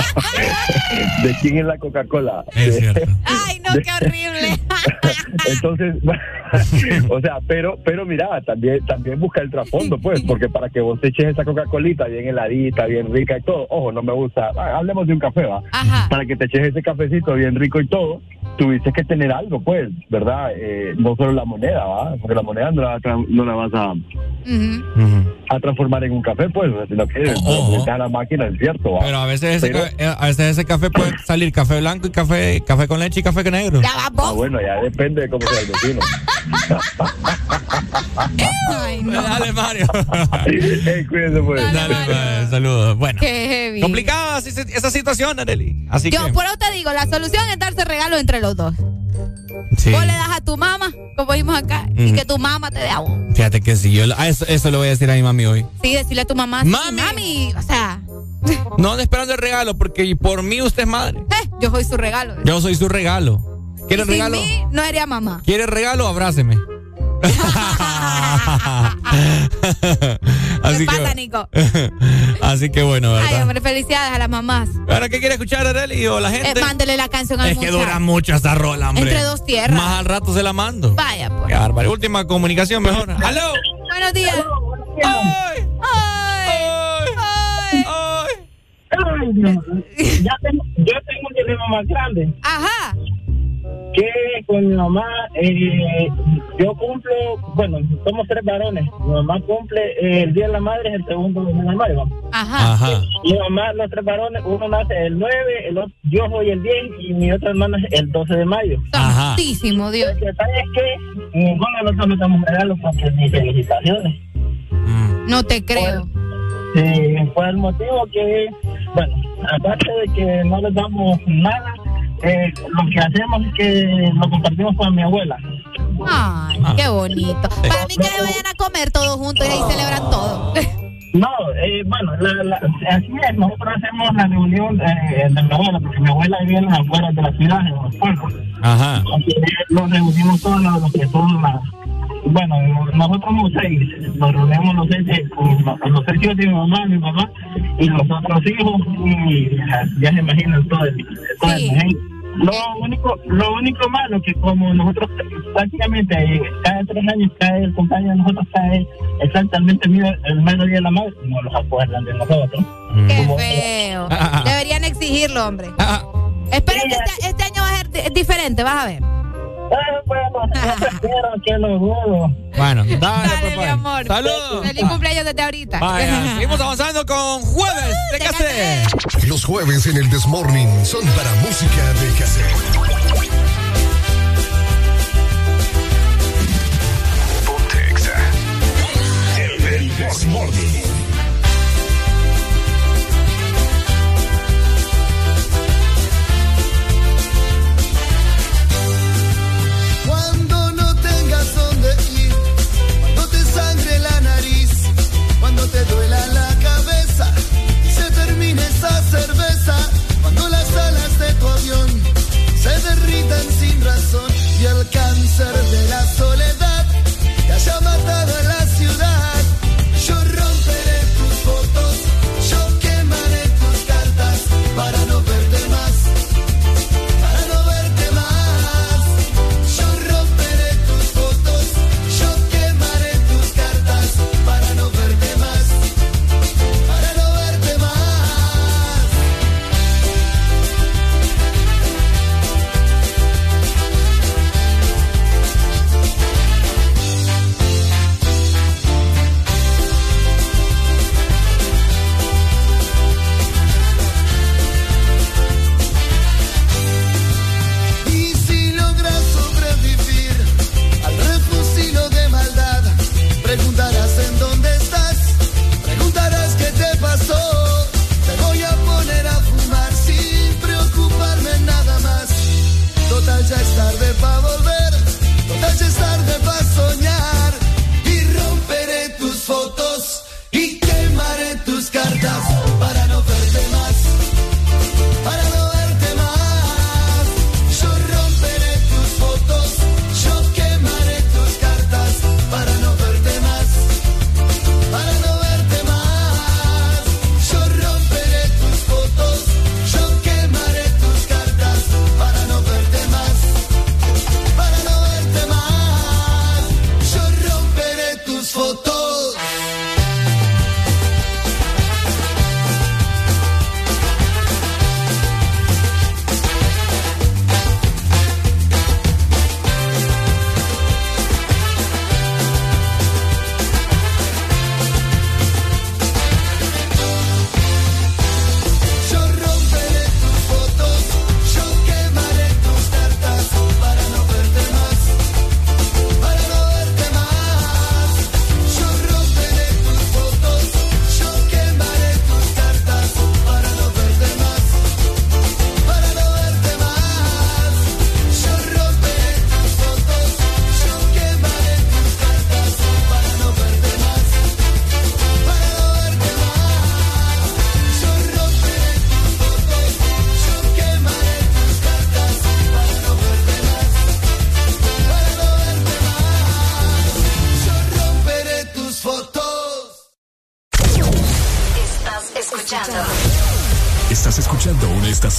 (laughs) ¿De quién es la Coca-Cola? Es cierto. Ay, no, qué horrible. (laughs) Entonces, (laughs) o sea, pero, pero mira, también, también busca el trasfondo, pues, porque para que vos te eches esa Coca-Colita bien heladita, bien rica y todo, ojo, no me gusta, ah, hablemos de un café, va. Para que te eches ese cafecito bien rico y todo, tuviste que tener algo, pues, ¿verdad? Eh, no solo la moneda, va, porque la moneda no la, no la vas a, a transformar en un café, pues, sino que está la máquina, es cierto, va. Pero a veces, ese, Pero- ca- a veces ese café puede salir café blanco y café, café con leche y café con negro. Ah, bueno, ya depende de cómo sea el vecino. Ay, no. Dale, Mario. Hey, cuídense, pues. Dale, Mario. Saludos. Bueno. Qué heavy. Complicada esa situación, Arely. Así Yo que. por eso te digo, la solución es darse regalo entre los dos. Sí. Vos le das a tu mamá, como vimos acá, y que tu mamá te dé a vos. Fíjate que sí. Yo, a eso, eso le voy a decir a mi mami hoy. Sí, decirle a tu mamá, sí, Mami. mami, o sea, No ande esperando el regalo, porque por mí usted es madre. eh, yo soy su regalo. Yo soy su regalo. ¿Quiere sin regalo? mí no sería mamá. ¿Quiere regalo? Abráceme. (laughs) así, ¿Qué pasa, que, Nico? (laughs) así que bueno, Ay, ¿verdad? hombre, felicidades a las mamás. ¿Ahora qué quiere escuchar, Arely? O la Eh, gente. mándele la canción al es que dura mucho esa rola, hombre. Entre dos tierras. Más al rato se la mando. Vaya, pues. Qué bárbaro. Última comunicación mejor. ¡Aló! Buenos días. ¡Ay! ¡Ay! ¡Ay! Ay, Dios. (laughs) Ya tengo, yo tengo un dilema más grande. Ajá. Que con mi mamá, eh, yo cumplo, bueno, somos tres varones. Mi mamá cumple eh, el Día de la Madre, es el segundo de la madre. vamos. Ajá. Ajá. Mi mamá, los tres varones, uno nace el 9, el otro, yo soy el 10 y mi otra hermana es el 12 de mayo. Ajá. Santísimo Dios. El detalle es que ninguno de nosotros nos damos regalos porque ni felicitaciones. No te creo. Sí, por el motivo que, bueno, aparte de que no les damos nada, eh, lo que hacemos es que lo compartimos con mi abuela. Ay, qué bonito. Para mí que se vayan a comer todos juntos y ahí celebran todo. No, eh, bueno, la, la- así es, nosotros hacemos la reunión eh, de mi abuela, porque mi abuela vive en las afueras de la ciudad, en los pueblos. Ajá. Que Nos reunimos todos los, los que son las... Bueno, nosotros somos seis, nos reunimos los seis, eh, con los, seis hijos de mi mamá, mi papá, y los otros hijos, y ya, se imaginan todo el, toda Sí. Lo único, lo único malo que como nosotros prácticamente eh, cada tres años cae el cumpleaños de nosotros cae exactamente el, mero día de la madre, no los acuerdan de nosotros. Qué Como- feo. Ah, (laughs) ah. Deberían exigirlo, hombre. Ah, Espero que este, este año va a ser di- diferente, vas a ver. Bueno, prefiero (laughs) que lo dudo. Bueno, dale, Dale, pues, mi amor. Saludos. Feliz cumpleaños desde ahorita. Vaya, (laughs) seguimos avanzando con Jueves de Cassette. Los jueves en el Desmorning son para música de cassette. Ponte Exa. Esa cerveza, cuando las alas de tu avión se derritan sin razón y el cáncer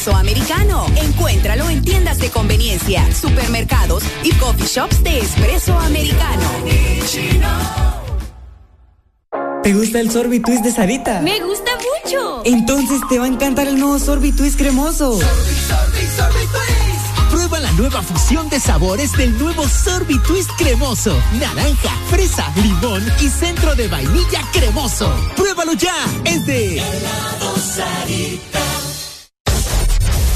queso americano. Encuéntralo en tiendas de conveniencia, supermercados y coffee shops de espresso americano. ¿Te gusta el sorbitwist de Sarita? Me gusta mucho. Entonces te va a encantar el nuevo sorbitwist cremoso. Sorbi, sorbi, sorbi twist. Prueba la nueva fusión de sabores del nuevo sorbitwist cremoso. Naranja, fresa, limón y centro de vainilla cremoso. Pruébalo ya. Es de Helado Sarita.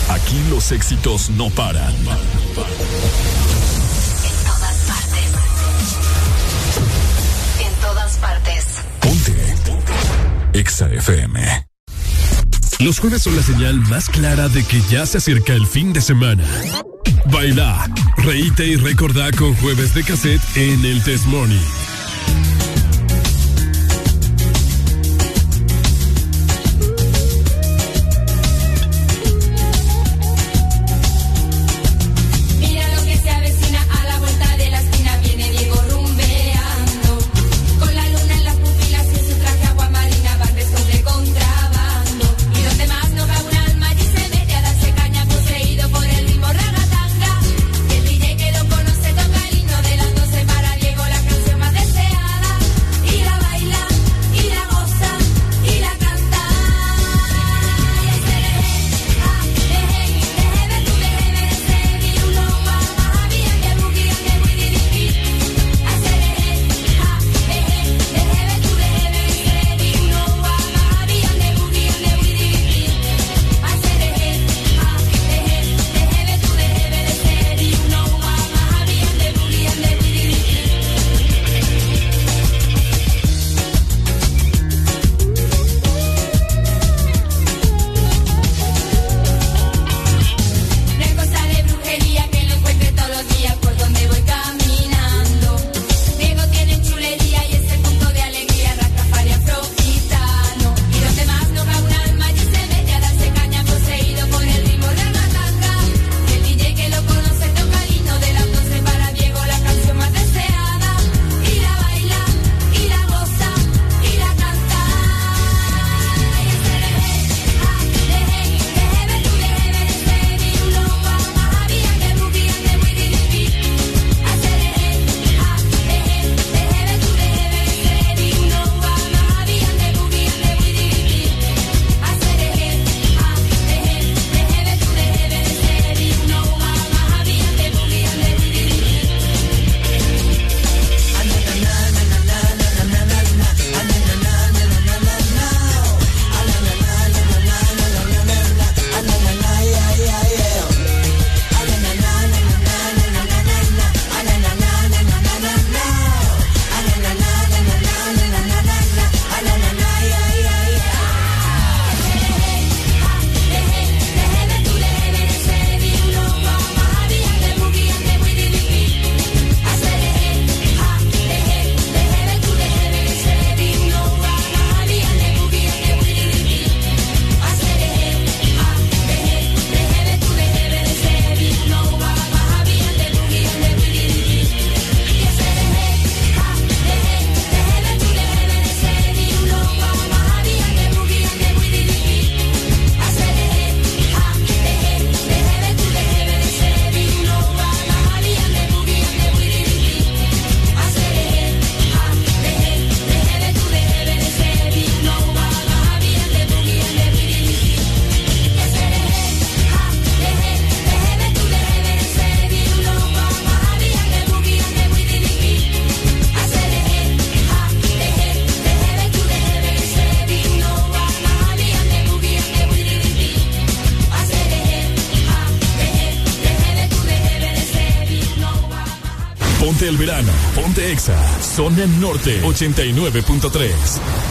Aquí los éxitos no paran. En todas partes. En todas partes. Ponte. Exa FM. Los jueves son la señal más clara de que ya se acerca el fin de semana. Baila, reíte y recordá con jueves de cassette en el Test Morning. Zona Norte 89.3.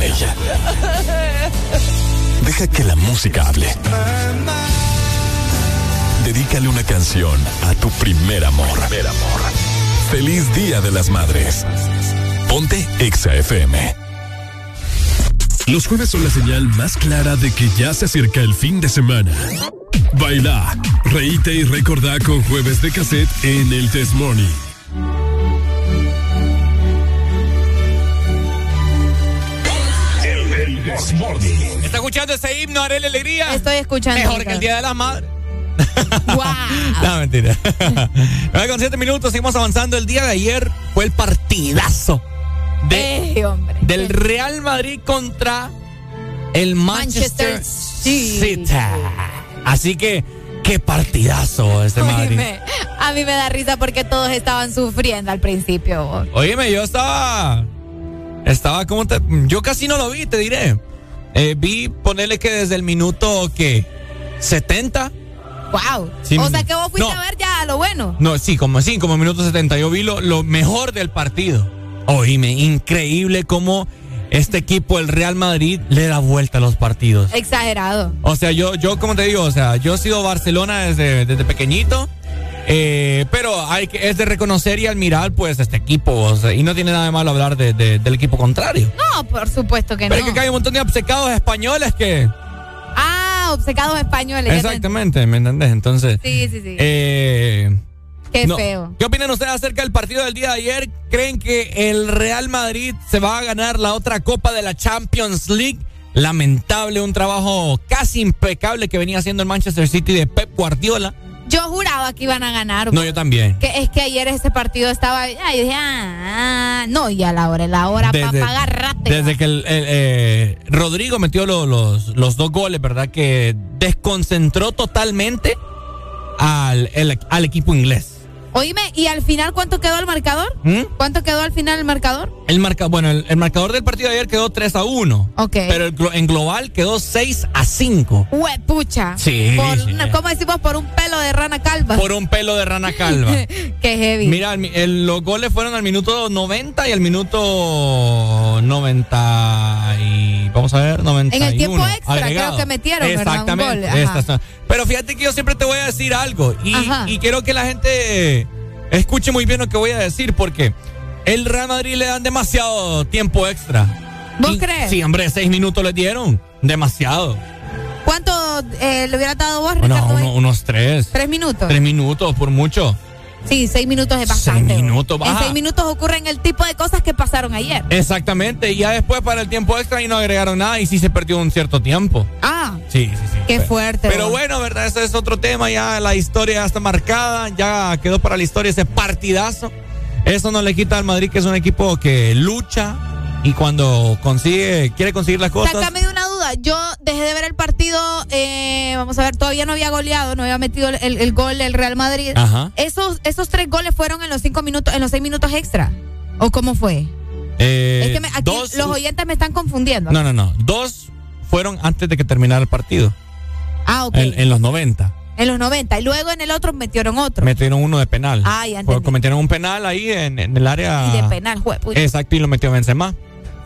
ella. Deja que la música hable. Dedícale una canción a tu primer amor. Feliz Día de las Madres. Ponte Exa FM. Los jueves son la señal más clara de que ya se acerca el fin de semana. Baila, reíte y recordá con jueves de cassette en el Test Morning. ¿Está escuchando ese himno, Arely Alegría? Estoy escuchando. Mejor que el Día de las Madres. (laughs) No, mentira. (laughs) 9 con 7 minutos, seguimos avanzando. El día de ayer fue el partidazo de, Eh, hombre. del Real Madrid contra el Manchester, Manchester City. City. Así que, qué partidazo este Madrid. A mí me da risa porque todos estaban sufriendo al principio. Oíme, yo estaba. Estaba como te. Yo casi no lo vi, te diré. Eh, vi ponerle que desde el minuto que 70. Wow. Sí, o sea que vos fuiste no. a ver ya lo bueno. No, sí, como sí, como minuto 70. Yo vi lo, lo mejor del partido. Oíme, increíble cómo este equipo, el Real Madrid, le da vuelta a los partidos. Exagerado. O sea, yo, yo como te digo, o sea, yo he sido Barcelona desde, desde pequeñito. Eh, pero hay que, es de reconocer y admirar pues este equipo. o sea, y no tiene nada de malo hablar de- de- del equipo contrario. No, por supuesto que Pero no. es que hay un montón de obcecados españoles que. Ah, obcecados españoles. Exactamente, ¿me entendés? Entonces. Sí, sí, sí. eh, Qué no. feo. ¿Qué opinan ustedes acerca del partido del día de ayer? ¿Creen que el Real Madrid se va a ganar la otra copa de la Champions League? Lamentable, un trabajo casi impecable que venía haciendo el Manchester City de Pep Guardiola. Yo juraba que iban a ganar. No, yo también. Que es que ayer ese partido estaba. Ay, dije, ah, no, y a la hora, la hora para Desde- pagar rate. Desde que el, el, eh, Rodrigo metió lo- los, los dos goles, ¿verdad? Que desconcentró totalmente al, el- al equipo inglés. Oíme, ¿y al final cuánto quedó el marcador? ¿Mm? ¿Cuánto quedó al final el marcador? El marca, bueno, el, el marcador del partido de ayer quedó 3 a 1. Ok. Pero el en global quedó 6 a 5. Huepucha. Sí, Por, sí. una- ¿Cómo decimos? Por un pelo de rana calva. Por un pelo de rana calva. (laughs) Qué heavy. Mira, el mi- el- los goles fueron al minuto 90 y al minuto 90 y vamos a ver, 91. En el tiempo extra, agregado. creo que metieron, ¿verdad? Un Exactamente. gol, Pero fíjate que yo siempre te voy a decir algo y, quiero que la gente escuche muy bien lo que voy a decir porque el Real Madrid le dan demasiado tiempo extra. ¿Vos Y- crees? Sí, hombre, seis minutos le dieron. Demasiado. ¿Cuánto eh, le hubiera dado vos, Bueno, Ricardo? uno- unos tres. ¿Tres minutos? Tres minutos, por mucho. Sí, seis minutos es bastante. Seis minutos, En baja. seis minutos ocurren el tipo de cosas que pasaron ayer. Exactamente, y ya después para el tiempo extra y no agregaron nada y sí se perdió un cierto tiempo. Ah, Sí, sí, sí. qué fuerte. Pero vos. bueno, ¿verdad? Ese es otro tema, ya la historia está marcada, ya quedó para la historia ese partidazo. Eso no le quita al Madrid que es un equipo que lucha y cuando consigue, quiere conseguir las cosas. Sácame de una duda. Yo dejé de ver el partido. eh, vamos a ver, todavía no había goleado, no había metido el, gol el Real Madrid. Ajá. Esos, esos tres goles fueron en los cinco minutos, en los seis minutos extra. ¿O cómo fue? Eh, es que me- aquí dos, los oyentes me están confundiendo. no, no, no. Dos fueron antes de que terminara el partido, Ah, ok. en, en los 90. En los 90. Y luego en el otro metieron otro. Metieron uno de penal. Ah, ya. Cometieron un penal ahí en, en el área. Y de penal, jue- pucha. Exacto, y lo metió Benzema.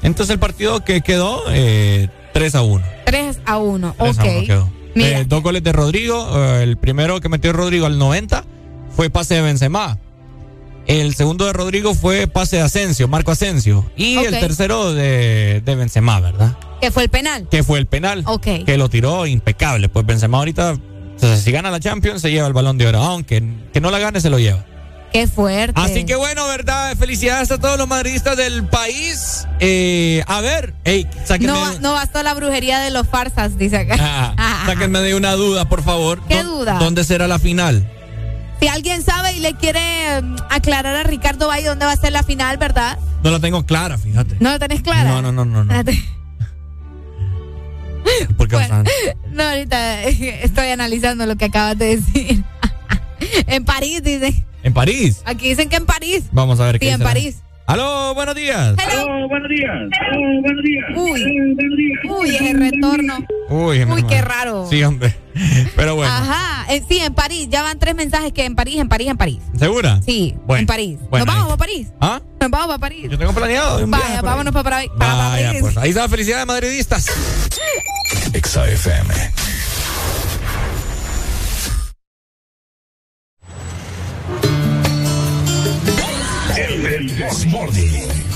Entonces el partido que quedó eh, 3 a 1. 3 a 1. 3 Ok. a 1 quedó. Mira. Eh, dos goles de Rodrigo. eh, el primero que metió Rodrigo al 90 fue pase de Benzema. El segundo de Rodrigo fue pase de Asensio, Marco Asensio. Y el tercero de, de Benzema, ¿verdad? Que fue el penal. Que fue el penal. Ok. Que lo tiró impecable. Pues Benzema ahorita, si gana la Champions, se lleva el balón de oro. Aunque que no la gane, se lo lleva. Qué fuerte. Así que bueno, ¿verdad? Felicidades a todos los madridistas del país. Eh, a ver, ey, sáquenme, No, no bastó la brujería de los farsas, dice acá. (laughs) Ah, sáquenme de una duda, por favor. ¿Qué ¿Dó- duda? ¿Dónde será la final? Si alguien sabe y le quiere mm, aclarar a Ricardo Valle dónde va a ser la final, ¿verdad? No la tengo clara, fíjate. ¿No lo tenés clara? No, no, no, no. no. Espérate. Porque, o sea, No, ahorita (laughs) estoy analizando lo que acabas de decir. (laughs) en París, dicen. en París. Aquí dicen que en París. Vamos a ver qué Sí, en dice la- París. Aló, buenos días. Aló, buenos días. Aló, buenos días. Uy. Uy, ese retorno. Uy, Uy, qué raro. Sí, hombre. (laughs) Pero bueno. Ajá. Eh, sí, en París. Ya van tres mensajes que en París, en París, en París. ¿Segura? Sí, Bueno, en París. bueno, Nos vamos ahí. para París. ¿Ah? Nos vamos para París. Yo tengo planeado. un Vaya, vámonos para, para, para Vaya, París. pues ahí está, felicidades madridistas. Exa FM. El, el This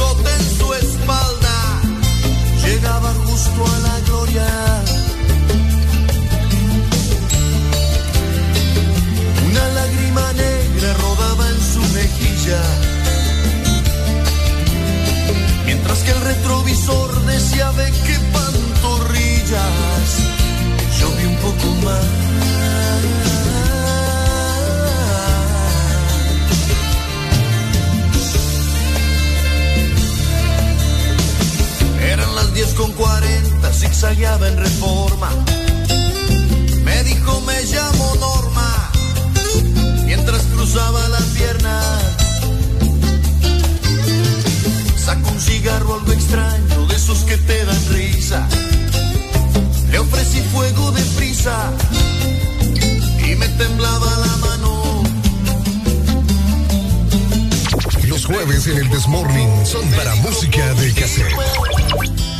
escote en su espalda, llegaba justo a la gloria. Una lágrima negra rodaba en su mejilla, mientras que el retrovisor decía ve qué pantorrillas, yo vi un poco más. 10 con 40, zigzagueaba en reforma. Me dijo, me llamo Norma, mientras cruzaba la pierna. Sacó un cigarro algo extraño, de esos que te dan risa. Le ofrecí fuego de prisa y me temblaba la mano. Los jueves en el This Morning son para música de cassette.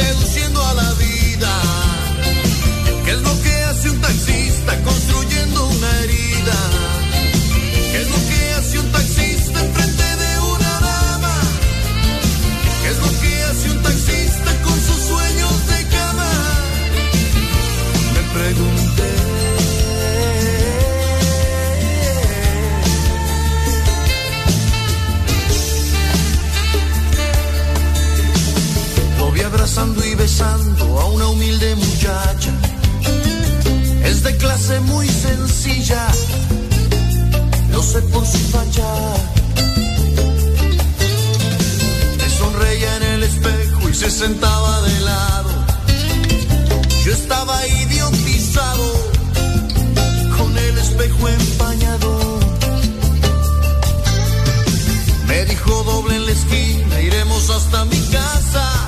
Seduciendo a la vida? ¿Qué es lo que hace un taxista construyendo una herida? ¿Qué es lo que hace un taxista abrazando y besando a una humilde muchacha. Es de clase muy sencilla, lo sé por su facha. Me sonreía en el espejo y se sentaba de lado. Yo estaba idiotizado con el espejo empañado. Me dijo doble en la esquina, iremos hasta mi casa.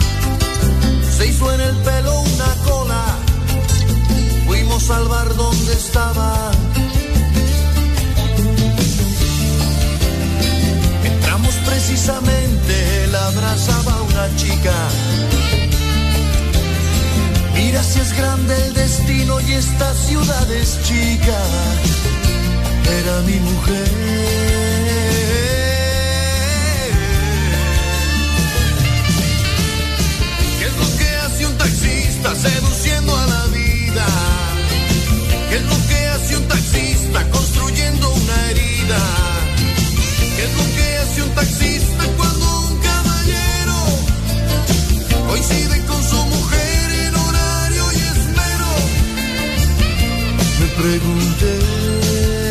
Se hizo en el pelo una cola. Fuimos al bar donde estaba. Entramos precisamente, él abrazaba una chica. Mira si es grande el destino y esta ciudad es chica. Era mi mujer. Taxista seduciendo a la vida? ¿Qué es lo que hace un taxista construyendo una herida? ¿Qué es lo que hace un taxista cuando un caballero coincide con su mujer en horario y esmero? Me pregunté.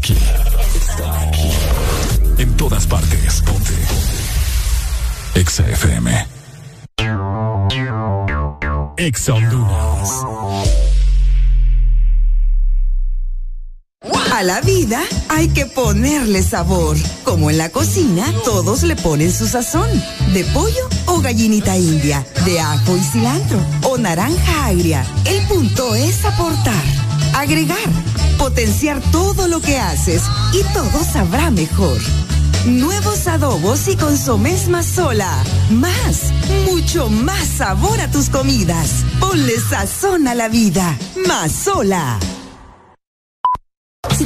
aquí. Está aquí. En todas partes. Ponte. Exa FM. Exa Honduras. A la vida hay que ponerle sabor. Como en la cocina, todos le ponen su sazón. De pollo o gallinita india, de ajo y cilantro o naranja agria. El punto es aportar, agregar, potenciar todo lo que haces y todo sabrá mejor. Nuevos adobos y consomés sola. Más, mucho más sabor a tus comidas. Ponle sazón a la vida. sola.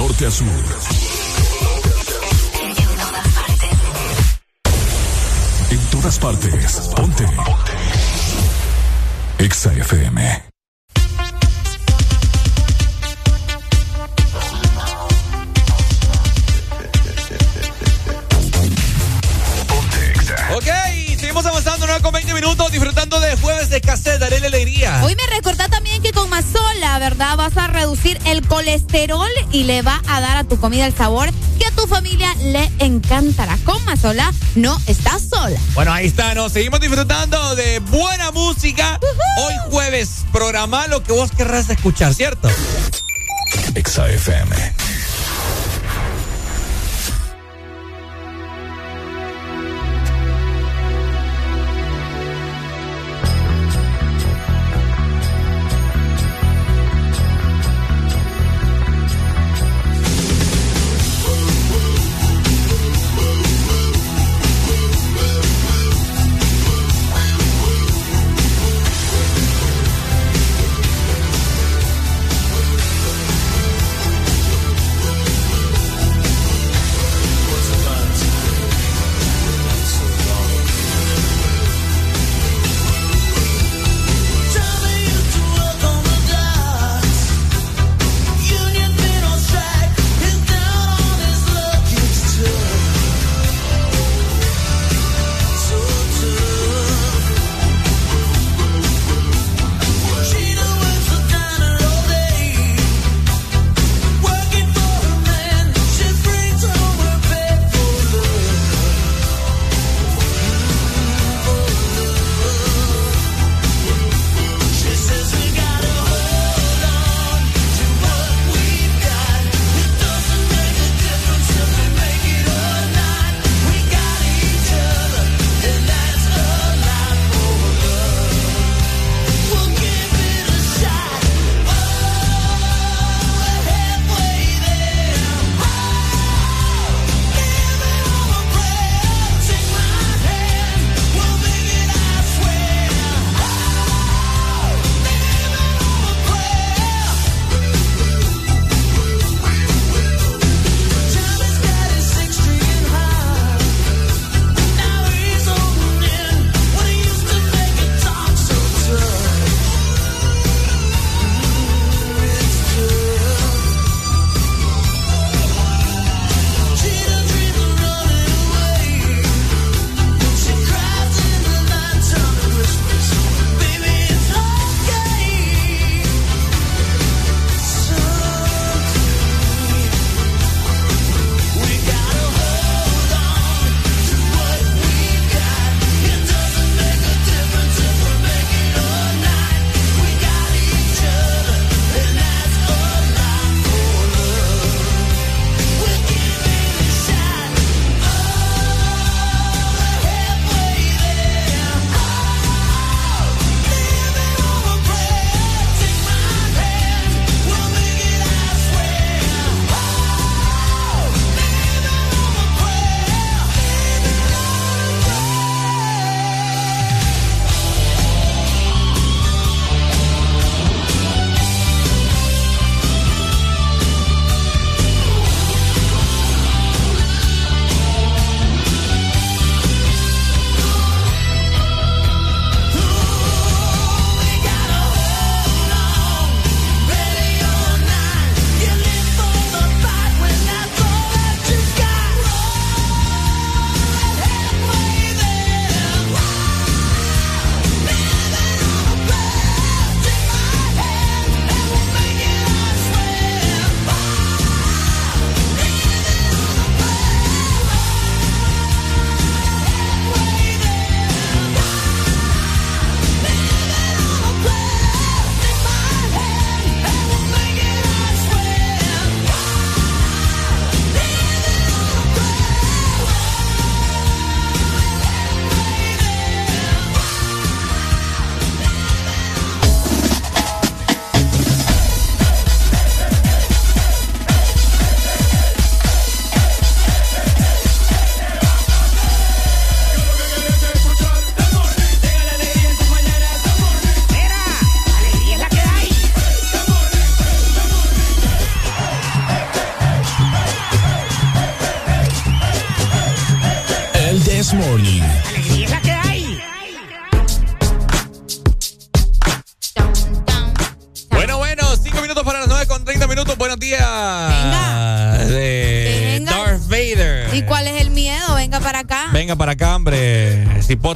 Norte a sur. En todas partes. Ponte. Exa FM. Ok, seguimos avanzando 9 con 20 minutos, disfrutando de jueves de cassette, daré la alegría. Hoy me recordá también que con Mazola, ¿verdad? Vas a reducir el colesterol y le va a dar a tu comida el sabor que a tu familia le encantará. Con Mazola no estás sola. Bueno, ahí está, nos seguimos disfrutando de buena música. Hoy jueves, programa lo que vos querrás escuchar, ¿cierto? Exa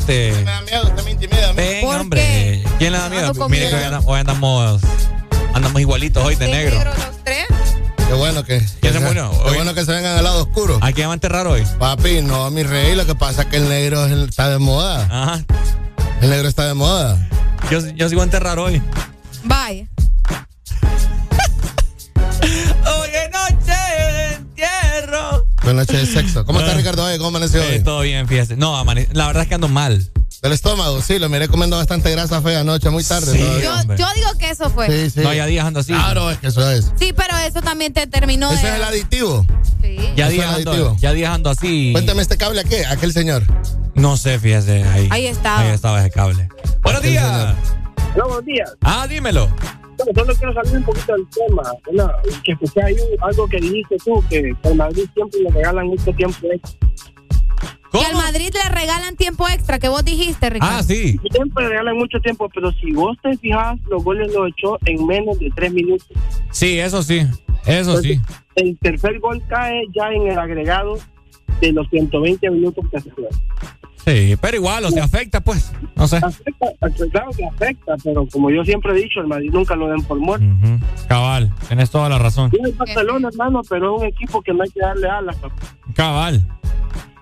Me da miedo, usted me intimida. ¿Por hombre. ¿Quién le da miedo? Mire que hoy, andamos, hoy andamos, andamos igualitos hoy de ¿De negro. negro los tres? Qué bueno que. ¿Quién se murió? Qué Hoy- bueno que se vengan al lado oscuro. ¿A quién va a enterrar hoy? Papi, no, mi rey, lo que pasa es que el negro está de moda. Ajá. El negro está de moda. Yo, yo sí voy a enterrar hoy. Vaya. Buenas noches de sexo. ¿Cómo está. Ricardo hoy? ¿Cómo amaneció Eh, hoy? todo bien, fíjese. No, amane- la verdad es que ando mal. Del estómago, sí, lo miré comiendo bastante grasa fea anoche, muy tarde. Sí. Yo, digo que eso fue. Sí, sí. No, ya días ando así. Claro, es que eso es. Sí, pero eso también te terminó Ese de... es el aditivo. Sí. Ya días ando, aditivo. ya días ando así. Cuéntame este cable a qué, aquel señor. No sé, fíjese. Ahí, Ahí estaba. Ahí estaba ese cable. Buenos días. buenos días. Ah, dímelo. Bueno, solo quiero salir un poquito del tema. Bueno, que escuché ahí algo que dijiste tú, que en Madrid siempre le regalan mucho tiempo extra. Que al Madrid le regalan tiempo extra, que vos dijiste, Ricardo. Ah, sí. Siempre le regalan mucho tiempo, pero si vos te fijas, los goles los echó en menos de tres minutos. Sí, eso sí. Eso sí. El tercer gol cae ya en el agregado de los 120 minutos que se juegan. Sí, pero igual, o sea, afecta, pues. No sé. Afecta, claro que afecta, pero como yo siempre he dicho, el Madrid nunca lo den por muerto. Cabal, tenés toda la razón. Tiene el Barcelona, hermano, pero es un equipo que no hay que darle alas. papá. Cabal.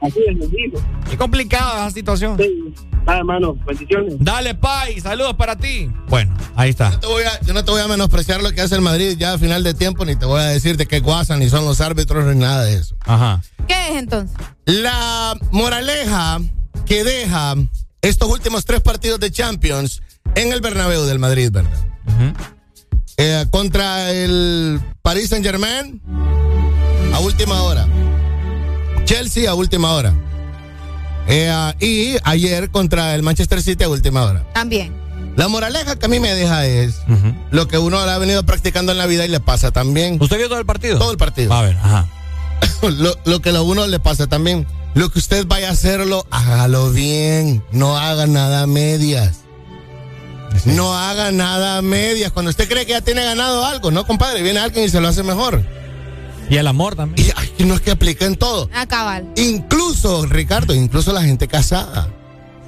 Así es, digo. Qué complicada esa situación. Sí. Nada, hermano, bendiciones. Dale, Pai, saludos para ti. Bueno, ahí está. Te voy a- yo no te voy a menospreciar lo que hace el Madrid ya a final de tiempo, ni te voy a decir de qué guasan, ni son los árbitros, ni nada de eso. Ajá. ¿Qué es entonces? La moraleja que deja estos últimos tres partidos de Champions en el Bernabéu del Madrid, ¿verdad? Eh, contra el Paris Saint Germain a última hora. Chelsea a última hora. Eh, y ayer contra el Manchester City a última hora. También. La moraleja que a mí me deja es lo que uno ha venido practicando en la vida y le pasa también. ¿Usted vio todo el partido? Todo el partido. A ver, ajá. (coughs) lo, lo que a uno le pasa también. Lo que usted vaya a hacerlo, hágalo bien. No haga nada a medias. No haga nada a medias. Cuando usted cree que ya tiene ganado algo, no, compadre, viene alguien y se lo hace mejor. Y el amor también. Y ay, no es que aplique en todo. A cabal. Incluso, Ricardo, incluso la gente casada.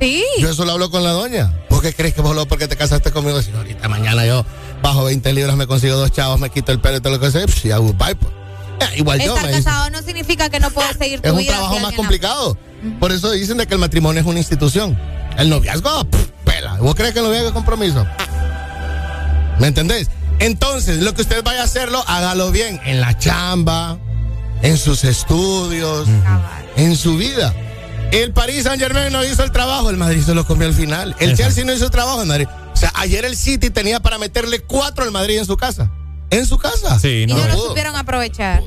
Sí. Yo eso lo hablo con la doña. ¿Por qué crees que vos lo porque te casaste conmigo? Si ahorita mañana yo bajo 20 libras, me consigo dos chavos, me quito el pelo y todo lo que sea, pues, ya goodbye, pues. Eh, igual yo, Estar me dice. casado no significa que no puedes seguir tu Es un vida. trabajo más complicado. Por eso dicen de que el matrimonio es una institución. El noviazgo, pff, pela. ¿Vos crees que el noviazgo es compromiso? ¿Me entendés? Entonces, lo que usted vaya a hacerlo, hágalo bien. En la chamba, en sus estudios, en su vida. El Paris Saint Germain no hizo el trabajo, el Madrid se lo comió al final. El Exacto. Chelsea no hizo el trabajo, el Madrid. O sea, ayer el City tenía para meterle cuatro al Madrid en su casa. En su casa. Sí, Y no, no lo supieron aprovechar.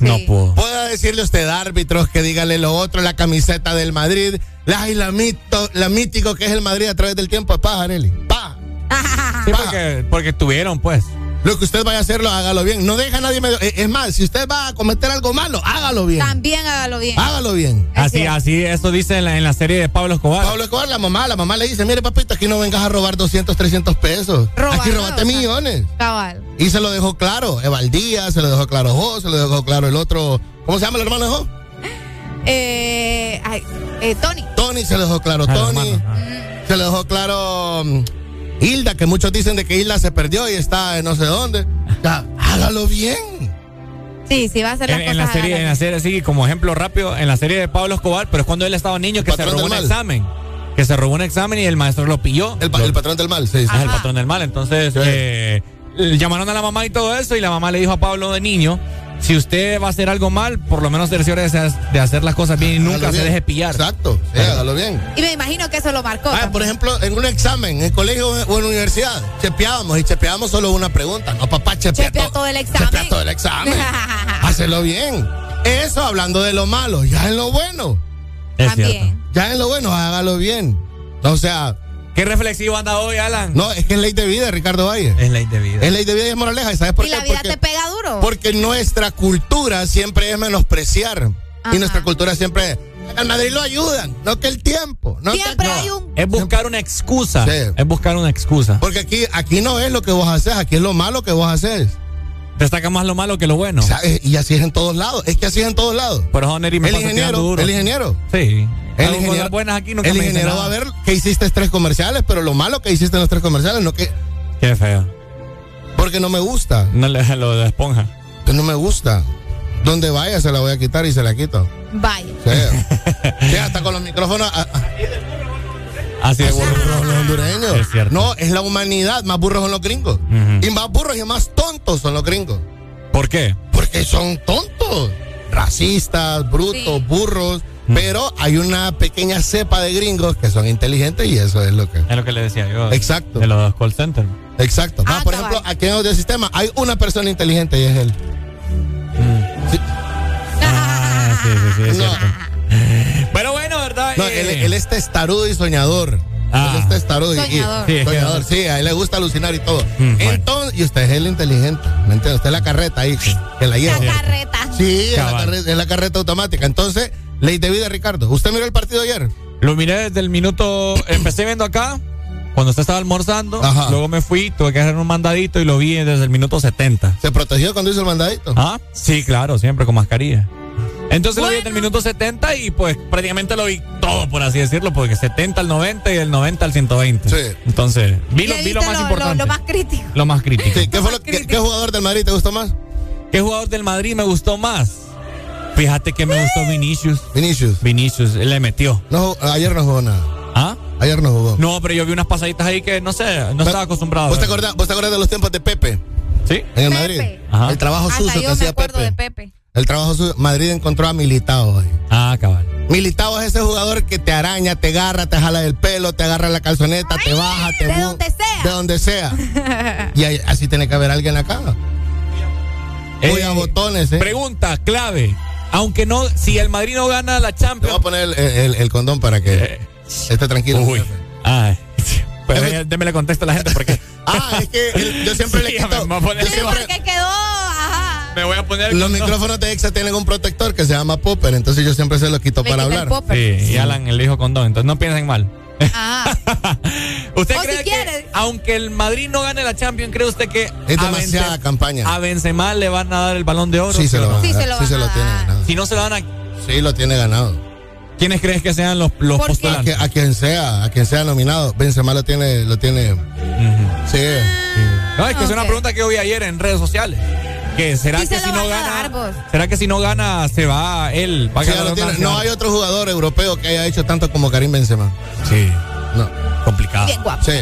no Sí. pudo. Pueda decirle usted árbitros que dígale lo otro, la camiseta del Madrid, la, y la, mito, la mítico que es el Madrid a través del tiempo, pa, Areli, pa. (laughs) Sí, Pa. porque, porque tuvieron, pues. Lo que usted vaya a hacerlo, hágalo bien. No deja a nadie medio. eh, Es más, si usted va a cometer algo malo, hágalo bien. También hágalo bien. Hágalo bien. Así, así, eso dice en la, en la serie de Pablo Escobar. Pablo Escobar, la mamá, la mamá le dice, mire papito, aquí no vengas a robar 200, 300 pesos. Robar, aquí robaste O sea, millones. Cabal. Y se lo dejó claro. Evaldía, se lo dejó claro Jo, se lo dejó claro el otro. ¿Cómo se llama el hermano de Jo? Eh, ay, eh, Tony. Tony se lo dejó claro, Ah, Tony. hermano, ah. Se lo dejó claro mm, Hilda, que muchos dicen de que Hilda se perdió y está en no sé dónde. Ya, hágalo bien. Sí, sí, va a las En, en la serie, en la serie, sí, como ejemplo rápido, en la serie de Pablo Escobar, pero es cuando él estaba niño que se robó un mal. examen. Que se robó un examen y el maestro lo pilló. El, pa- Lo- el patrón del mal, sí, sí. Ah, el patrón del mal. Entonces, eh, llamaron a la mamá y todo eso, y la mamá le dijo a Pablo de niño: si usted va a hacer algo mal, por lo menos cerciore de, hacer las cosas bien y nunca Hágalo se bien. deje pillar. Exacto, sí, hágalo bien. Y me imagino que eso lo marcó. Ah, por ejemplo, en un examen, en el colegio o en la universidad, chepeábamos y chepeábamos solo una pregunta. No, papá, chepea, Chepea to- todo el examen. chepea todo el examen. (laughs) Hacelo bien. Eso hablando de lo malo, ya en lo bueno. Es cierto. También. Ya en lo bueno, hágalo bien. O sea, ¿Qué reflexivo anda hoy, Alan? no, es que es ley de vida, Ricardo Valle. Es ley de vida. Es ley de vida y es moraleja. ¿Y sabes por y qué? la vida porque, te pega duro. porque nuestra cultura siempre es menospreciar. Ajá. Y nuestra cultura siempre, Al Madrid lo ayudan, no que el tiempo. No que- Siempre no. hay un. Es buscar una excusa. Sí. Es buscar una excusa. Porque aquí, aquí no es lo que vos haces, aquí es lo malo que vos haces. Destaca más lo malo que lo bueno. ¿Sabes? Y así es en todos lados. Es que así es en todos lados. Pero Honor y me El ingeniero, duro. el ingeniero. Sí. El ingeniero, buenas aquí nunca el ingeniero va a ver que hiciste tres comerciales, pero lo malo que hiciste en los tres comerciales, no que. Qué feo. Porque no me gusta. No le lo de la esponja. Que no me gusta. Donde vaya se la voy a quitar y se la quito. Vaya. Sí. Sí, hasta con los micrófonos. ah, ah, Así de burro. burros los hondureños. Es cierto. No, es la humanidad. Más burros son los gringos. Y más burros y más tontos son los gringos. ¿Por qué? Porque son tontos. Racistas, brutos, Sí. burros. Pero hay una pequeña cepa de gringos que son inteligentes y eso es lo que. Es lo que le decía yo. Exacto. De los call centers. Exacto. Ah, Va, por ejemplo, aquí en el sistema hay una persona inteligente y es él. Sí. Ah, sí, sí, sí, es No. cierto. Pero bueno, ¿verdad? No, Eh, él, él es testarudo y soñador. Ah. Él es testarudo y- y, Soñador. Sí, soñador, sí, a él le gusta alucinar y todo. Mm, bueno. Entonces, y usted es el inteligente, ¿me entiende? Usted es la carreta ahí, que, la lleva. La carreta. Sí, es la, Cabal. carreta, es la carreta automática. Entonces, ley de vida, Ricardo. ¿Usted miró el partido ayer? Lo miré desde el minuto. Empecé viendo acá. Cuando usted estaba almorzando, Ajá. luego me fui, tuve que hacer un mandadito y lo vi desde el minuto 70. ¿Se protegió cuando hizo el mandadito? ¿Ah? Sí, claro, siempre con mascarilla. Entonces lo vi desde el minuto 70 y pues prácticamente lo vi todo, por así decirlo, porque 70 al 90 y el 90 al 120. Sí. Entonces, vi lo, vi lo más lo, importante. lo más crítico. Lo más crítico. Sí, ¿qué, fue lo- qué- qué jugador del Madrid te gustó más? ¿Qué jugador del Madrid me gustó más? Fíjate que me gustó Vinicius. Vinicius. Vinicius, él le metió. No, ayer no jugó nada. ¿Ah? Ayer no jugó. No, pero yo vi unas pasaditas ahí que no sé, no estaba acostumbrado. a ¿Vos te, acordás, ¿Vos te acordás de los tiempos de Pepe ¿Sí? en el Pepe. Madrid? Ajá. El trabajo Hasta sucio que yo me hacía acuerdo Pepe. de Pepe. El trabajo sucio. Madrid encontró a Militao ahí. Ah, cabal. Militao es ese jugador que te araña, te agarra, te jala del pelo, te agarra la calzoneta, te baja, te de donde sea. De donde sea. (laughs) y ahí- así tiene que haber alguien acá. Voy a Eh, botones, ¿eh? Pregunta clave. Aunque no, si el Madrid no gana la Te voy Champions. a poner el, el- el condón para que Eh, esté tranquilo. Uy. Ay. Pero Jefe. ya, démele contexto a la gente porque (laughs) Ah, es que el- yo siempre Sí, le quito. me voy a poner- Sí, porque quedó. Ajá. me voy a poner. los micrófonos de Exa tienen un protector que se llama Popper, entonces yo siempre se lo quito Le para el hablar. popper. Sí, y Alan le dijo condón, entonces no piensen mal. Ah. (laughs) ¿Usted O cree si que, aunque el Madrid no gane la Champions, cree usted que Es a demasiada Benzema- campaña. a Benzema le van a dar el balón de oro? Sí, se lo van a Sí, dar, se lo sí van se a lo tiene ganado. Si no se lo dan a Sí, lo tiene ganado. ¿quiénes crees que sean los, los. A, postulantes? que- a quien sea, a quien sea nominado. Benzema lo tiene, lo tiene. Ujú. Sí. No, es que es una pregunta que yo vi ayer en redes sociales. Que será Sí que se si no gana, dar, será que si no gana se va él, va Sí? No hay otro jugador europeo que haya hecho tanto como Karim Benzema. Sí, No. complicado. Bien guapo. Sí.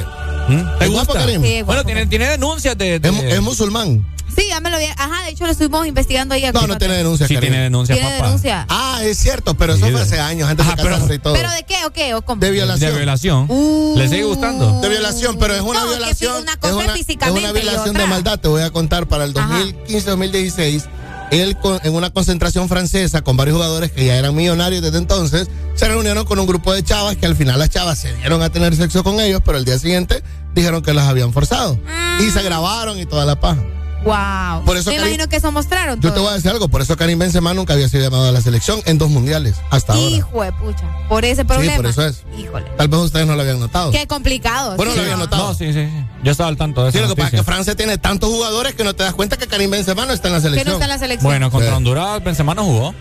¿Mm? ¿Te ¿Es guapo, gusta? Karim? Sí, guapo. Bueno, tiene, tiene denuncias de, de- Es, mu- es musulmán. Sí, ya me lo vi. Ajá, de hecho lo estuvimos investigando ahí. No, no tiene denuncia, Sí, tiene denuncias, Tiene papá. denuncia. Ah, es cierto, pero eso Sí, fue de- hace años, antes Ajá, de pero- y todo. ¿Pero de qué o qué? ¿O cómo? De violación. De violación. Uh. ¿Le sigue gustando? De violación, pero es una No, violación. una cosa es una, físicamente es una violación de maldad. Te voy a contar para el Ajá. 2015-2016. Él en una concentración francesa con varios jugadores que ya eran millonarios desde entonces, se reunieron con un grupo de chavas que al final las chavas se dieron a tener sexo con ellos, pero el día siguiente dijeron que las habían forzado. Y se grabaron y toda la paja. Wow. Por eso Me Karim- imagino que eso mostraron. Yo te voy a decir algo, por eso Karim Benzema nunca había sido llamado a la selección en dos mundiales, hasta ahora. Hijo de pucha. Por ese problema. por eso es. Híjole. Tal vez ustedes no lo habían notado. Qué complicado. Bueno, sí, lo había no. notado. No, sí, sí, sí. Yo estaba al tanto de Sí, eso. lo que pasa es que Francia tiene tantos jugadores que no te das cuenta que Karim Benzema no está en la Que selección. no está en la selección. Bueno, contra Sí. Honduras, Benzema no jugó.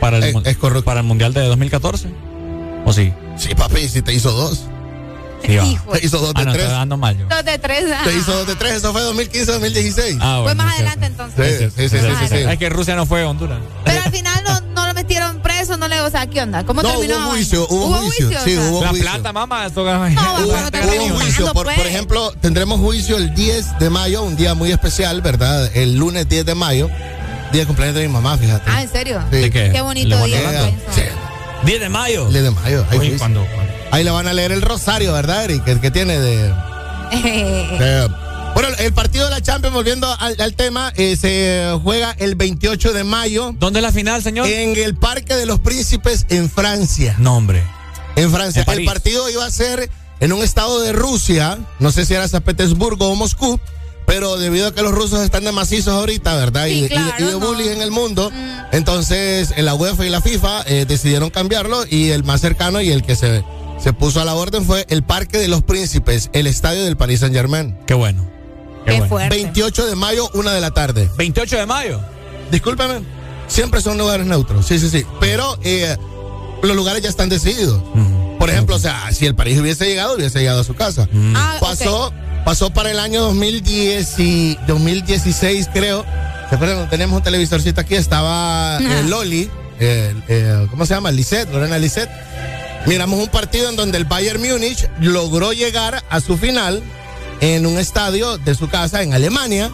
Para el, Es- mun- es correcto. para el Mundial de 2014. ¿O sí? Sí, papi, si te hizo dos. Sí. Te hizo dos de Ah, no, tres. dando mal yo. Dos de tres. Te hizo dos de tres, eso fue 2015-2016. Ah, Fue bueno, más sí, adelante sí. entonces. Sí, sí, sí, sí, sí, sí. Es que Rusia no fue Honduras. Pero al final no, no lo metieron preso, no le, o sea, ¿qué onda? ¿Cómo No, terminó? hubo juicio, vaina? hubo juicio, sí, o sea? hubo La juicio. plata, mamá, esto No, Hubo, hubo juicio. Por, pues. por ejemplo, tendremos juicio el 10 de mayo, un día muy especial, ¿verdad? El lunes 10 de mayo, día de cumpleaños de mi mamá, fíjate. Ah, ¿en serio? Sí. ¿De qué? Qué bonito ¿Le día. van a Llega, Lorenzo. sí, 10 de mayo. el 10 de mayo. juicio. cuando, cuando- Ahí le van a leer el rosario, ¿verdad, Eric? El que tiene de... (laughs) de- bueno, el partido de la Champions, volviendo al, al tema, eh, se juega el 28 de mayo ¿Dónde es la final, señor? en el Parque de los Príncipes en Francia. No, hombre. En Francia. En el partido iba a ser en un estado de Rusia, no sé si era San Petersburgo o Moscú, Pero debido a que los rusos están de macizos ahorita, ¿verdad? Sí, y, y de- claro, y de no. bullying en el mundo, entonces eh, la UEFA y la FIFA eh, decidieron cambiarlo y el más cercano y el que se, se puso a la orden fue el Parque de los Príncipes, el estadio del Paris Saint Germain. Qué bueno. Qué fuerte. 28 de mayo, una de la tarde. 28 de mayo. Discúlpame, siempre son lugares neutros, sí, sí, sí. Pero eh, los lugares ya están decididos. Por ejemplo, o sea, si el París hubiese llegado, hubiese llegado a su casa. Ah, pasó, pasó para el año 2010 y 2016, creo. ¿Se acuerdan? Tenemos un televisorcito aquí, estaba eh, Loli, eh, eh, ¿cómo se llama? Lisette, Lorena Lisette. Miramos un partido en donde el Bayern Múnich logró llegar a su final en un estadio de su casa en Alemania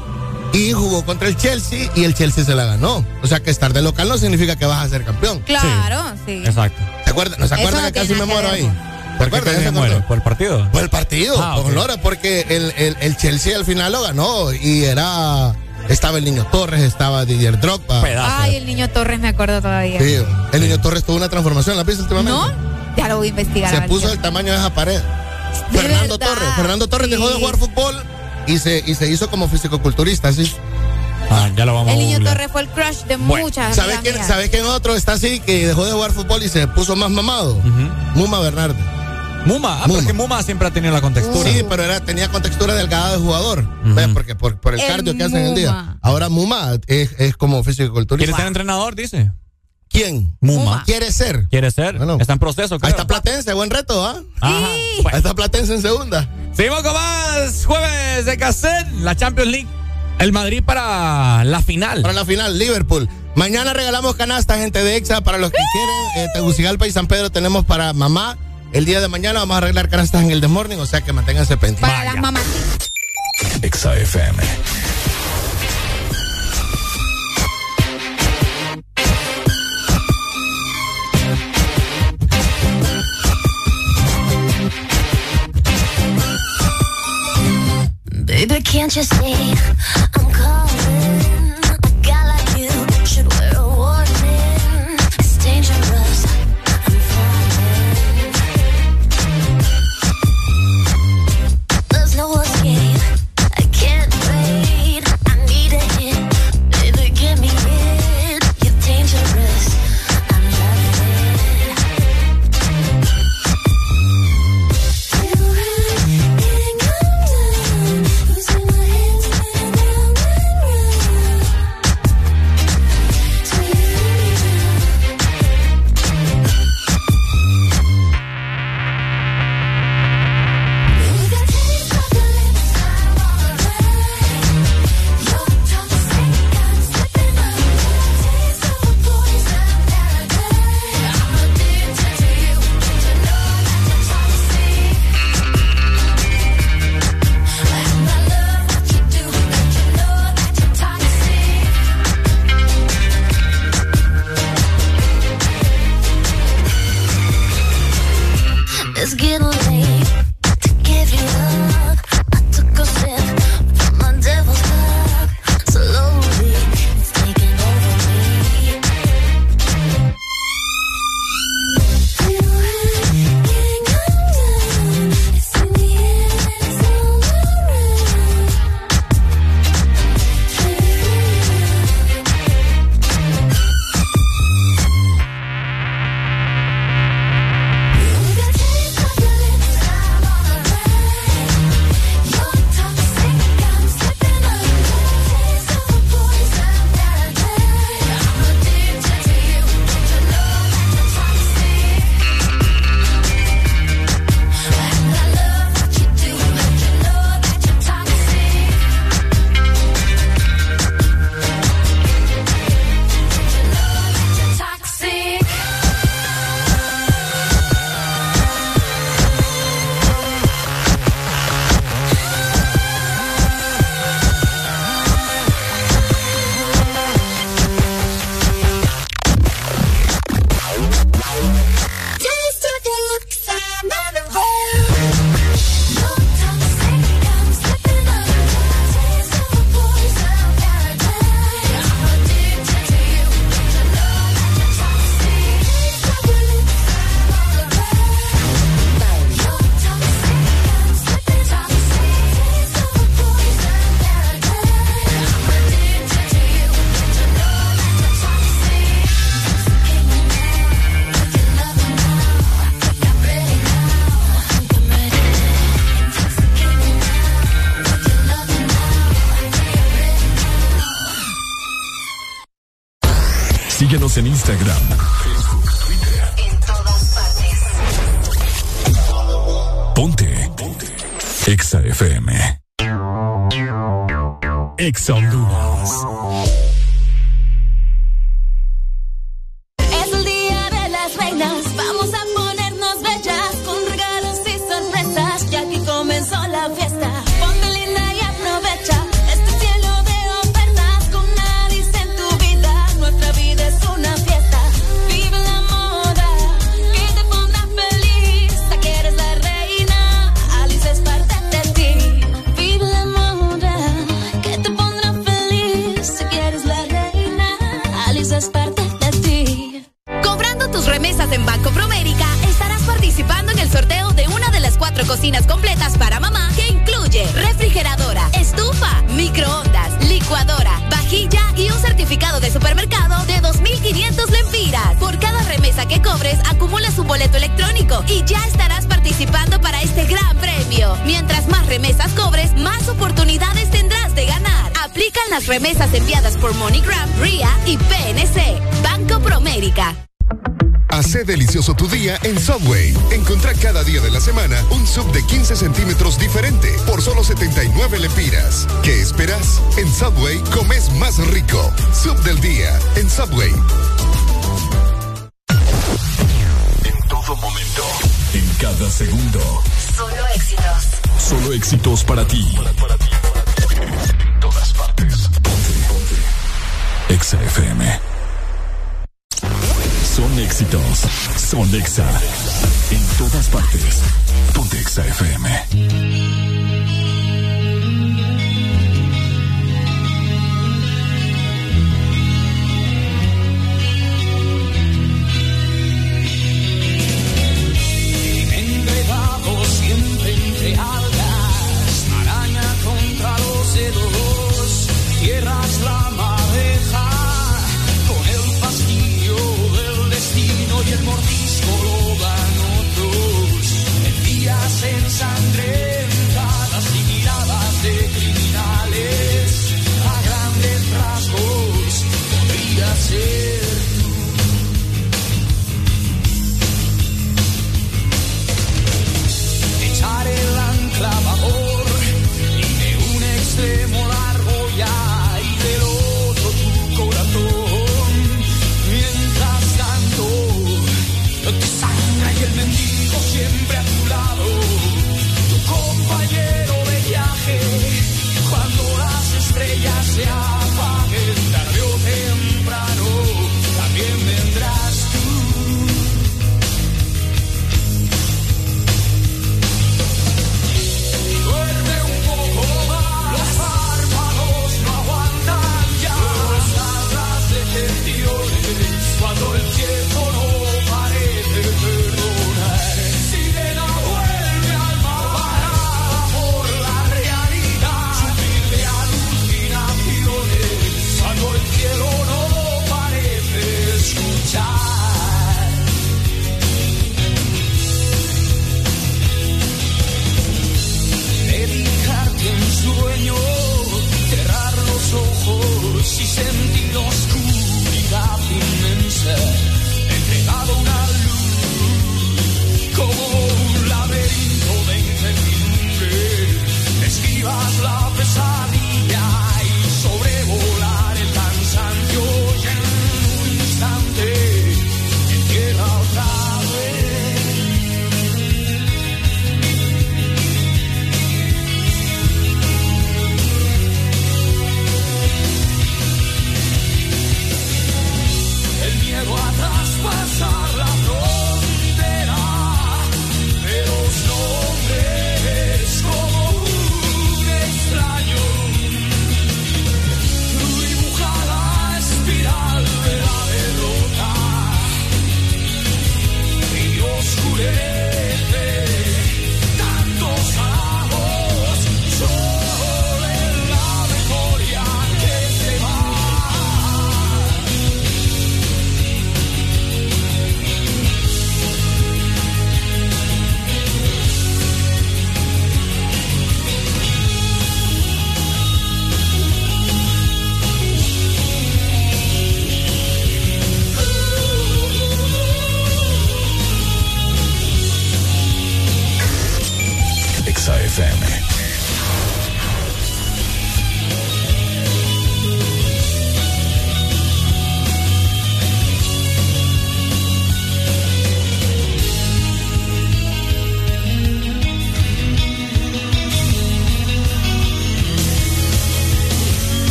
y jugó contra el Chelsea y el Chelsea se la ganó. O sea que estar de local no significa que vas a ser campeón. Claro, sí. Exacto. ¿Se acuerdan? ¿No se acuerdan no que casi me muero ahí? ¿Por qué ¿Se muere? ¿Por el partido? Por el partido, Ah, con ok. Lora, porque el, el, el Chelsea al final lo ganó y era. Estaba el niño Torres, estaba Didier Drogba. Ay, el niño Torres me acuerdo todavía. Sí, el niño Torres tuvo una transformación, ¿la viste últimamente? ¿No? Ya lo voy a investigar. Se puso del tamaño de esa pared. De Fernando verdad, Torres. Fernando Torres dejó de jugar fútbol y se, y se hizo como fisicoculturista, sí. Ah, ya lo vamos El niño. Torres fue el crush de Bueno, muchas. ¿Sabes quién. ¿Sabes quién otro está así que dejó de jugar fútbol y se puso más mamado? Muma Bernardo. Muma, ah, porque Muma siempre ha tenido la contextura. Sí, pero era, tenía contextura delgada de jugador. ¿Ves? Porque por, por el, El cardio que hacen en el día. Muma. Ahora Muma es, es como fisiculturista. ¿Quiere ser entrenador, dice? ¿Quién? Muma. Quiere ser. ¿Quiere ser? Está en proceso, creo. Ahí está Platense, buen reto, ¿ah? Ajá. Ahí está Platense en segunda. Seguimos con más jueves de cassette, la Champions League. El Madrid para la final. Para la final, Liverpool. Mañana regalamos canastas, gente de EXA, para los que quieren. Eh, Tegucigalpa y San Pedro tenemos para mamá. El día de mañana vamos a arreglar canastas en el The Morning, o sea que manténganse pendientes. Para las mamás. Exa FM. Baby, can't you see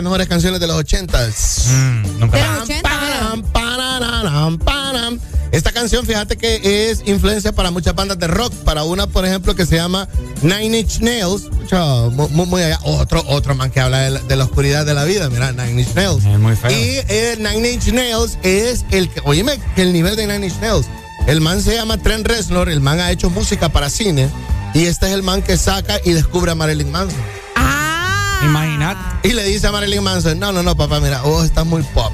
las mejores canciones de los ochentas. nunca De los 80, param. Esta canción, fíjate que es influencia para muchas bandas de rock. Para una, por ejemplo, que se llama Nine Inch Nails. Mucho, mu- mu- muy, allá. Otro, otro man que habla de la, de la oscuridad de la vida. Mira, Nine Inch Nails. Es muy feo. Y eh, Nine Inch Nails es el que, oíme, que el nivel de Nine Inch Nails. El man se llama Trent Reznor. El man ha hecho música para cine. Y este es el man que saca y descubre a Marilyn Manson. Ah. Y le dice a Marilyn Manson, no, no, no, papá, mira, vos estás muy pop.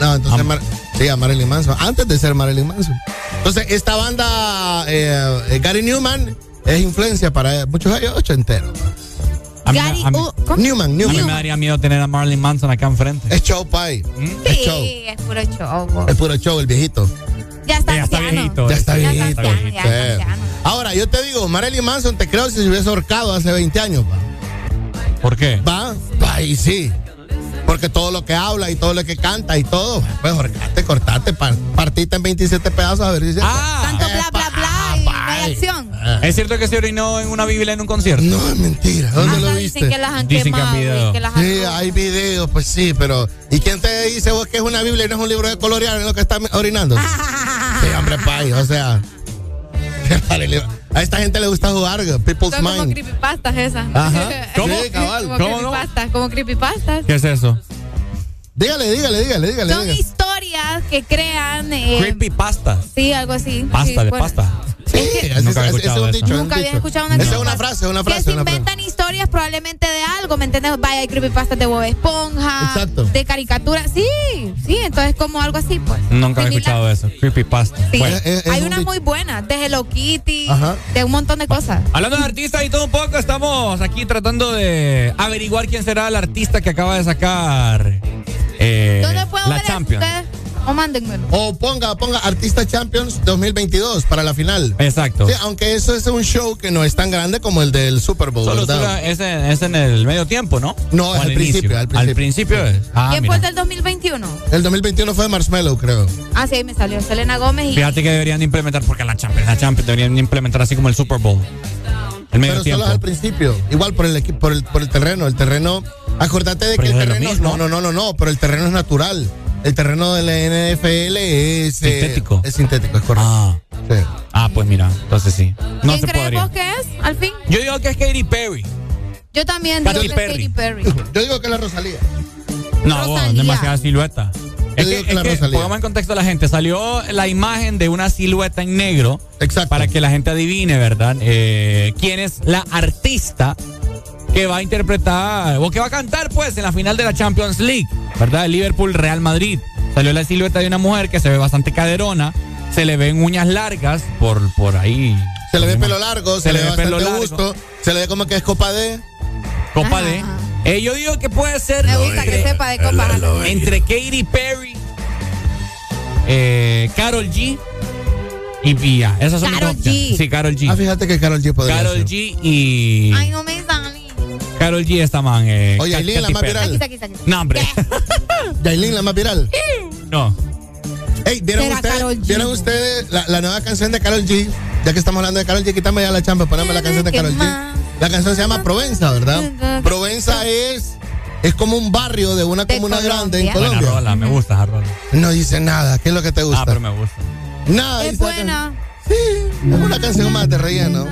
No, entonces, Mar- sí, a Marilyn Manson, antes de ser Marilyn Manson. Entonces, esta banda, eh, eh, Gary Newman, es influencia para muchos años ochenteros. A mí, Gary, a mí- uh, ¿cómo? Newman, a mí Newman. me daría miedo tener a Marilyn Manson acá enfrente. Es show, pay. Es show. Sí, es puro show. Es puro show, el viejito. Ya está Ya está viejito. Ya está Ya está viejito. anciano, ya está Sí. anciano. Ahora, yo te digo, Marilyn Manson, te creo si se hubiese ahorcado hace 20 años. Va, ¿Por qué? va, va y sí. Porque todo lo que habla y todo lo que canta y todo, pues ahorcate, cortate, par- partite en 27 pedazos a ver si se. Ah, Tanto bla, bla, bla y no hay Ay. acción. ¿es cierto que se orinó en una Biblia en un concierto? No, es mentira. ¿Dónde lo dicen viste? que las han Dicen que han que las han Sí, hay videos, pues sí, pero ¿y quién te dice vos que es una Biblia y no es un libro de colorear en lo que está orinando? (laughs) sí, hombre, pay, o sea. (laughs) A esta gente le gusta jugar People's Son como Mind. creepypastas esas. Ajá. (laughs) ¿Cómo? Sí, cabal. Como ¿Cómo no? creepypastas, como creepypastas. ¿Qué es eso? Dígale, dígale, dígale, dígale. Son dígale. historias que crean. eh, Creepy pasta. Sí, algo así. Pasta Sí, de bueno. pasta. Sí, es que- ese, Nunca había es escuchado eso. es un Nunca había dicho. escuchado una Esa es creepypasta. una frase, una frase. Que se una frase. inventan historias probablemente de algo, ¿me entiendes? Vaya, hay creepypastas de Bob Esponja. Exacto. De caricaturas. Sí, sí, entonces como algo así, pues. Nunca había escuchado eso. Creepy pasta. Sí. Bueno, Es- es hay un unas muy buenas, de Hello Kitty, Ajá. de un montón de cosas. Hablando de artistas y todo un poco, estamos aquí tratando de averiguar quién será el artista que acaba de sacar eh, ¿Dónde puedo la Champions. O mándenmelo. O ponga, ponga Artista Champions 2022 para la final. Exacto. Sí, aunque eso es un show que no es tan grande como el del Super Bowl, Solo ¿verdad? dura- es, en, es en el medio tiempo, ¿no? No, ¿O es al principio, al Al principio. principio es. Ah, ¿Quién mira. fue el del 2021? El 2021 fue de Marshmallow, creo. Ah, sí, ahí me salió Selena Gómez y. Fíjate que deberían de implementar, porque la Champions, la Champions deberían de implementar así como el Super Bowl. El medio Pero tiempo. solo al principio. Igual por el equipo, por el, por el terreno. El terreno. Acordate de Pero que el terreno. No, no, no, no, no. Pero el terreno es natural. El terreno de la NFL es. eh, Sintético. es sintético, es correcto. Ah. Sí. Ah, pues mira, entonces sí. No ¿Quién se crees podría. vos que es? Al fin. Yo digo que es Katy Perry. Yo también Katy digo que es Perry. Katy Perry. (laughs) Yo digo que la Rosalía. No, vos, Rosalía. demasiada silueta. Es que, que es que, pongamos en contexto a la gente. Salió la imagen de una silueta en negro. Exacto. Para que la gente adivine, ¿verdad? Eh, quién es la artista que va a interpretar o que va a cantar, pues, en la final de la Champions League, ¿verdad? El Liverpool Real Madrid. Salió la silueta de una mujer que se ve bastante caderona. Se le ven uñas largas por, por ahí. Se le ve pelo largo, se, le ve pelo largo. gusto. Se le ve como que es copa de. Copa Ajá, D. Eh, yo digo que puede ser Me gusta que sepa de copas. entre Katy Perry, eh, Carol G y Pia. Esas son opciones. G. Sí, Carol G. Ah, fíjate que Carol G podría Carol ser. G y Ay, no me sale. Carol G esta man. Eh, Oye, Aileen, la más viral. Aquí, aquí, aquí. No, hombre. (laughs) Yailin, la más viral. no. Ey, ¿vieron ustedes. ¿vieron ustedes la, la nueva canción de Carol G? Ya que estamos hablando de Carol G, quítame ya la champa, poneme la canción de ¿Qué Carol G. La canción se llama Provenza, ¿verdad? Provenza es, es como un barrio de una De comuna grande en Colombia. Buena rola, me gusta esa rola. No dice nada, ¿qué es lo que te gusta? Ah, pero me gusta. Nada, Es buena. can- Es una canción más de relleno.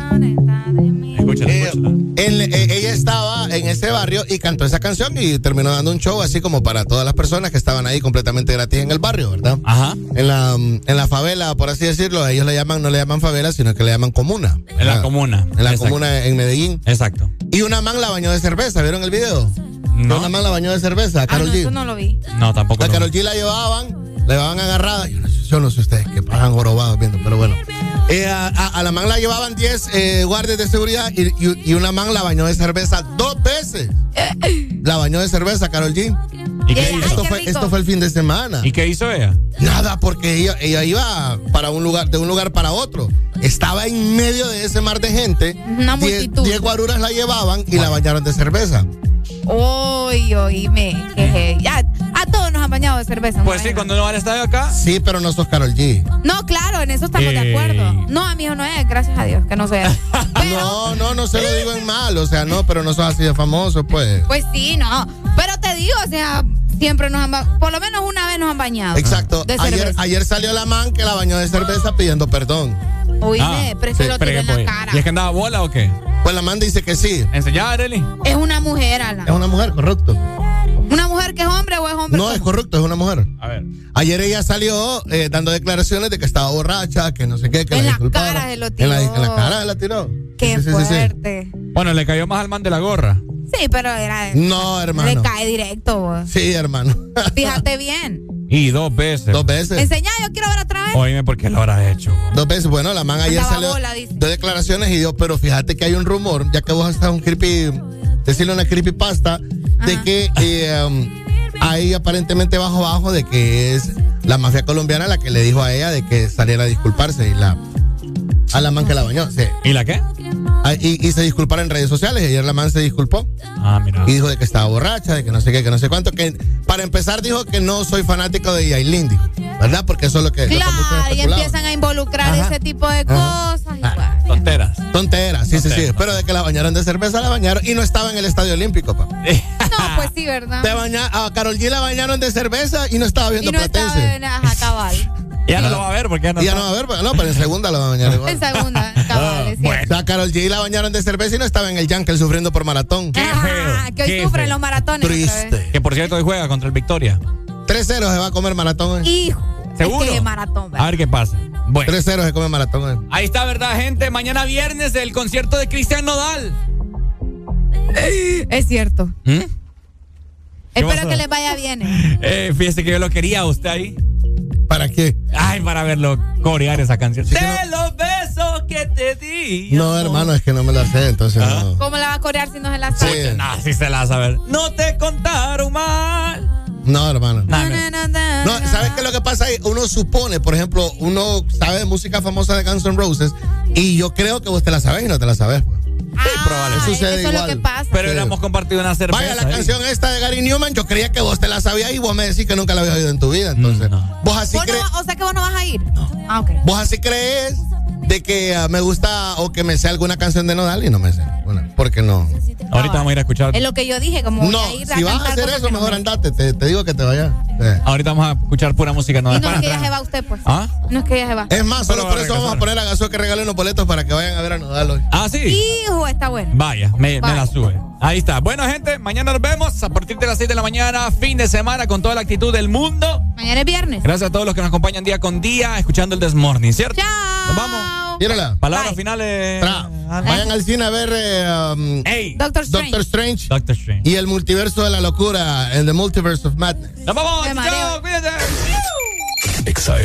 Escúchala, Eh, escúchala. él- eh, ella estaba en ese barrio y cantó esa canción y terminó dando un show así como para todas las personas que estaban ahí completamente gratis en el barrio, ¿verdad? Ajá. En la, mm, en la favela, por así decirlo, ellos le llaman, no le llaman favela, sino que le llaman comuna. En la comuna. En la Exacto. comuna en Medellín. Exacto. Y una man la bañó de cerveza, ¿vieron el video? No. Una man la bañó de cerveza, a Ah, Carol no, G. eso no lo vi. No, tampoco. La lo- Carol G la llevaban, la llevaban agarrada. Yo no, sé- yo no sé ustedes que pasan jorobados viendo, pero bueno. Eh, a, a- a la man la llevaban 10 eh, guardias de seguridad y, y- y una man la bañó de cerveza dos veces. La bañó de cerveza, Carol G. ¿Y qué Ay, hizo? Esto qué fue, esto fue el fin de semana. ¿Y qué hizo ella? Nada, porque ella, ella iba para un lugar, de un lugar para otro. Estaba en medio de ese mar de gente. Una Diez- multitud. Diez guaruras la llevaban y la bañaron de cerveza. Uy, oíme. Ya, a todos nos han bañado de cerveza. Pues sí, cuando no va al estadio acá. Sí, pero no sos Carol G. No, claro, en eso estamos de Ey. acuerdo. No, amigo, no es, gracias a Dios, que no sea. (laughs) No, no, no se lo digo en mal, o sea, no, pero no sos así de famoso, pues. Pues sí, no. Pero te digo, o sea, siempre nos han por lo menos una vez nos han bañado. Exacto. De Ayer, ayer salió la man que la bañó de cerveza pidiendo perdón. Oíme, eso lo tiró en la pues, cara. ¿Y es que andaba bola o qué? Pues la man dice que sí. Enseñá, Arely. Es una mujer, Alan. Es una mujer, correcto. ¿Una mujer que es hombre o es hombre? No, es correcto, es una mujer. A ver. Ayer ella salió eh, dando declaraciones de que estaba borracha, que no sé qué, que En la la disculpara. cara se lo En la, tiró. en la cara se la tiró. Qué Sí, sí, sí, sí. fuerte. Bueno, le cayó más al man de la gorra. Sí, pero era. No, hermano. Le cae directo. vos. Sí, hermano. Fíjate bien. Y dos veces. Dos veces. Enseñá, yo quiero ver otra vez. Oíme, ¿por qué lo habrá hecho? Dos veces. Bueno, la man ayer Andaba salió bola, dice. dio declaraciones y dio, pero fíjate que hay un rumor, ya que vos estás un creepy, decirle una creepypasta, de que eh, um, hay aparentemente bajo bajo de que es la mafia colombiana la que le dijo a ella de que saliera a disculparse y la a la man que la bañó. sí. ¿Y la qué? Ah, Y, y se disculpara en redes sociales. y Ayer la man se disculpó. Ah, mira. Y dijo de que estaba borracha, de que no sé qué, que no sé cuánto. Que para empezar dijo que no soy fanático de Yailin, dijo, ¿verdad? Porque eso es lo que, lo que muchos Claro, y empiezan a involucrar Ajá. ese tipo de Ajá. cosas. y bueno. Tonteras. Tonteras, sí, sí, sí. Pero de que la bañaron de cerveza, la bañaron y no estaba en el Estadio Olímpico, papá. No, pues sí, ¿verdad? Te baña, a Carol G la bañaron de cerveza y no estaba Y viendo no estaba Platense. en ajá, cabal. (laughs) Ya no lo va a ver porque ya no ya está. no va a ver, no, pero en segunda la va a bañar igual. En segunda, cabal, es O cierto. sea, a Carol G la bañaron de cerveza y no estaba en el Yankel sufriendo por maratón. Ah, que hoy qué sufren feo. los maratones. Triste. Que por cierto hoy juega contra el Victoria. 3-0 se va a comer maratón hoy. Hijo. ¿Seguro? Es que maratón, A ¿verdad? ver qué pasa. Bueno. 3-0 se come maratón hoy. Ahí está, ¿verdad, gente? Mañana viernes el concierto de Cristian Nodal. Es cierto. ¿Mm? Espero pasó? que les vaya bien. Eh, fíjese que yo lo quería a usted ahí. ¿Para qué? Ay, para verlo corear esa canción. Sí, de los besos que te di. No, hermano, es que no me la sé, entonces Ah. no. ¿Cómo la va a corear si no se la Sí. sabe? No, sí se la va a saber. No te contaron mal. No, hermano. No. ¿sabes qué es lo que pasa ahí? Uno supone, por ejemplo, uno sabe música famosa de Guns N' Roses y yo creo que vos te la sabes y no te la sabes. pues. Ah, probable. Sucede eso es lo igual. que pasa. Pero Sí. le hemos compartido una cerveza. Vaya, la canción esta de Gary Newman, yo creía que vos te la sabías y vos me decís que nunca la habías oído en tu vida. Entonces, Mm, no. vos así ¿Vos no o sea que vos no vas a ir. Ah, ok. Vos así crees de que ah, me gusta o que me sé alguna canción de Nodal y no me sé. Bueno, porque no. Ahorita vamos a ir a escuchar. Es lo que yo dije, como No, voy a ir si vas a hacer eso, no mejor me- andate. Te, te digo que te vayas. Sí. Ahorita vamos a escuchar pura música Y Nodal. no es que ya se va usted, pues. ¿Ah? No es que ya se va. Es más, solo por va a eso vamos a poner a Gasol que regale unos boletos para que vayan a ver a Nodal hoy. Ah, sí. Hijo, está bueno. Vaya, me, me la sube. Ahí está. Bueno, gente, mañana nos vemos a partir de las 6 de la mañana, fin de semana, con toda la actitud del mundo. Mañana es viernes. Gracias a todos los que nos acompañan día con día, escuchando el Desmorning, ¿cierto? Chao. Nos vamos. Mírala. Palabras Bye. finales. Tra. Vayan al cine a ver eh, um, Hey, Doctor Strange. Doctor Strange Doctor Strange. y el multiverso de la locura, en The Multiverse of Madness. Nos vamos. Chao, cuídense. Exa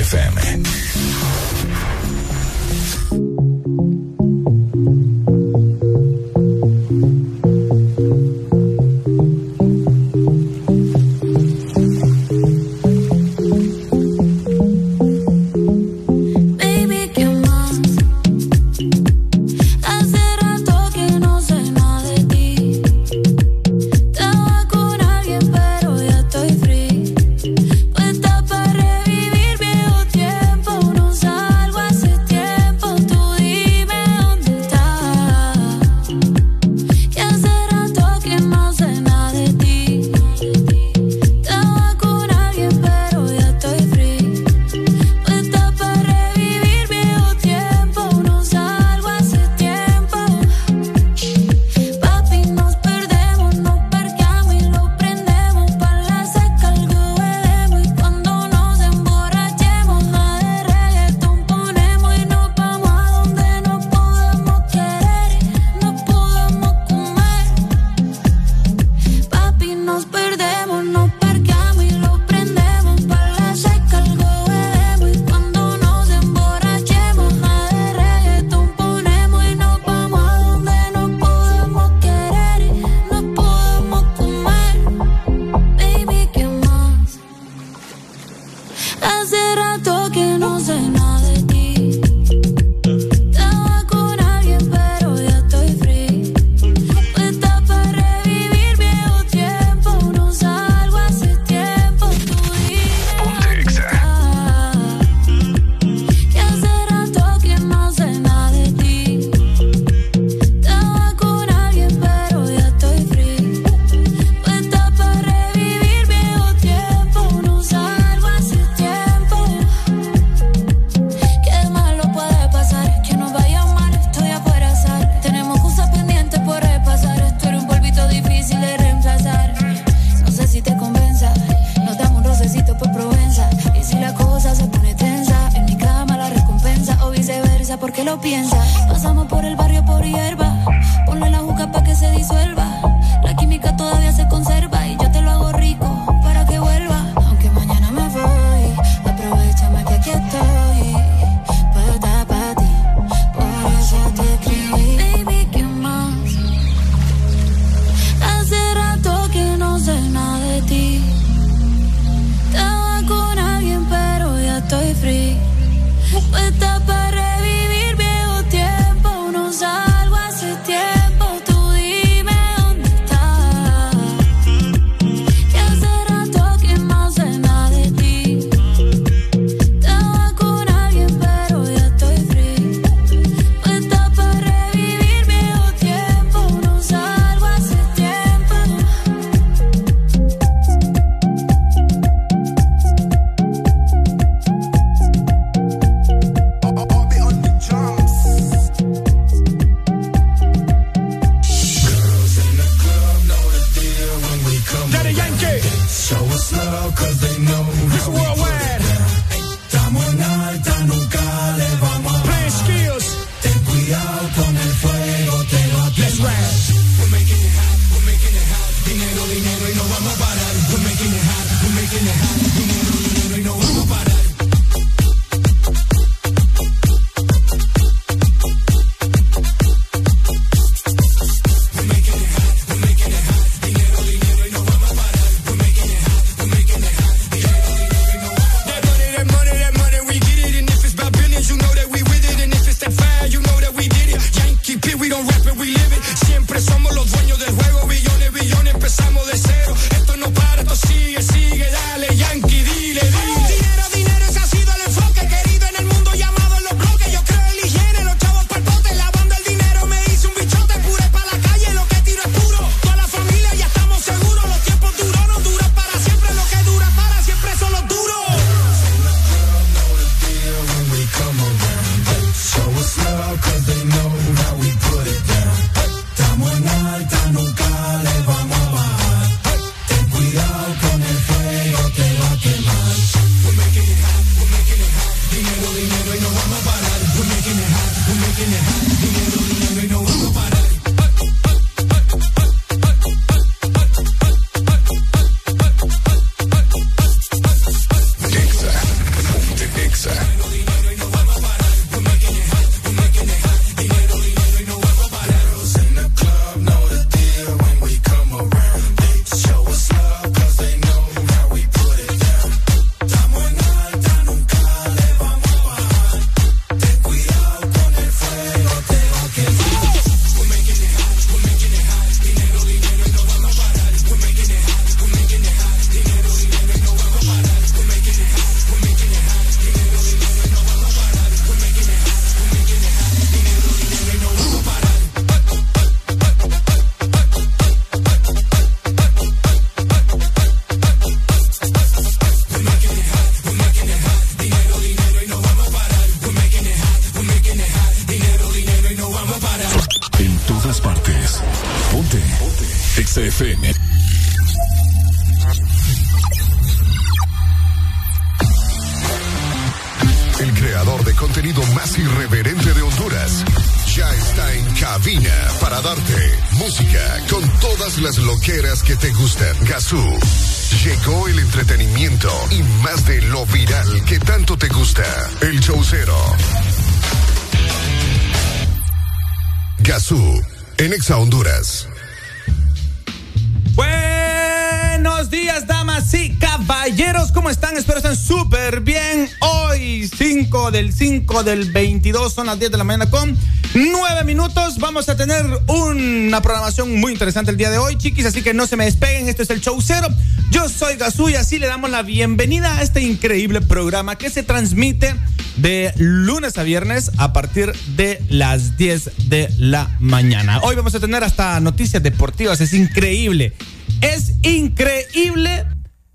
5 del 22, son las 10 de la mañana con 9 minutos. Vamos a tener una programación muy interesante el día de hoy, chiquis, así que no se me despeguen. Esto es el show cero. Yo soy Gazú y así le damos la bienvenida a este increíble programa que se transmite de lunes a viernes a partir de las 10 de la mañana. Hoy vamos a tener hasta noticias deportivas. Es increíble. Es increíble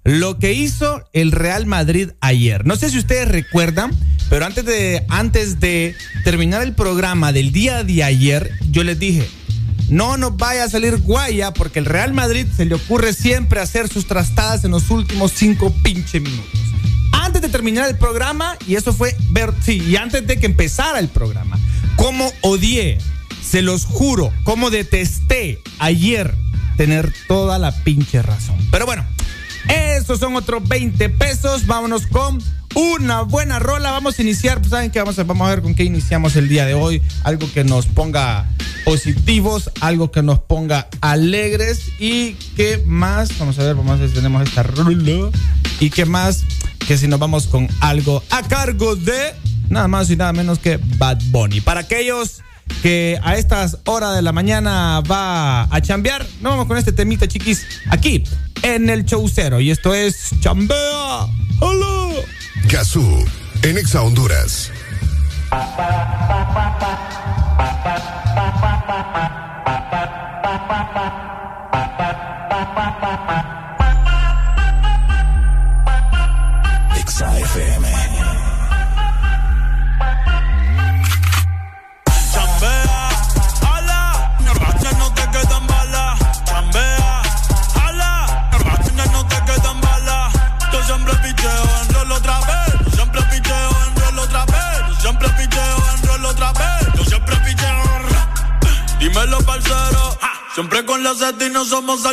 lo que hizo el Real Madrid ayer. No sé si ustedes recuerdan, pero antes de, antes de terminar el programa del día de ayer, yo les dije, no nos vaya a salir guaya porque el Real Madrid se le ocurre siempre hacer sus trastadas en los últimos cinco pinche minutos. Antes de terminar el programa, y eso fue ver, sí, y antes de que empezara el programa, cómo odié, se los juro, cómo detesté ayer tener toda la pinche razón. Pero bueno, esos son otros 20 pesos. Vámonos con una buena rola. Vamos a iniciar, pues saben que vamos a, vamos a ver con qué iniciamos el día de hoy. Algo que nos ponga positivos, algo que nos ponga alegres y qué más. Vamos a ver, vamos a ver si tenemos esta rola. Y qué más que si nos vamos con algo a cargo de nada más y nada menos que Bad Bunny. Para aquellos que a estas horas de la mañana va a chambear, nos vamos con este temita, chiquis, aquí en el show cero. Y esto es Chambea. Gazú. En Exa Honduras.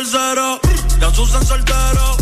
Salseros. Ya Susan soltero.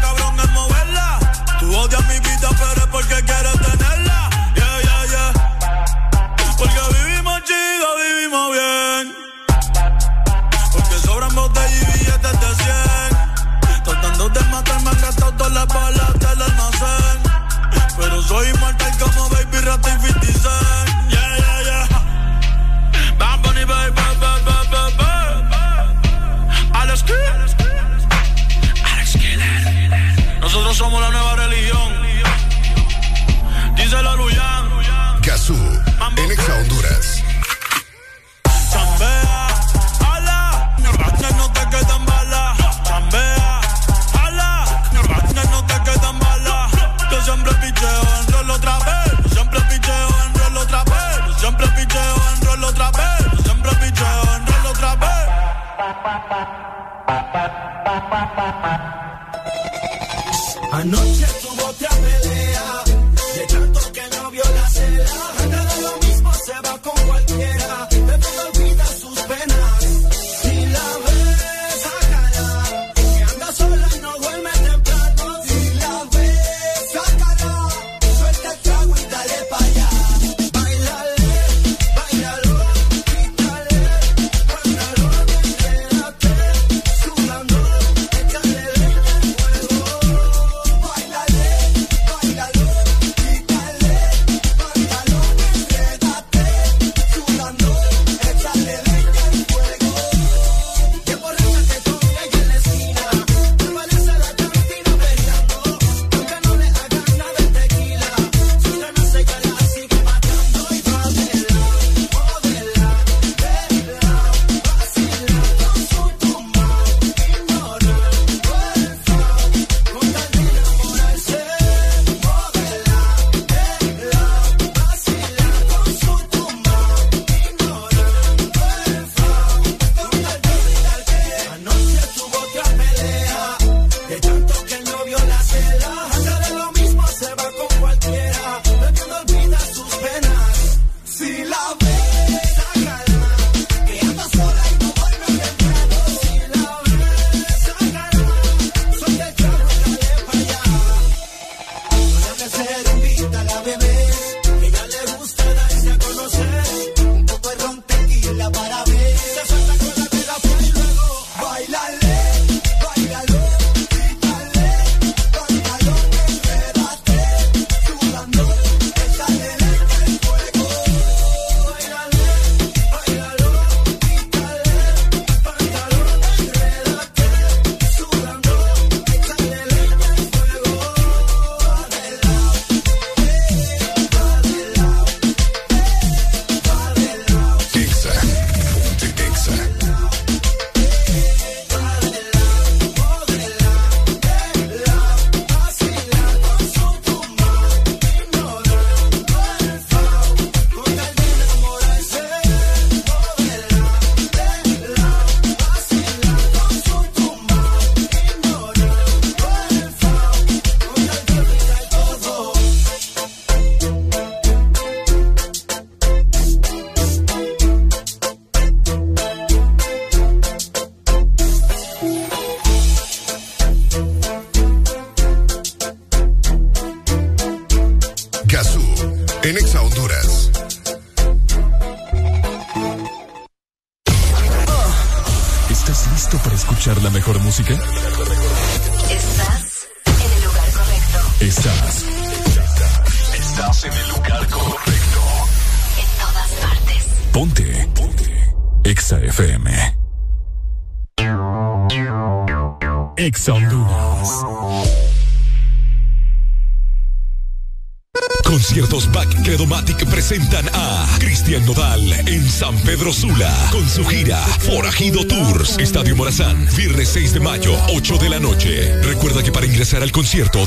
Cabrón,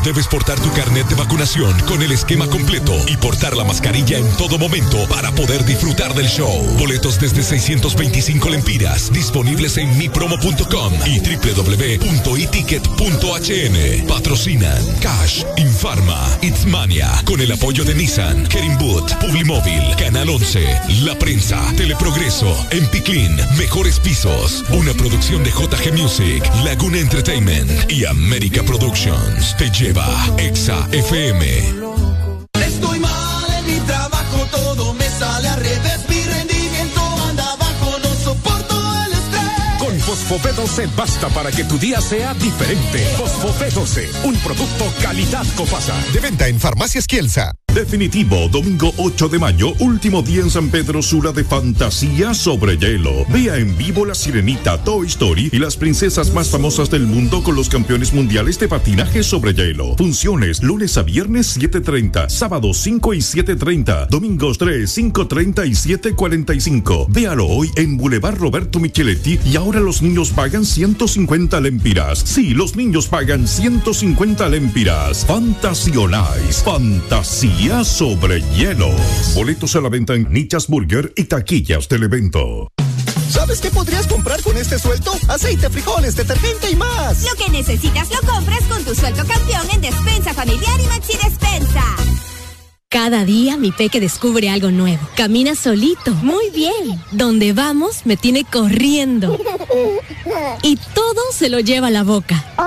debes portar tu carnet de vacunación con el esquema completo y portar la mascarilla en todo momento para poder disfrutar del show. Boletos desde 625 lempiras, disponibles en mipromo.com y www.eticket.hn. Patrocinan Cash, Infarma, Itzmania, con el apoyo de Nissan, Kerimboot, Publimóvil, Canal 11, La Prensa, Teleprogreso, Empiclin, Mejores Pisos, una producción de JG Music, Laguna Entertainment y América Productions. Te lleva Exa FM. Estoy mal en mi trabajo, todo me sale al revés. Mi rendimiento anda bajo, no soporto el estrés. Con Fosfo B12 basta para que tu día sea diferente. Fosfo B12, un producto calidad Copasa. De venta en Farmacias Kielsa. Definitivo, domingo 8 de mayo, último día en San Pedro Sula de fantasía sobre hielo. Vea en vivo la sirenita, Toy Story y las princesas más famosas del mundo con los campeones mundiales de patinaje sobre hielo. Funciones lunes a viernes 7.30, sábados 5 y 7.30, domingos 3, 5.30 y 7.45. Véalo hoy en Boulevard Roberto Micheletti y ahora los niños pagan 150 lempiras. Sí, los niños pagan 150 lempiras. Fantasionais, fantasía sobre hielo. Boletos a la venta en Nichas Burger y taquillas del evento. ¿Sabes qué podrías comprar con este sueldo? Aceite, frijoles, detergente y más. Lo que necesitas lo compras con tu sueldo campeón en Despensa Familiar y Maxi Despensa. Cada día mi peque descubre algo nuevo. Camina solito. Muy bien. Donde vamos me tiene corriendo. Y todo se lo lleva a la boca.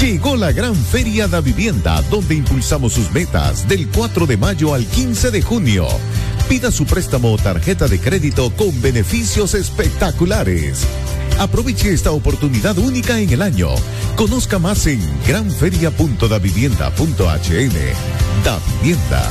Llegó la gran Feria da Vivienda, donde impulsamos sus metas del 4 de mayo al 15 de junio. Pida su préstamo o tarjeta de crédito con beneficios espectaculares. Aproveche esta oportunidad única en el año. Conozca más en granferia.davivienda.hn. Da Vivienda.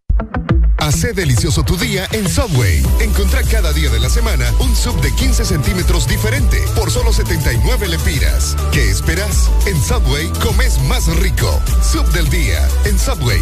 Hace delicioso tu día en Subway. Encontrá cada día de la semana un sub de 15 centímetros diferente por solo 79 lempiras. ¿Qué esperas? En Subway comes más rico. Sub del día en Subway.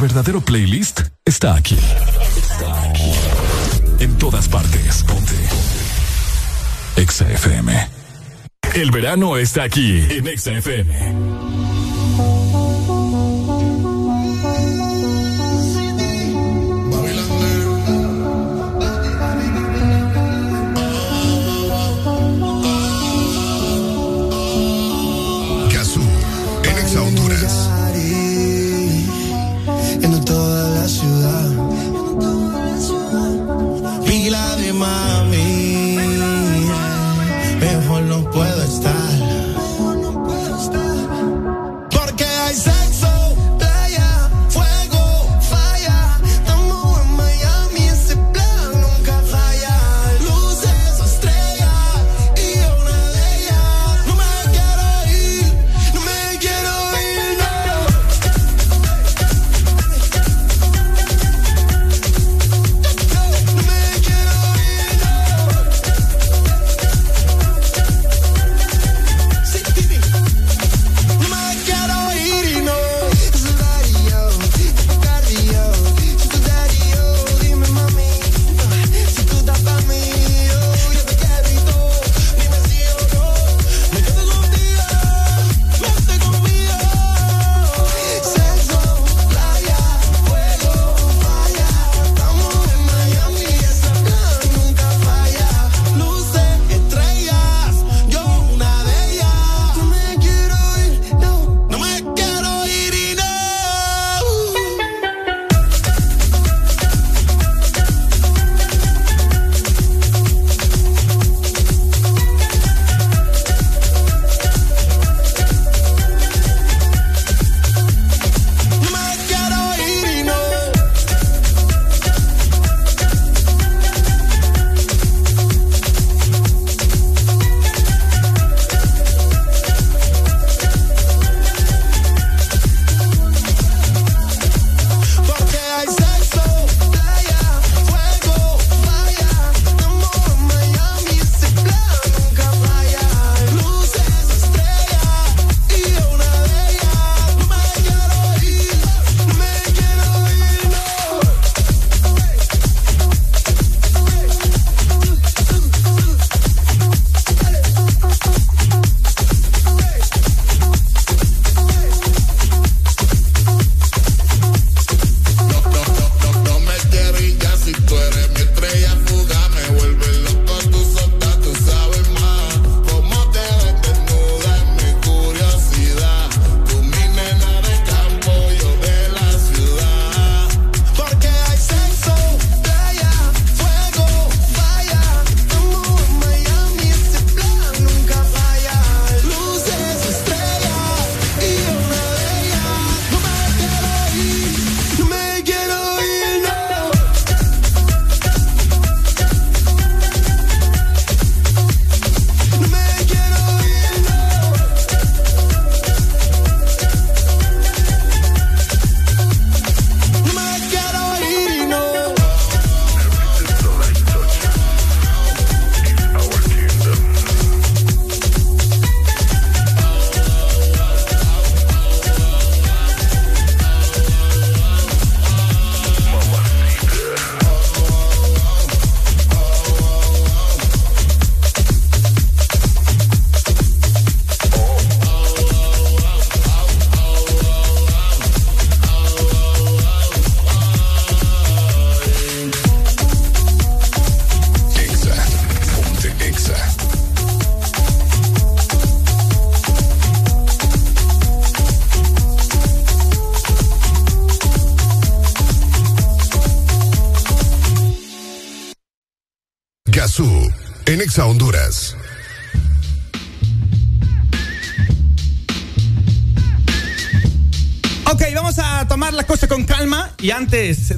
verdadero playlist está aquí. Está aquí. En todas partes. Ponte. Exa FM. El verano está aquí en Exa FM.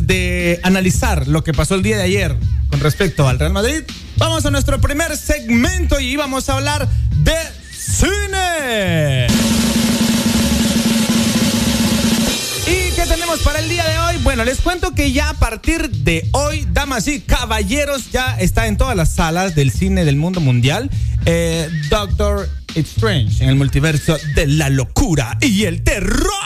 de analizar lo que pasó el día de ayer con respecto al Real Madrid, vamos a nuestro primer segmento y vamos a hablar de cine. ¿Y qué tenemos para el día de hoy? Bueno, les cuento que ya a partir de hoy, damas y caballeros, ya está en todas las salas del cine del mundo mundial. Eh, Doctor Strange en el multiverso de la locura y el terror.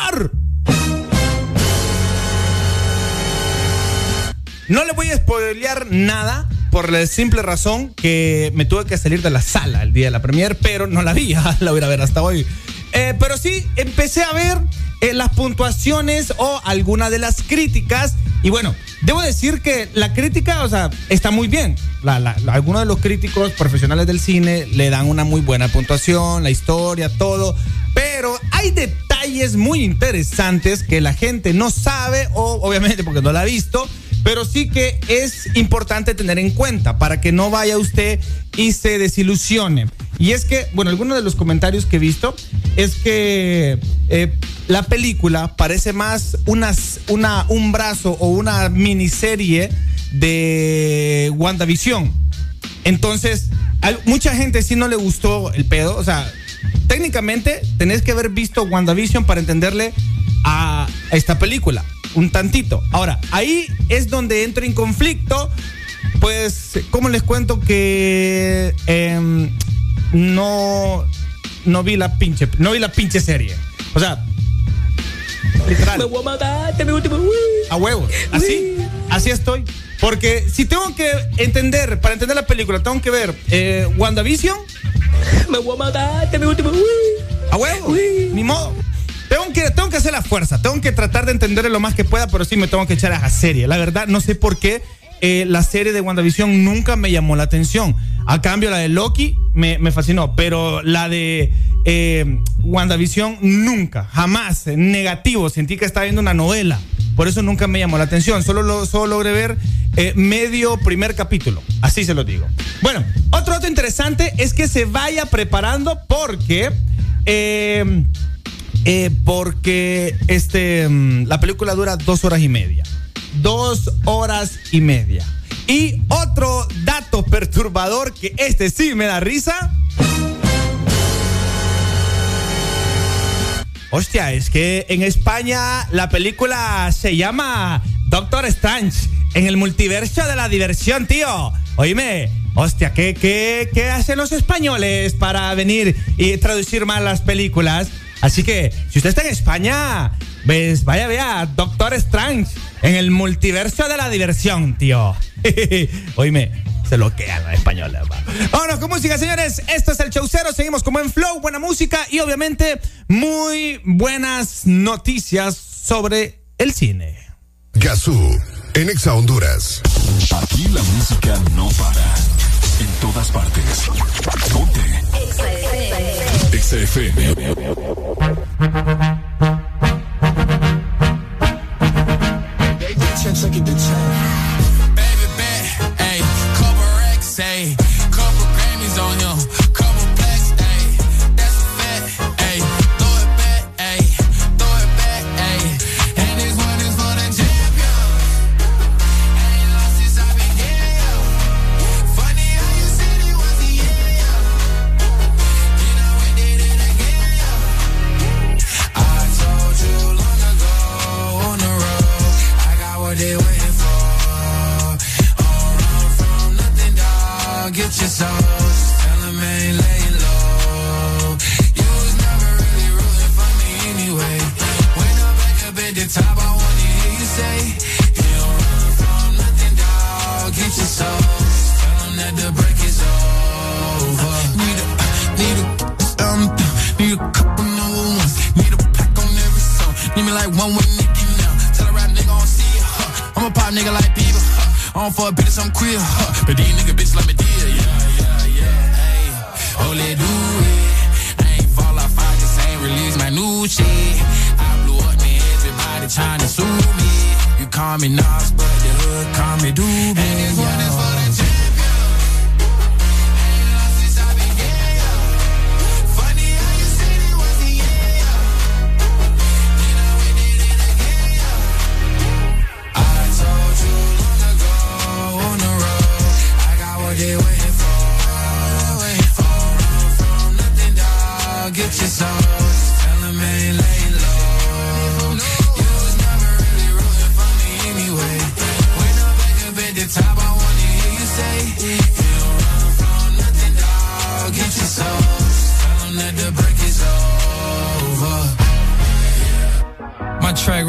No le voy a spoilear nada por la simple razón que me tuve que salir de la sala el día de la premier, pero no la vi, (laughs) ah, la voy a ver hasta hoy. Eh, pero sí, empecé a ver eh, las puntuaciones o alguna de las críticas. Y bueno, debo decir que la crítica, o sea, está muy bien. Algunos de los críticos profesionales del cine le dan una muy buena puntuación, la historia, todo. Pero hay detalles muy interesantes que la gente no sabe o obviamente porque no la ha visto pero sí que es importante tener en cuenta para que no vaya usted y se desilusione. Y es que, bueno, algunos de los comentarios que he visto es que eh, la película parece más unas- una, un brazo o una miniserie de WandaVision. Entonces, mucha gente sí no le gustó el pedo. O sea, técnicamente tenés que haber visto WandaVision para entenderle a esta película. Un tantito. Ahora, ahí es donde entro en conflicto. Pues, ¿cómo les cuento que em, no, no vi la pinche, no vi la pinche serie? O sea, literal. Me voy a matar, es mi último. A huevo. Así, así estoy. Porque si tengo que entender, para entender la película, tengo que ver eh, WandaVision. Me voy a matar, es mi último. A huevo. Ni modo. Tengo que, hacer la fuerza. Tengo que tratar de entenderle lo más que pueda, pero sí me tengo que echar a la serie. La verdad, no sé por qué eh, la serie de WandaVision nunca me llamó la atención. A cambio, la de Loki me, me fascinó, pero la de eh, WandaVision nunca, jamás, negativo. Sentí que estaba viendo una novela. Por eso nunca me llamó la atención. Solo, lo, solo logré ver eh, medio primer capítulo. Así se lo digo. Bueno, otro dato interesante es que se vaya preparando porque. Eh, porque este, mm, la película dura dos horas y media. Dos horas y media. Y otro dato perturbador que este sí me da risa. Hostia, es que en España la película se llama Doctor Strange en el multiverso de la diversión, tío. Oíme, hostia, ¿qué, qué, qué hacen los españoles para venir y traducir mal las películas? Así que, si usted está en España, pues vaya, vea, Doctor Strange en el multiverso de la diversión, tío. (laughs) Oíme, se lo quedan los españoles. Vámonos con música, señores. Esto es el Chaucero. Seguimos con buen flow, buena música y obviamente muy buenas noticias sobre el cine. Gazú, en Exa Honduras. Aquí la música no para. En todas partes. Ponte. Exa I don't fuck bitches, I'm queer. Huh. But these nigga bitches like me deal. Yeah, yeah, yeah. Hey, let do it. I ain't fall off, I just ain't release my new shit. I blew up, man. Everybody trying to sue me. You call me Nas, but the hood call me Doobie.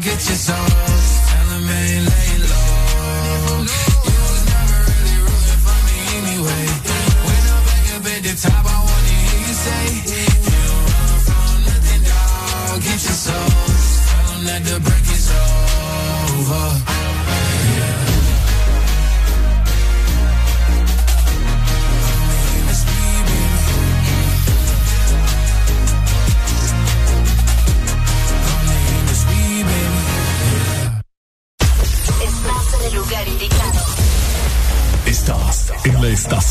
Get your souls, tell 'em ain't lay low. You was never really rooting for me anyway. When I'm back up at the top, I wanna hear you say, You don't run from nothing, dog. Get your souls, tell 'em that the break is over.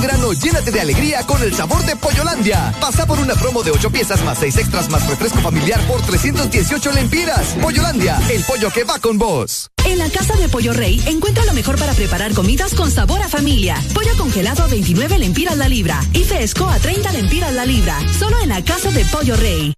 Verano llénate de alegría con el sabor de Pollolandia. Pasa por una promo de 8 piezas más 6 extras más refresco familiar por 318 lempiras. Pollolandia, el pollo que va con vos. En la casa de Pollo Rey encuentra lo mejor para preparar comidas con sabor a familia. Pollo congelado a 29 lempiras la libra y fresco a 30 lempiras la libra. Solo en la casa de Pollo Rey.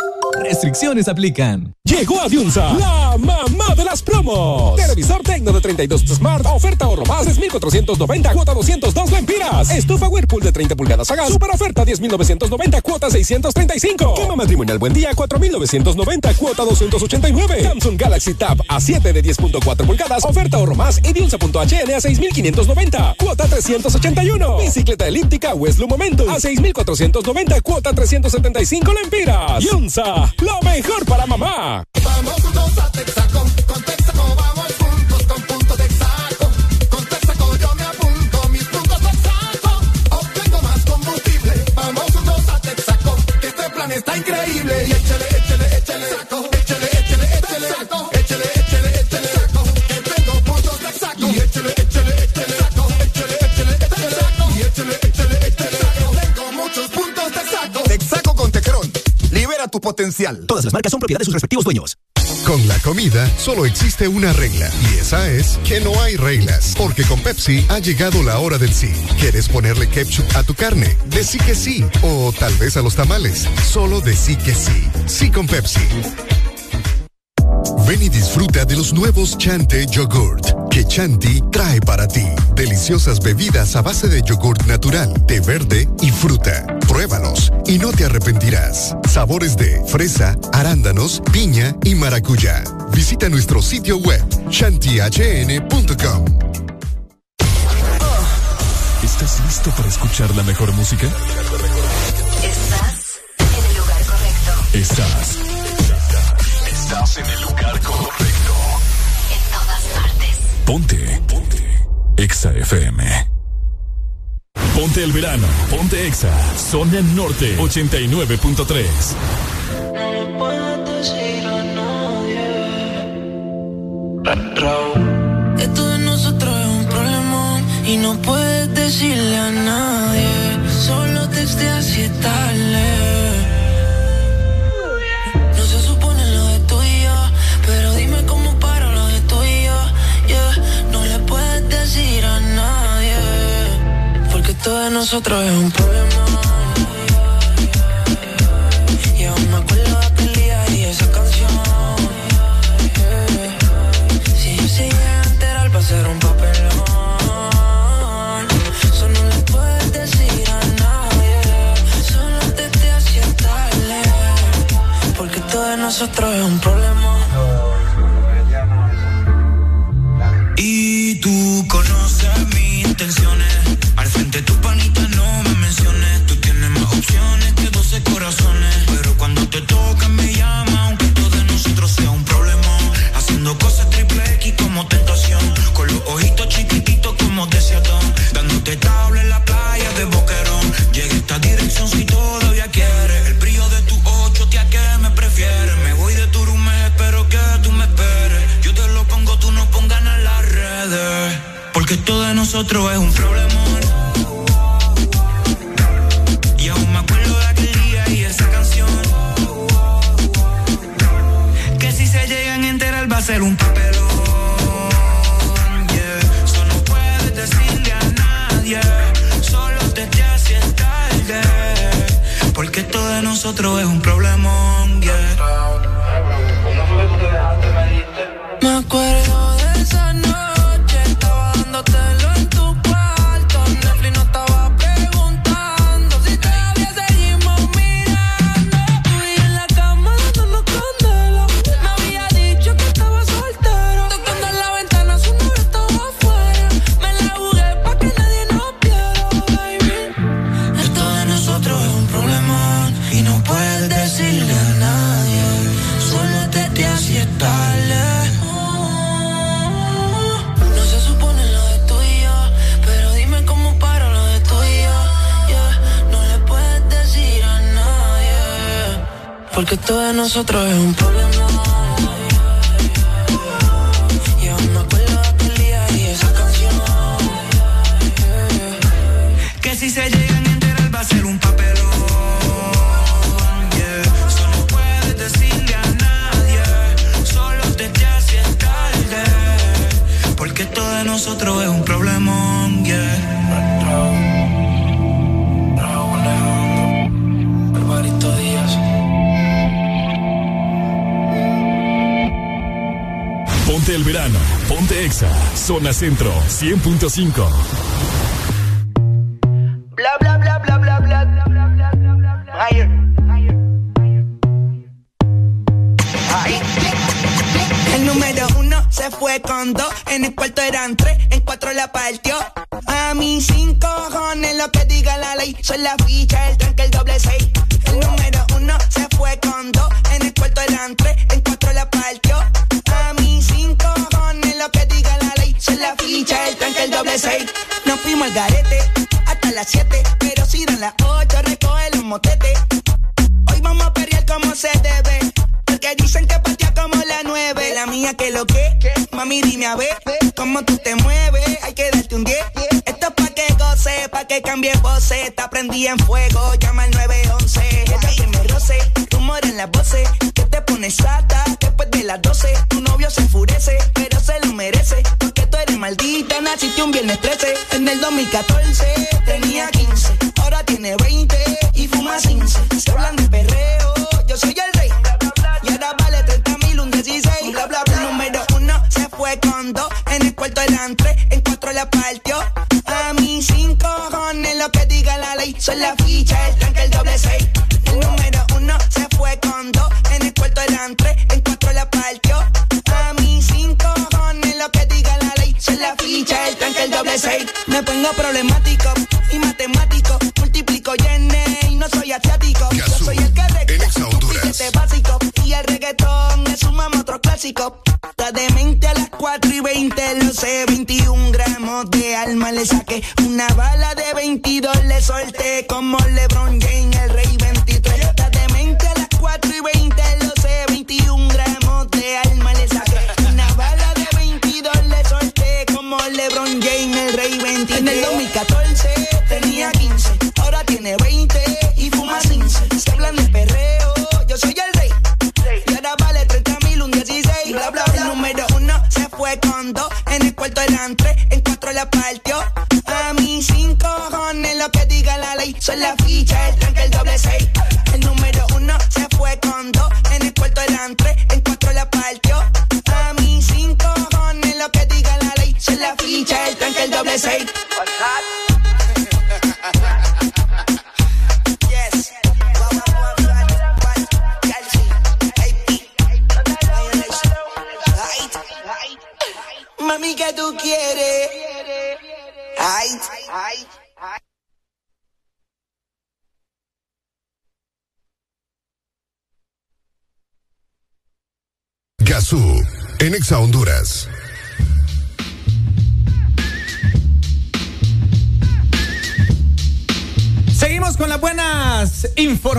Restricciones aplican. Llegó a Diunsa, la mamá de las promos. Televisor Tecno de 32 Smart, oferta ahorro más 3,490, cuota 202 lempiras. Estufa Whirlpool de 30 pulgadas a gas, super oferta 10,990, cuota 635. Quema matrimonial Buen Día, 4,990, cuota 289. Samsung Galaxy Tab A7 de 10.4 pulgadas, oferta ahorro más y Diunsa.hn a 6,590, cuota 381. Bicicleta elíptica Weslo Momentum a 6,490, cuota 375 lempiras. Diunsa, lo mejor para mamá. Vamos Potencial. Todas las marcas son propiedad de sus respectivos dueños. Con la comida solo existe una regla y esa es que no hay reglas, porque con Pepsi ha llegado la hora del sí. ¿Quieres ponerle ketchup a tu carne? Decí que sí, o tal vez a los tamales. Solo decí que sí. Sí con Pepsi. Ven y disfruta de los nuevos Chante Yogurt que Chanti trae para ti. Deliciosas bebidas a base de yogurt natural, té verde y fruta. Pruébalos y no te arrepentirás. Sabores de fresa, arándanos, piña y maracuyá. Visita nuestro sitio web chantihn.com. ¿Estás listo para escuchar la mejor música? Estás en el lugar correcto. Estás. Estás en el lugar correcto. En todas partes. Ponte. Ponte. Exa FM. Ponte el verano. Ponte Exa. Zona Norte 89.3. Esto de nosotros es un problemón y no puedes decirle a nadie. Solo textea si es nosotros es un problema. Y aún me acuerdo de aquel día y esa canción. Si yo sigue enterar, va a un papelón. Eso no le puedes decir a nadie. Solo te hacia tarde. Porque todo de nosotros es un problema. todo de nosotros es un problemón. Y aún me acuerdo de aquel día y esa canción. Que si se llegan a enterar va a ser un papelón. Yeah. Eso no puedes decirle a nadie. Solo te te haces tarde. Porque todo de nosotros es un problema. porque todo de nosotros es un problema. Ponte Exa, zona centro, 100.5. prendía en fuego. Ya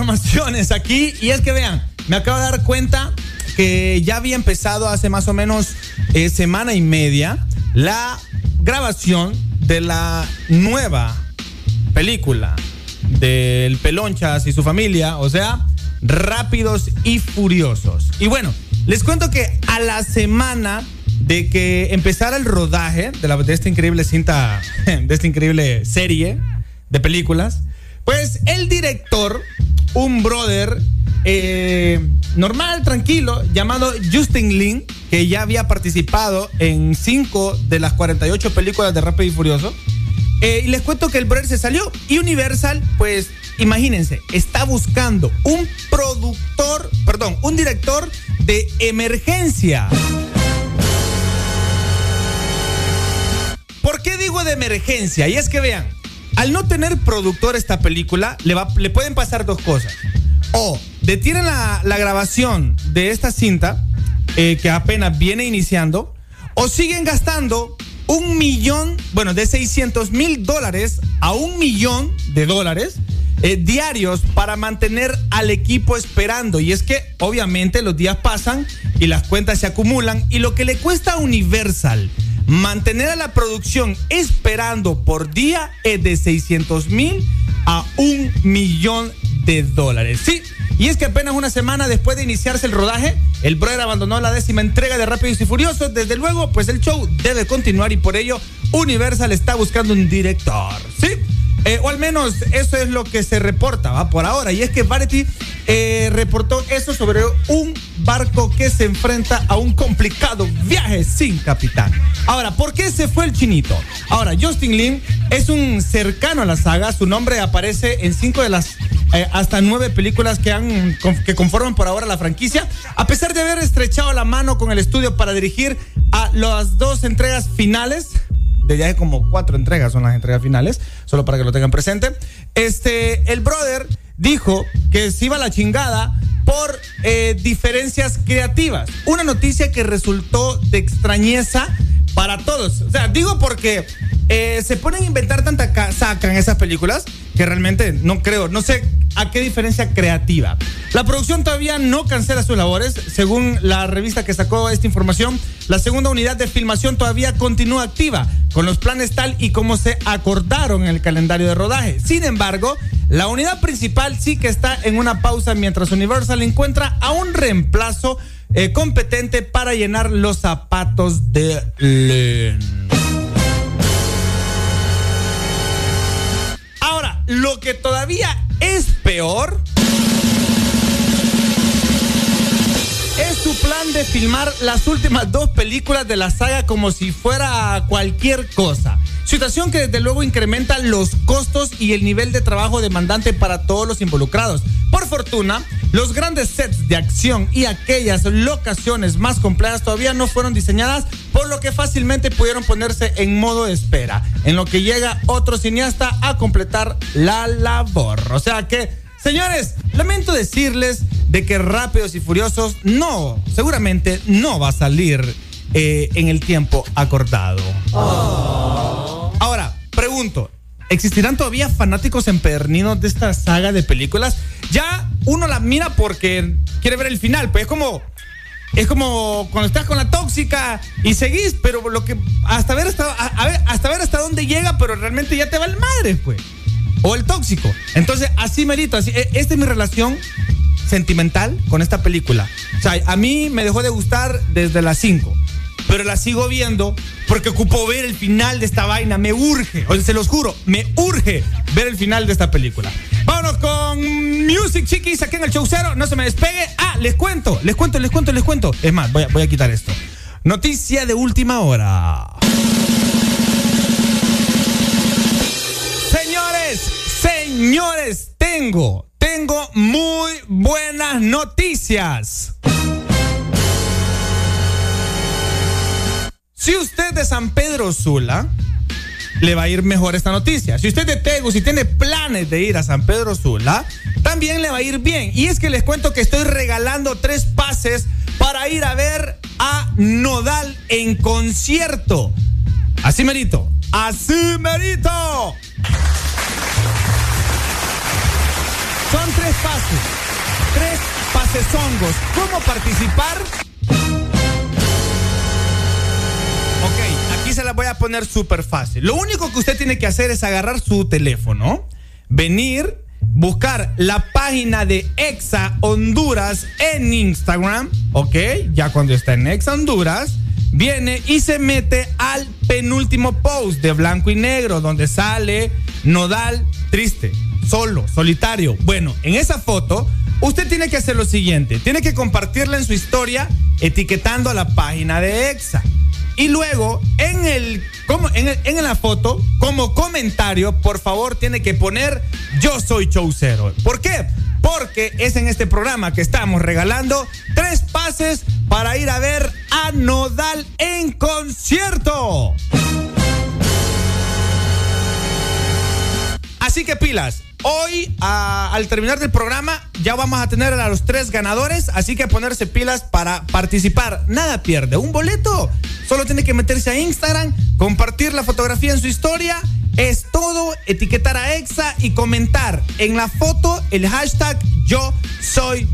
informaciones aquí. Y es que vean, me acabo de dar cuenta que ya había empezado hace más o menos eh, semana y media la grabación de la nueva película del Pelonchas y su familia, o sea, Rápidos y Furiosos. Y bueno, les cuento que a la semana de que empezara el rodaje de, esta increíble cinta, (laughs) de esta increíble serie de películas, pues el director, un brother eh, normal, tranquilo, llamado Justin Lin, que ya había participado en cinco de las 48 películas de Rápido y Furioso. eh, y les cuento que el brother se salió. Y Universal, pues imagínense, está buscando un productor, perdón, un director de emergencia. ¿Por qué digo de emergencia? Y es que vean, al no tener productor esta película, le, va, le pueden pasar dos cosas. O detienen la, la grabación de esta cinta, eh, que apenas viene iniciando, o siguen gastando un millón, bueno, de 600 mil dólares a un millón de dólares eh, diarios para mantener al equipo esperando. Y es que obviamente los días pasan y las cuentas se acumulan y lo que le cuesta a Universal mantener a la producción esperando por día es de 600 mil a un millón de dólares. Sí, y es que apenas una semana después de iniciarse el rodaje, el brother abandonó la décima entrega de Rápidos y Furiosos. Desde luego, pues el show debe continuar y por ello Universal está buscando un director. ¿Sí? Eh, o al menos eso es lo que se reporta, ¿va? Por ahora. Y es que Variety eh, reportó eso sobre un barco que se enfrenta a un complicado viaje sin capitán. Ahora, ¿por qué se fue el chinito? Ahora, Justin Lin es un cercano a la saga. Su nombre aparece en cinco de las eh, hasta nueve películas que, han, que conforman por ahora la franquicia. A pesar de haber estrechado la mano con el estudio para dirigir a las dos entregas finales, desde hace como cuatro entregas son las entregas finales, solo para que lo tengan presente. Este, el brother dijo que se iba a la chingada por eh, diferencias creativas. Una noticia que resultó de extrañeza para todos. O sea, digo porque eh, se ponen a inventar tanta casaca en esas películas que realmente no creo, no sé a qué diferencia creativa. La producción todavía no cancela sus labores. Según la revista que sacó esta información, la segunda unidad de filmación todavía continúa activa, con los planes tal y como se acordaron en el calendario de rodaje. Sin embargo, la unidad principal sí que está en una pausa mientras Universal encuentra a un reemplazo eh, competente para llenar los zapatos de Len. Ahora, lo que todavía es peor es su plan de filmar las últimas dos películas de la saga como si fuera cualquier cosa. Situación que desde luego incrementa los costos y el nivel de trabajo demandante para todos los involucrados. Por fortuna, los grandes sets de acción y aquellas locaciones más complejas todavía no fueron diseñadas, por lo que fácilmente pudieron ponerse en modo de espera, en lo que llega otro cineasta a completar la labor. O sea que, señores, lamento decirles de que Rápidos y Furiosos no, seguramente no va a salir eh, en el tiempo acordado. Ahora, pregunto, ¿existirán todavía fanáticos empedernidos de esta saga de películas? Ya uno la mira porque quiere ver el final, pues es como es como cuando estás con la tóxica y seguís, pero lo que hasta ver hasta a- a ver, hasta ver hasta dónde llega, pero realmente ya te va el madre, pues. O el tóxico. Entonces, así merito, así e- esta es mi relación sentimental con esta película. O sea, a mí me dejó de gustar desde las 5 pero la sigo viendo porque ocupo ver el final de esta vaina. Me urge, se los juro, me urge ver el final de esta película. Vámonos con Music Chiquis aquí en el show cero. No se me despegue. Ah, les cuento, les cuento, les cuento, les cuento. Es más, voy a, voy a quitar esto. Noticia de última hora. Señores, tengo, tengo muy buenas noticias. Si usted de San Pedro Sula, le va a ir mejor esta noticia. Si usted es de Tegus y tiene planes de ir a San Pedro Sula, también le va a ir bien. Y es que les cuento que estoy regalando tres pases para ir a ver a Nodal en concierto. Así merito. Así merito. Son tres pases. Tres pases hongos. ¿Cómo participar? Ok, aquí se las voy a poner súper fácil. Lo único que usted tiene que hacer es agarrar su teléfono, venir, buscar la página de Exa Honduras en Instagram, ok, ya cuando está en Exa Honduras, viene y se mete al penúltimo post de blanco y negro, donde sale Nodal triste, solo, solitario. Bueno, en esa foto, usted tiene que hacer lo siguiente: tiene que compartirla en su historia, etiquetando a la página de Exa. Y luego, en, el, como, en, el- en la foto, como comentario, por favor, tiene que poner Yo soy Chaucero. ¿Por qué? Porque es en este programa que estamos regalando tres pases para ir a ver a Nodal en concierto. Así que pilas. Hoy, a- al terminar del programa, ya vamos a tener a los tres ganadores. Así que ponerse pilas para participar. Nada pierde. Un boleto. Solo tiene que meterse a Instagram, compartir la fotografía en su historia. Es todo. Etiquetar a Exa y comentar en la foto el hashtag Yo soy.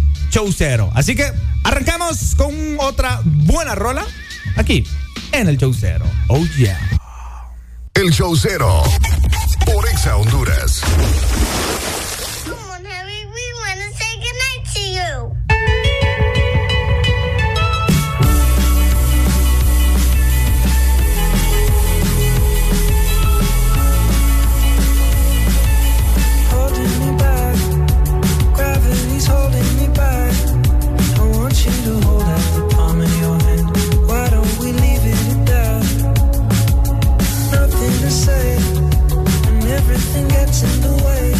Así que arrancamos con otra buena rola aquí en el Chaucero. Oh yeah. El Show Cero. Por Exa Honduras. Everything gets in the way.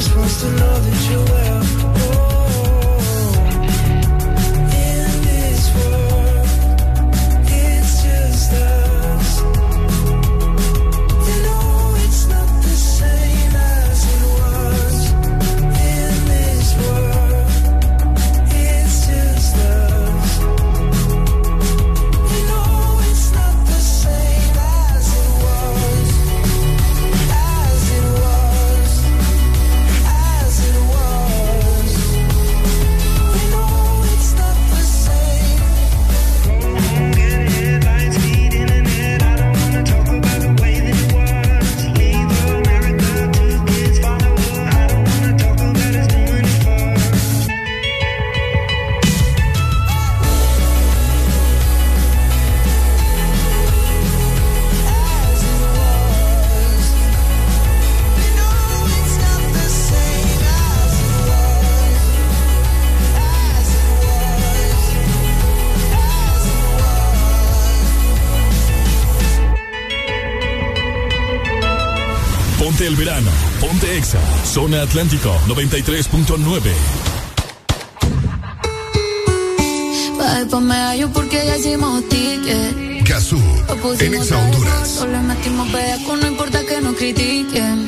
Just wants to know that you're zona Atlántico 93.9. Bye, ponme gallo porque ya hicimos ticket. Gazú. En Exa Honduras. le metimos bellaco, no importa que nos critiquen.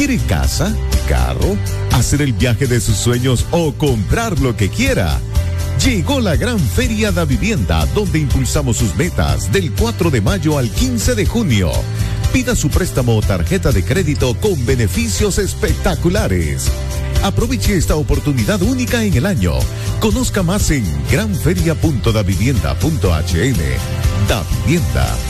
¿Quiere casa, carro, hacer el viaje de sus sueños o comprar lo que quiera? Llegó la gran Feria da Vivienda, donde impulsamos sus metas del 4 de mayo al 15 de junio. Pida su préstamo o tarjeta de crédito con beneficios espectaculares. Aproveche esta oportunidad única en el año. Conozca más en granferia.davivienda.hn. Da Vivienda.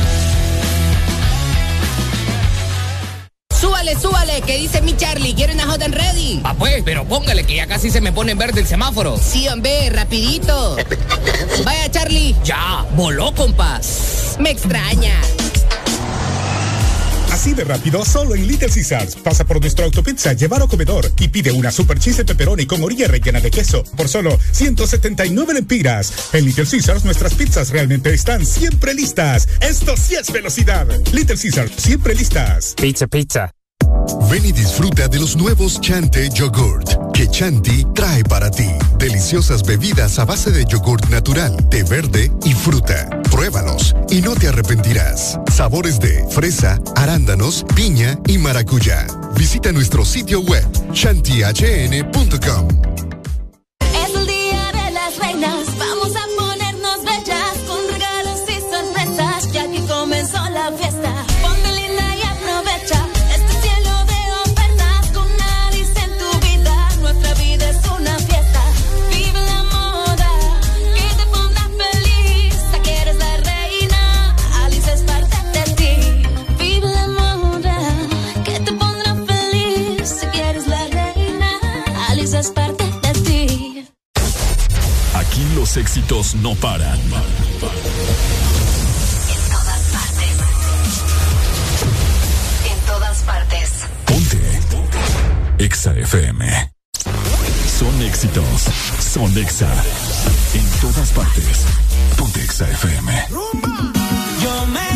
Súbale, súbale, que dice mi Charlie, quiero una hot and ready. Ah, pues, pero póngale que ya casi se me pone en verde el semáforo. Sí, hombre, rapidito. Vaya, Charlie. Ya, voló, compa. Me extraña. Así de rápido, solo en Little Caesars. Pasa por nuestro autopizza, llevar o comedor y pide una super cheese de pepperoni con orilla rellena de queso por solo 179 lempiras. En Little Caesars nuestras pizzas realmente están siempre listas. Esto sí es velocidad. Little Caesars, siempre listas. Pizza, pizza. Ven y disfruta de los nuevos Chante Yogurt que Chanti trae para ti. Deliciosas bebidas a base de yogurt natural, té verde y fruta. Pruébalos y no te arrepentirás. Sabores de fresa, arándanos, piña y maracuyá. Visita nuestro sitio web chantihn.com. los éxitos no paran. En todas partes. En todas partes. Exa FM. Son éxitos. Son Exa. En todas partes. Ponte Exa FM. Yo me